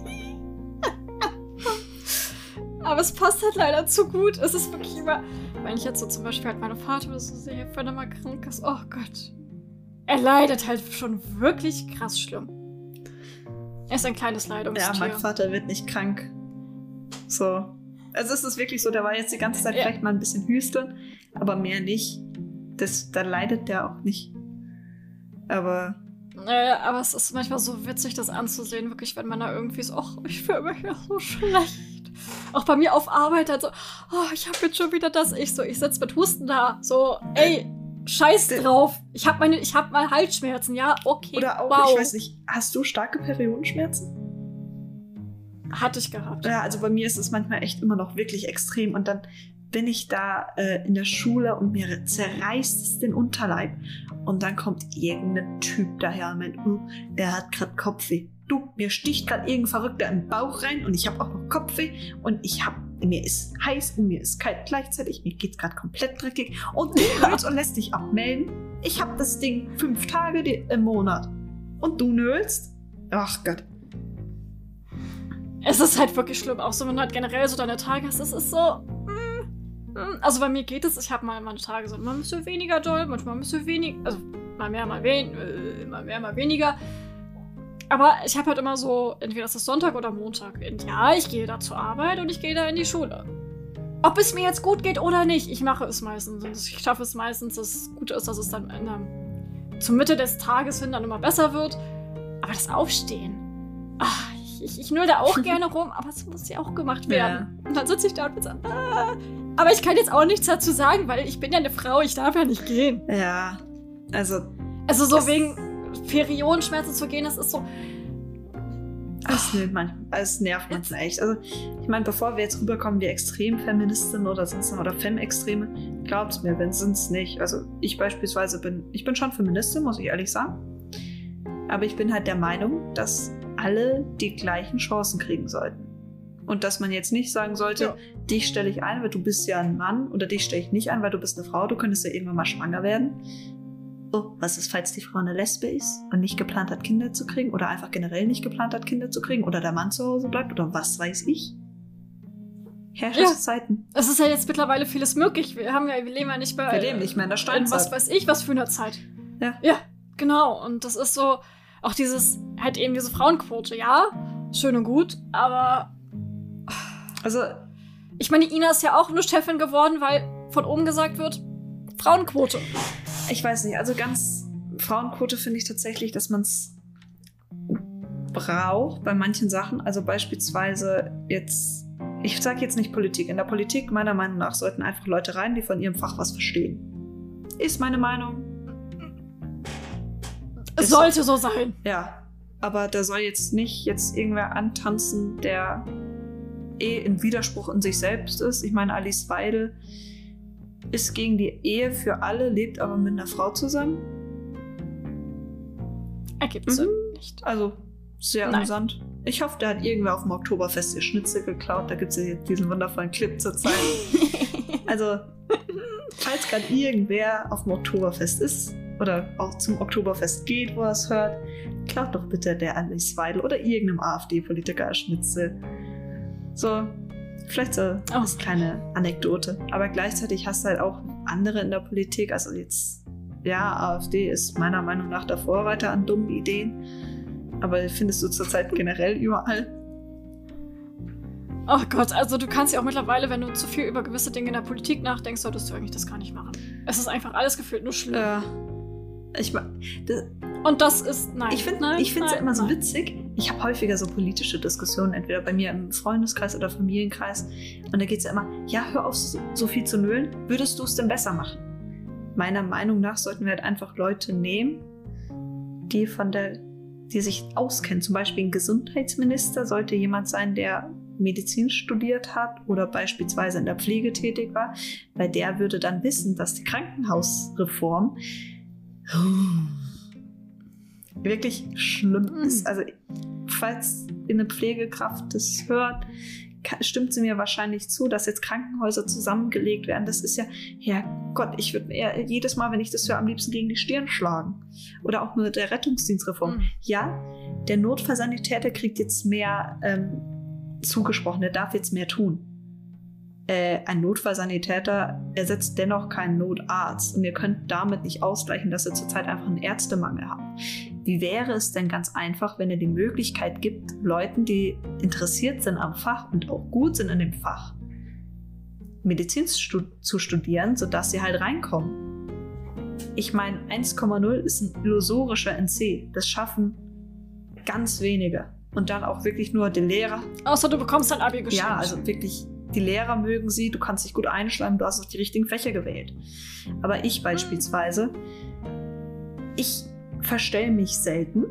A: Aber es passt halt leider zu gut. Es ist wirklich immer, wenn ich jetzt so zum Beispiel halt meine Vater oder so sehe, wenn er mal krank ist, oh Gott. Er leidet halt schon wirklich krass schlimm. Er ist ein kleines Leidungstier.
B: Ja, mein Vater wird nicht krank. So. Also es ist wirklich so, der war jetzt die ganze Zeit ja. vielleicht mal ein bisschen hüsteln, aber mehr nicht. Das, da leidet der auch nicht. Aber.
A: Äh, aber es ist manchmal so witzig, das anzusehen, wirklich, wenn man da irgendwie so, ach, ich fühle mich ja so schlecht. Auch bei mir auf Arbeit halt so, oh, ich habe jetzt schon wieder das. Ich so, ich sitze mit Husten da. So, ey, Scheiß drauf. Ich habe meine, ich habe mal Halsschmerzen. Ja, okay.
B: Oder auch, wow. ich weiß nicht, hast du starke Periodenschmerzen?
A: Hatte ich gehabt.
B: Ja, also bei mir ist es manchmal echt immer noch wirklich extrem und dann bin ich da äh, in der Schule und mir zerreißt es den Unterleib und dann kommt irgendein Typ daher und meint, oh, er hat gerade Kopfweh. Du, mir sticht gerade irgendein Verrückter im Bauch rein und ich habe auch noch Kopfweh und ich habe mir ist heiß und mir ist kalt gleichzeitig, mir geht's gerade komplett dreckig und du nölst und lässt dich abmelden. Ich habe das Ding fünf Tage im Monat und du nölst. Ach Gott.
A: Es ist halt wirklich schlimm, auch so, wenn du halt generell so deine Tage hast. Es ist so. Mm, mm. Also bei mir geht es, ich habe mal meine Tage so, mal ein bisschen weniger doll, manchmal ein bisschen weniger, also mal mehr, mal, wen, äh, mal mehr, mal weniger. Aber ich habe halt immer so, entweder ist es Sonntag oder Montag. Und ja, ich gehe da zur Arbeit und ich gehe da in die Schule. Ob es mir jetzt gut geht oder nicht, ich mache es meistens. Und ich schaffe es meistens. Das Gute ist, dass es dann der, zur Mitte des Tages hin dann immer besser wird. Aber das Aufstehen. Ach, ich, ich, ich null da auch gerne rum, aber es muss ja auch gemacht werden. Ja. Und dann sitze ich da und bin so, ah. Aber ich kann jetzt auch nichts dazu sagen, weil ich bin ja eine Frau, ich darf ja nicht gehen.
B: Ja, also.
A: Also so wegen Periodenschmerzen zu gehen, das ist so.
B: Es, es nervt manchmal echt. Also, ich meine, bevor wir jetzt rüberkommen wie Extremfeministinnen oder sonst oder Fem-Extreme, glaubt mir, wenn sind es nicht. Also, ich beispielsweise bin, ich bin schon Feministin, muss ich ehrlich sagen. Aber ich bin halt der Meinung, dass alle die gleichen Chancen kriegen sollten. Und dass man jetzt nicht sagen sollte, ja. dich stelle ich ein, weil du bist ja ein Mann, oder dich stelle ich nicht ein, weil du bist eine Frau, du könntest ja irgendwann mal schwanger werden oh, was ist, falls die Frau eine Lesbe ist und nicht geplant hat, Kinder zu kriegen oder einfach generell nicht geplant hat, Kinder zu kriegen oder der Mann zu Hause bleibt oder was weiß ich? Herrschaftszeiten.
A: Ja, es ist ja jetzt mittlerweile vieles möglich. Wir haben ja, wir leben ja nicht mehr.
B: Wir leben nicht mehr in der Steinzeit.
A: Was weiß ich, was für eine Zeit.
B: Ja.
A: Ja, genau. Und das ist so, auch dieses, halt eben diese Frauenquote, ja, schön und gut, aber.
B: Also.
A: Ich meine, Ina ist ja auch nur Chefin geworden, weil von oben gesagt wird, Frauenquote.
B: Ich weiß nicht, also ganz Frauenquote finde ich tatsächlich, dass man es braucht bei manchen Sachen. Also beispielsweise jetzt, ich sage jetzt nicht Politik. In der Politik, meiner Meinung nach, sollten einfach Leute rein, die von ihrem Fach was verstehen. Ist meine Meinung.
A: Es sollte so sein.
B: Ja. Aber da soll jetzt nicht jetzt irgendwer antanzen, der eh in Widerspruch in sich selbst ist. Ich meine, Alice Weidel ist gegen die Ehe für alle, lebt aber mit einer Frau zusammen.
A: Ergibt Sinn mhm. nicht.
B: Also sehr Nein. amüsant. Ich hoffe, der hat irgendwer auf dem Oktoberfest ihr Schnitzel geklaut. Da gibt es ja diesen wundervollen Clip zur Zeit. also, falls gerade irgendwer auf dem Oktoberfest ist oder auch zum Oktoberfest geht, wo er es hört, klaut doch bitte der Alice Weidel oder irgendeinem AfD-Politiker Schnitzel. So, Vielleicht so oh. als kleine Anekdote. Aber gleichzeitig hast du halt auch andere in der Politik. Also jetzt, ja, AfD ist meiner Meinung nach der Vorreiter an dummen Ideen. Aber findest du zurzeit generell überall.
A: Oh Gott, also du kannst ja auch mittlerweile, wenn du zu viel über gewisse Dinge in der Politik nachdenkst, solltest du eigentlich das gar nicht machen. Es ist einfach alles gefühlt nur schlimm.
B: Ja. Ich
A: Und das ist, nein.
B: Ich finde es ja immer nein. so witzig, ich habe häufiger so politische Diskussionen, entweder bei mir im Freundeskreis oder Familienkreis. Und da geht es ja immer, ja, hör auf, so viel zu nölen. Würdest du es denn besser machen? Meiner Meinung nach sollten wir halt einfach Leute nehmen, die von der, die sich auskennen. Zum Beispiel ein Gesundheitsminister sollte jemand sein, der Medizin studiert hat oder beispielsweise in der Pflege tätig war, weil der würde dann wissen, dass die Krankenhausreform wirklich schlimm
A: Mhm.
B: ist. Also falls eine Pflegekraft das hört, stimmt sie mir wahrscheinlich zu, dass jetzt Krankenhäuser zusammengelegt werden. Das ist ja, Herrgott, ich würde mir jedes Mal, wenn ich das höre, am liebsten gegen die Stirn schlagen. Oder auch nur der Rettungsdienstreform.
A: Mhm.
B: Ja, der Notfallsanitäter kriegt jetzt mehr ähm, zugesprochen, der darf jetzt mehr tun. Äh, ein Notfallsanitäter ersetzt dennoch keinen Notarzt und ihr könnt damit nicht ausgleichen, dass wir zurzeit einfach einen Ärztemangel haben. Wie wäre es denn ganz einfach, wenn er die Möglichkeit gibt, Leuten, die interessiert sind am Fach und auch gut sind in dem Fach, Medizin zu studieren, sodass sie halt reinkommen? Ich meine, 1,0 ist ein illusorischer NC. Das schaffen ganz wenige. Und dann auch wirklich nur die Lehrer.
A: Außer du bekommst ein Abi geschenkt.
B: Ja, also wirklich, die Lehrer mögen sie, du kannst dich gut einschreiben, du hast auch die richtigen Fächer gewählt. Aber ich beispielsweise, ich verstelle mich selten.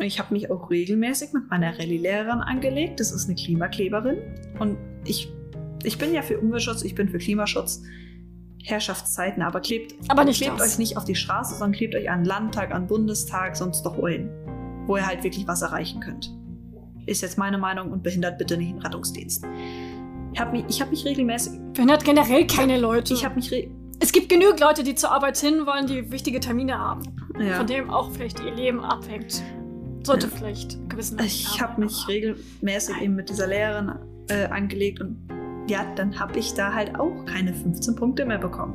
B: Ich habe mich auch regelmäßig mit meiner Rallye-Lehrerin angelegt. Das ist eine Klimakleberin. Und ich, ich bin ja für Umweltschutz, ich bin für Klimaschutz. Herrschaftszeiten, aber klebt,
A: Aber nicht
B: klebt
A: das.
B: euch nicht auf die Straße, sondern klebt euch an Landtag, an Bundestag, sonst doch wohin, wo ihr halt wirklich was erreichen könnt. Ist jetzt meine Meinung und behindert bitte nicht den Rettungsdienst. Ich habe mich, ich hab mich regelmäßig,
A: Behindert generell keine Leute.
B: ich habe mich,
A: es gibt genug Leute, die zur Arbeit hin wollen, die wichtige Termine haben.
B: ja.
A: Von dem auch vielleicht ihr Leben abhängt. Sollte
B: Ja.
A: vielleicht gewissen
B: Ich habe mich regelmäßig eben mit dieser Lehrerin äh, angelegt und ja, dann habe ich da halt auch keine 15 Punkte mehr bekommen.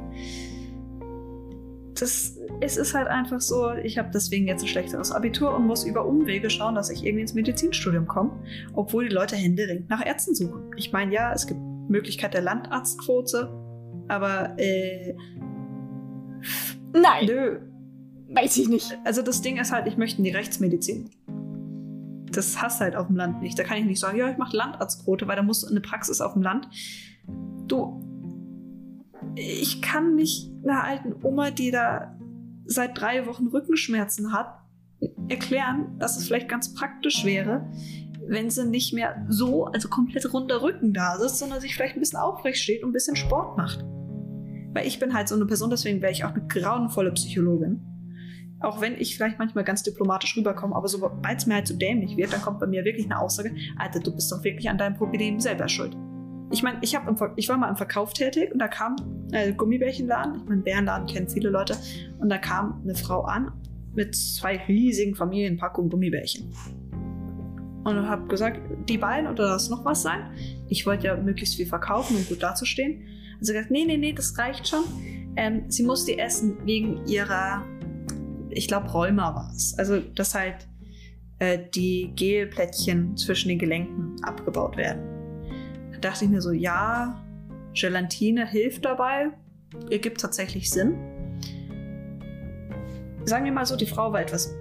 B: Das, es ist halt einfach so, ich habe deswegen jetzt ein schlechteres Abitur und muss über Umwege schauen, dass ich irgendwie ins Medizinstudium komme, obwohl die Leute händeringend nach Ärzten suchen. Ich meine, ja, es gibt Möglichkeit der Landarztquote, aber äh,
A: Nein,
B: nö,
A: weiß ich nicht.
B: also das Ding ist halt, ich möchte in die Rechtsmedizin. Das hast halt auf dem Land nicht. Da kann ich nicht sagen, ja, ich mache Landarztquote, weil da musst du in eine Praxis auf dem Land. Du, ich kann nicht einer alten Oma, die da seit drei Wochen Rückenschmerzen hat, erklären, dass es vielleicht ganz praktisch wäre, wenn sie nicht mehr so, also komplett runder Rücken da sitzt, sondern sich vielleicht ein bisschen aufrecht steht und ein bisschen Sport macht. Weil ich bin halt so eine Person, deswegen wäre ich auch eine grauenvolle Psychologin. Auch wenn ich vielleicht manchmal ganz diplomatisch rüberkomme, aber sobald es mir halt so dämlich wird, dann kommt bei mir wirklich eine Aussage, Alter, du bist doch wirklich an deinem Problem selber schuld. Ich meine, ich, ich war mal im Verkauf tätig und da kam äh, Gummibärchenladen, ich meine, Bärenladen kennen viele Leute, und da kam eine Frau an mit zwei riesigen Familienpackungen Gummibärchen. Und habe gesagt, die beiden oder das noch was sein? Ich wollte ja möglichst viel verkaufen, um gut dazustehen. Und sie hat gesagt, nee, nee, nee, das reicht schon. Ähm, sie muss die essen wegen ihrer, ich glaube, Rheuma war es. Also, dass halt äh, die Gelplättchen zwischen den Gelenken abgebaut werden. Da dachte ich mir so, ja, Gelatine hilft dabei, ergibt tatsächlich Sinn. Sagen wir mal so, die Frau war etwas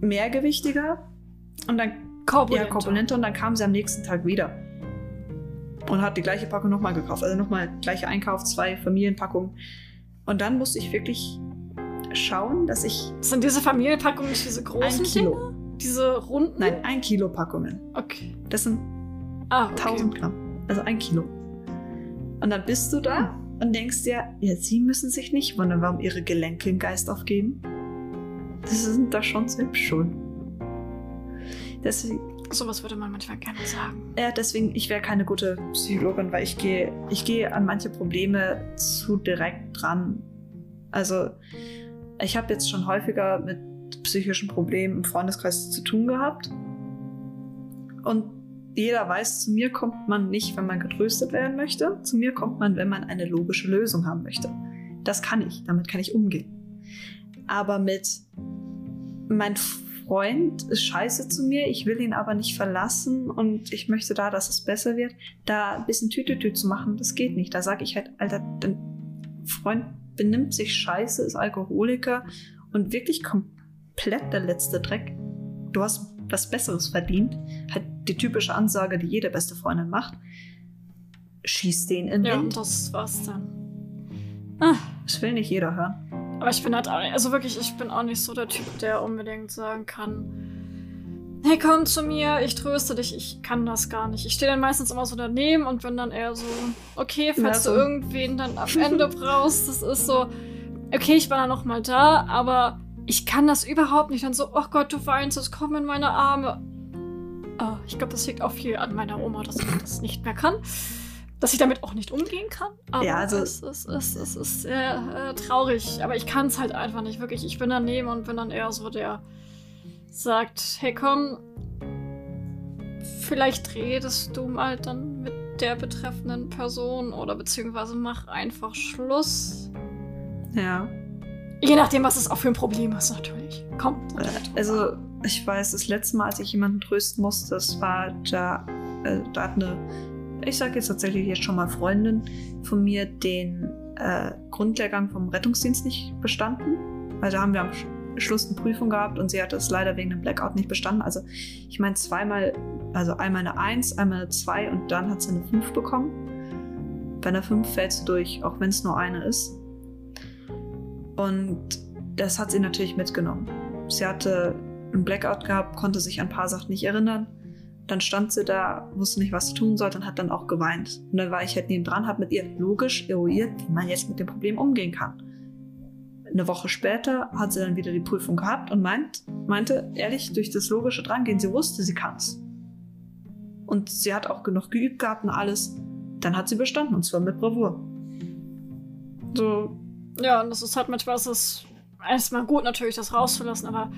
B: mehrgewichtiger und dann
A: Korpulenter.
B: ja, korpulenter und dann kam sie am nächsten Tag wieder. Und hat die gleiche Packung nochmal gekauft. Also nochmal gleicher Einkauf, zwei Familienpackungen. Und dann musste ich wirklich schauen, dass ich
A: Sind diese Familienpackungen nicht diese großen
B: ein Kilo,
A: Dinge? Diese runden?
B: nein, ein Kilo Packungen.
A: Okay.
B: Das sind
A: Ah, okay.
B: 1000 Gramm. Also ein Kilo. Und dann bist du da und denkst dir, ja, sie müssen sich nicht wundern, warum ihre Gelenke den Geist aufgeben. Das sind da schon selbst schuld. Deswegen,
A: Sowas würde man manchmal gerne sagen.
B: Ja, deswegen, ich wäre keine gute Psychologin, weil ich gehe, ich gehe an manche Probleme zu direkt dran. Also, ich habe jetzt schon häufiger mit psychischen Problemen im Freundeskreis zu tun gehabt. Und jeder weiß, zu mir kommt man nicht, wenn man getröstet werden möchte. Zu mir kommt man, wenn man eine logische Lösung haben möchte. Das kann ich, damit kann ich umgehen. Aber mit mein Freund ist scheiße zu mir, ich will ihn aber nicht verlassen und ich möchte da, dass es besser wird, da ein bisschen Tütütü zu machen, das geht nicht. Da sage ich halt, Alter, dein Freund benimmt sich scheiße, ist Alkoholiker und wirklich komplett der letzte Dreck. Du hast was Besseres verdient. Halt die typische Ansage, die jede beste Freundin macht. Schieß den in den
A: Ja,
B: Wind.
A: das war's dann. Ah,
B: Das will nicht jeder hören.
A: aber ich bin halt auch, also wirklich, ich bin auch nicht so der Typ, der unbedingt sagen kann, hey, komm zu mir, ich tröste dich, ich kann das gar nicht. Ich stehe dann meistens immer so daneben und bin dann eher so, okay, falls ja, so. du irgendwen dann am Ende brauchst, das ist so, okay, ich war dann noch mal da, aber ich kann das überhaupt nicht. Dann so, oh Gott, du weinst, es komm in meine Arme. Oh, ich glaube, das liegt auch viel an meiner Oma, dass ich das nicht mehr kann. Dass ich damit auch nicht umgehen kann. Aber ja, also es, es, es, es ist sehr äh, traurig. Aber ich kann es halt einfach nicht wirklich. Ich bin daneben und bin dann eher so der sagt, hey komm, vielleicht redest du mal dann mit der betreffenden Person oder beziehungsweise mach einfach Schluss.
B: Ja.
A: Je nachdem, was es auch für ein Problem ist, natürlich. Kommt.
B: Also, ich weiß, das letzte Mal, als ich jemanden trösten musste, das war da, äh, da hat eine, ich sage jetzt tatsächlich jetzt schon mal Freundin von mir den äh, Grundlehrgang vom Rettungsdienst nicht bestanden. Weil da haben wir am Schluss eine Prüfung gehabt und sie hat es leider wegen dem Blackout nicht bestanden. Also, ich meine, zweimal, also einmal eine 1, einmal eine 2 und dann hat sie eine 5 bekommen. Bei einer 5 fällst du durch, auch wenn es nur eine ist. Und das hat sie natürlich mitgenommen. Sie hatte einen Blackout gehabt, konnte sich an ein paar Sachen nicht erinnern. Dann stand sie da, wusste nicht, was sie tun sollte und hat dann auch geweint. Und dann war ich halt neben dran, habe mit ihr logisch eruiert, wie man jetzt mit dem Problem umgehen kann. Eine Woche später hat sie dann wieder die Prüfung gehabt und meint, meinte, ehrlich, durch das logische Drangehen, sie wusste, sie kann's. Und sie hat auch genug geübt gehabt und alles. Dann hat sie bestanden und zwar mit Bravour.
A: So. Ja, und das ist halt manchmal, ist es erstmal gut natürlich, das rauszulassen, aber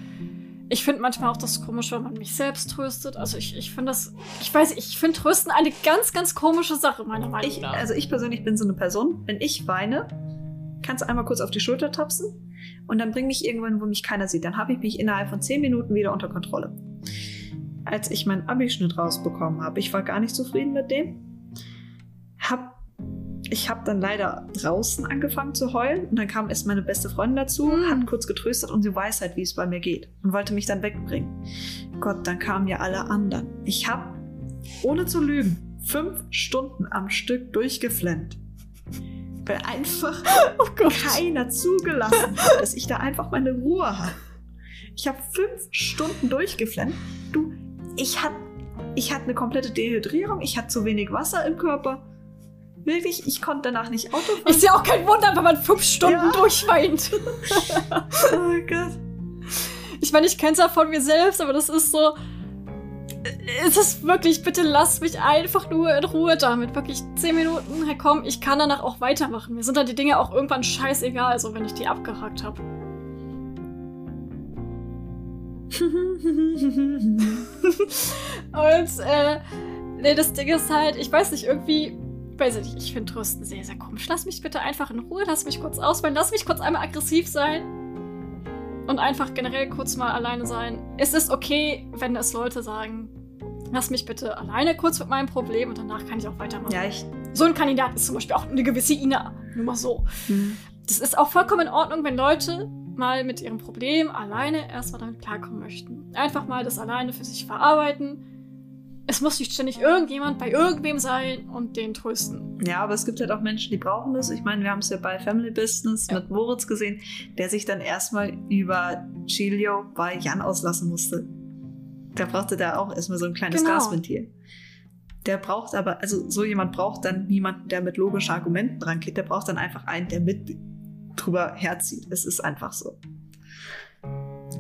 A: ich finde manchmal auch das komisch, wenn man mich selbst tröstet. Also ich, ich finde das, ich weiß, ich finde Trösten eine ganz, ganz komische Sache, meiner Meinung
B: nach. also ich persönlich bin so eine Person, wenn ich weine, kannst du einmal kurz auf die Schulter tapsen und dann bring mich irgendwann, wo mich keiner sieht. Dann habe ich mich innerhalb von 10 Minuten wieder unter Kontrolle. Als ich meinen Abischnitt rausbekommen habe, ich war gar nicht zufrieden mit dem. Ich habe dann leider draußen angefangen zu heulen und dann kam erst meine beste Freundin dazu, mhm. hat kurz getröstet und sie weiß halt, wie es bei mir geht und wollte mich dann wegbringen. Gott, dann kamen ja alle anderen. Ich habe, ohne zu lügen, fünf Stunden am Stück durchgeflennt weil einfach oh keiner zugelassen hat, dass ich da einfach meine Ruhe habe. Ich habe fünf Stunden durchgeflennt. Du, ich hatte ich hatte eine komplette Dehydrierung, ich hatte zu wenig Wasser im Körper. Wirklich, ich konnte danach nicht Auto fahren.
A: Ist ja auch kein Wunder, wenn man fünf Stunden ja. durchweint.
B: oh Gott.
A: Ich meine, ich kenne es ja von mir selbst, aber das ist so, es ist wirklich, bitte lass mich einfach nur in Ruhe damit. Wirklich 10 Minuten, hey komm, ich kann danach auch weitermachen. Mir sind dann die Dinge auch irgendwann scheißegal, so wenn ich die abgehakt habe. Und, äh, nee, das Ding ist halt, ich weiß nicht, irgendwie, weiß ich nicht, ich finde Trösten sehr, sehr komisch. Lass mich bitte einfach in Ruhe, lass mich kurz auswählen, lass mich kurz einmal aggressiv sein und einfach generell kurz mal alleine sein. Es ist okay, wenn es Leute sagen, lass mich bitte alleine kurz mit meinem Problem und danach kann ich auch weitermachen.
B: Ja, ich.
A: So ein Kandidat ist zum Beispiel auch eine gewisse Ina. Nur mal so. Mhm. Das ist auch vollkommen in Ordnung, wenn Leute mal mit ihrem Problem alleine erstmal damit klarkommen möchten. Einfach mal das alleine für sich verarbeiten es muss nicht ständig irgendjemand bei irgendwem sein und den trösten.
B: Ja, aber es gibt halt auch Menschen, die brauchen das. Ich meine, wir haben es ja bei Family Business ja. mit Moritz gesehen, der sich dann erstmal über Giglio bei Jan auslassen musste. Der brauchte da auch erstmal so ein kleines genau. Gasventil. Der braucht aber, also so jemand braucht dann niemanden, der mit logischen Argumenten dran geht. Der braucht dann einfach einen, der mit drüber herzieht. Es ist einfach so.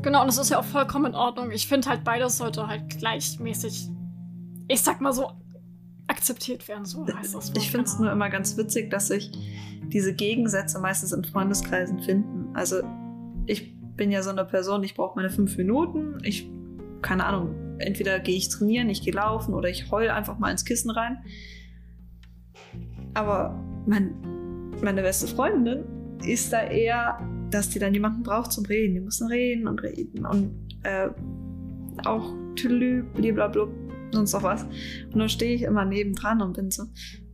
A: Genau, und es ist ja auch vollkommen in Ordnung. Ich finde halt, beides sollte halt gleichmäßig ich sag mal so, akzeptiert werden. So heißt das.
B: Ich finde es nur immer ganz witzig, dass sich diese Gegensätze meistens in Freundeskreisen finden. Also ich bin ja so eine Person, ich brauche meine fünf Minuten. Ich, keine Ahnung, entweder gehe ich trainieren, ich gehe laufen oder ich heul einfach mal ins Kissen rein. Aber mein, meine beste Freundin ist da eher, dass die dann jemanden braucht zum Reden. Die müssen reden und reden und äh, auch tüdelü, blablabla sonst noch was. Und dann stehe ich immer nebendran und bin so,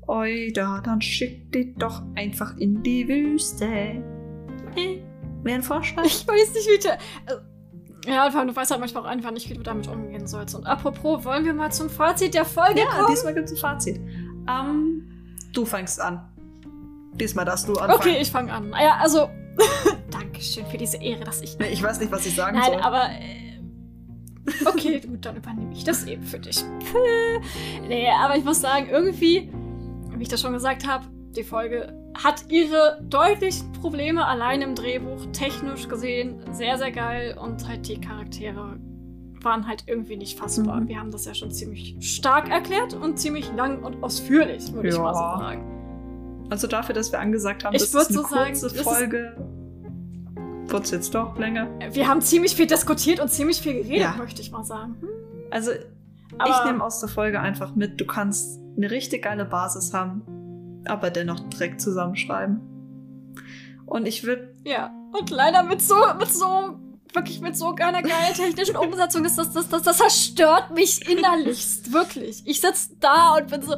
B: oi, da, dann schick dich doch einfach in die Wüste. Äh, Wäre ein Vorschlag?
A: Ich weiß nicht, wie der. Äh, ja, du weißt halt manchmal auch einfach nicht, wie du damit umgehen sollst. Und apropos, wollen wir mal zum Fazit der Folge ja, kommen?
B: Ja, diesmal gibt es ein Fazit. Ähm, du fängst an. Diesmal darfst du anfangen.
A: Okay, ich fange an. Ja, also, Dankeschön für diese Ehre, dass ich...
B: Ich weiß nicht, was ich sagen
A: Nein,
B: soll.
A: Nein, aber... Äh, Okay, gut, dann übernehme ich das eben für dich. nee, aber ich muss sagen, irgendwie, wie ich das schon gesagt habe, die Folge hat ihre deutlichen Probleme allein im Drehbuch, technisch gesehen sehr, sehr geil und halt die Charaktere waren halt irgendwie nicht fassbar. Mhm. Wir haben das ja schon ziemlich stark erklärt und ziemlich lang und ausführlich, würde ja. ich mal so sagen.
B: Also dafür, dass wir angesagt haben, ich das ist eine so kurze sagen, Folge, wird es jetzt doch länger.
A: Wir haben ziemlich viel diskutiert und ziemlich viel geredet, ja. möchte ich mal sagen. Hm.
B: Also aber ich nehme aus der Folge einfach mit, du kannst eine richtig geile Basis haben, aber dennoch direkt zusammenschreiben. Und ich würde.
A: Ja, und leider mit so, mit so wirklich mit so einer geilen technischen Umsetzung ist das, das, das, das zerstört mich innerlichst. Wirklich. Ich sitze da und bin so,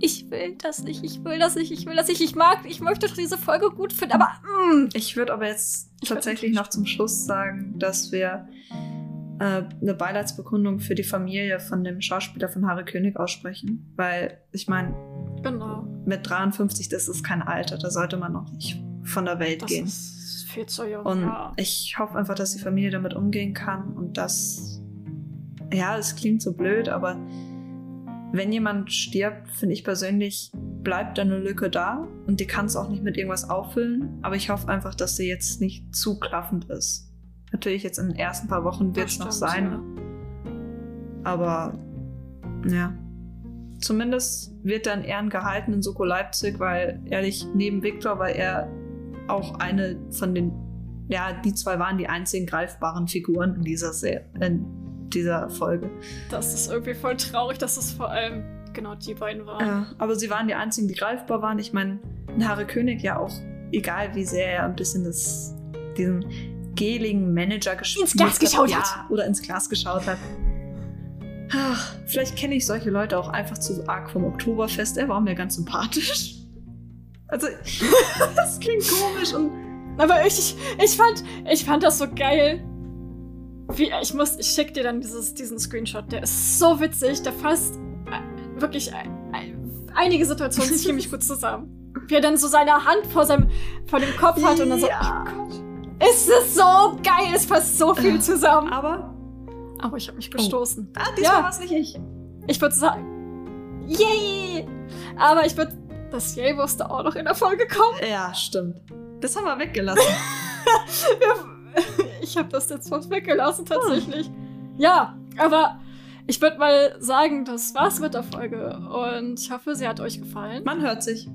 A: ich will das nicht, ich will das nicht, ich will das nicht. Ich mag, ich möchte doch diese Folge gut finden, aber. Mm.
B: Ich würde aber jetzt ich tatsächlich noch zum Schluss sagen, dass wir äh, eine Beileidsbekundung für die Familie von dem Schauspieler von Harry König aussprechen. Weil, ich meine,
A: genau.
B: mit 53, das ist kein Alter, da sollte man noch nicht von der Welt
A: das
B: gehen.
A: Ist viel zu jung.
B: Und ja. ich hoffe einfach, dass die Familie damit umgehen kann und dass, ja, es klingt so blöd, aber wenn jemand stirbt, finde ich persönlich, bleibt da eine Lücke da und die kann es auch nicht mit irgendwas auffüllen. Aber ich hoffe einfach, dass sie jetzt nicht zu klaffend ist. Natürlich jetzt in den ersten paar Wochen wird es noch sein. Ja. Aber ja. Zumindest wird in Ehren gehalten in Soko Leipzig, weil ehrlich, neben Viktor war er auch eine von den, ja, die zwei waren die einzigen greifbaren Figuren in dieser, Se in dieser Folge.
A: Das ist irgendwie voll traurig, dass es vor allem genau die beiden waren.
B: Ja, aber sie waren die einzigen, die greifbar waren. Ich meine, Harry König ja auch, egal wie sehr er ein bisschen das, diesen geligen Manager
A: gespielt ins Glas geschaut hat.
B: Ja, oder ins Glas geschaut hat. Ach, vielleicht kenne ich solche Leute auch einfach zu arg vom Oktoberfest. Er war mir ganz sympathisch. Also, das klingt komisch und.
A: Aber ich, ich, fand, ich fand das so geil. Wie, ich muss, ich schick dir dann dieses, diesen Screenshot. Der ist so witzig. Der fasst äh, wirklich äh, einige Situationen ziemlich gut zusammen. Wie er dann so seine Hand vor, seinem, vor dem Kopf hat und dann so, ja. oh Gott. Ist es so geil, es fasst so viel zusammen.
B: Aber.
A: Aber ich habe mich gestoßen.
B: Oh. Ah, diesmal ja. war es nicht ich.
A: Ich würde sagen. Yay! Aber ich würde das Yay musste auch noch in der Folge kommen.
B: Ja, stimmt. Das haben wir weggelassen.
A: ich habe das jetzt fast weggelassen, tatsächlich. Hm. Ja, aber ich würde mal sagen, das war's mit der Folge. Und ich hoffe, sie hat euch gefallen.
B: Man hört sich.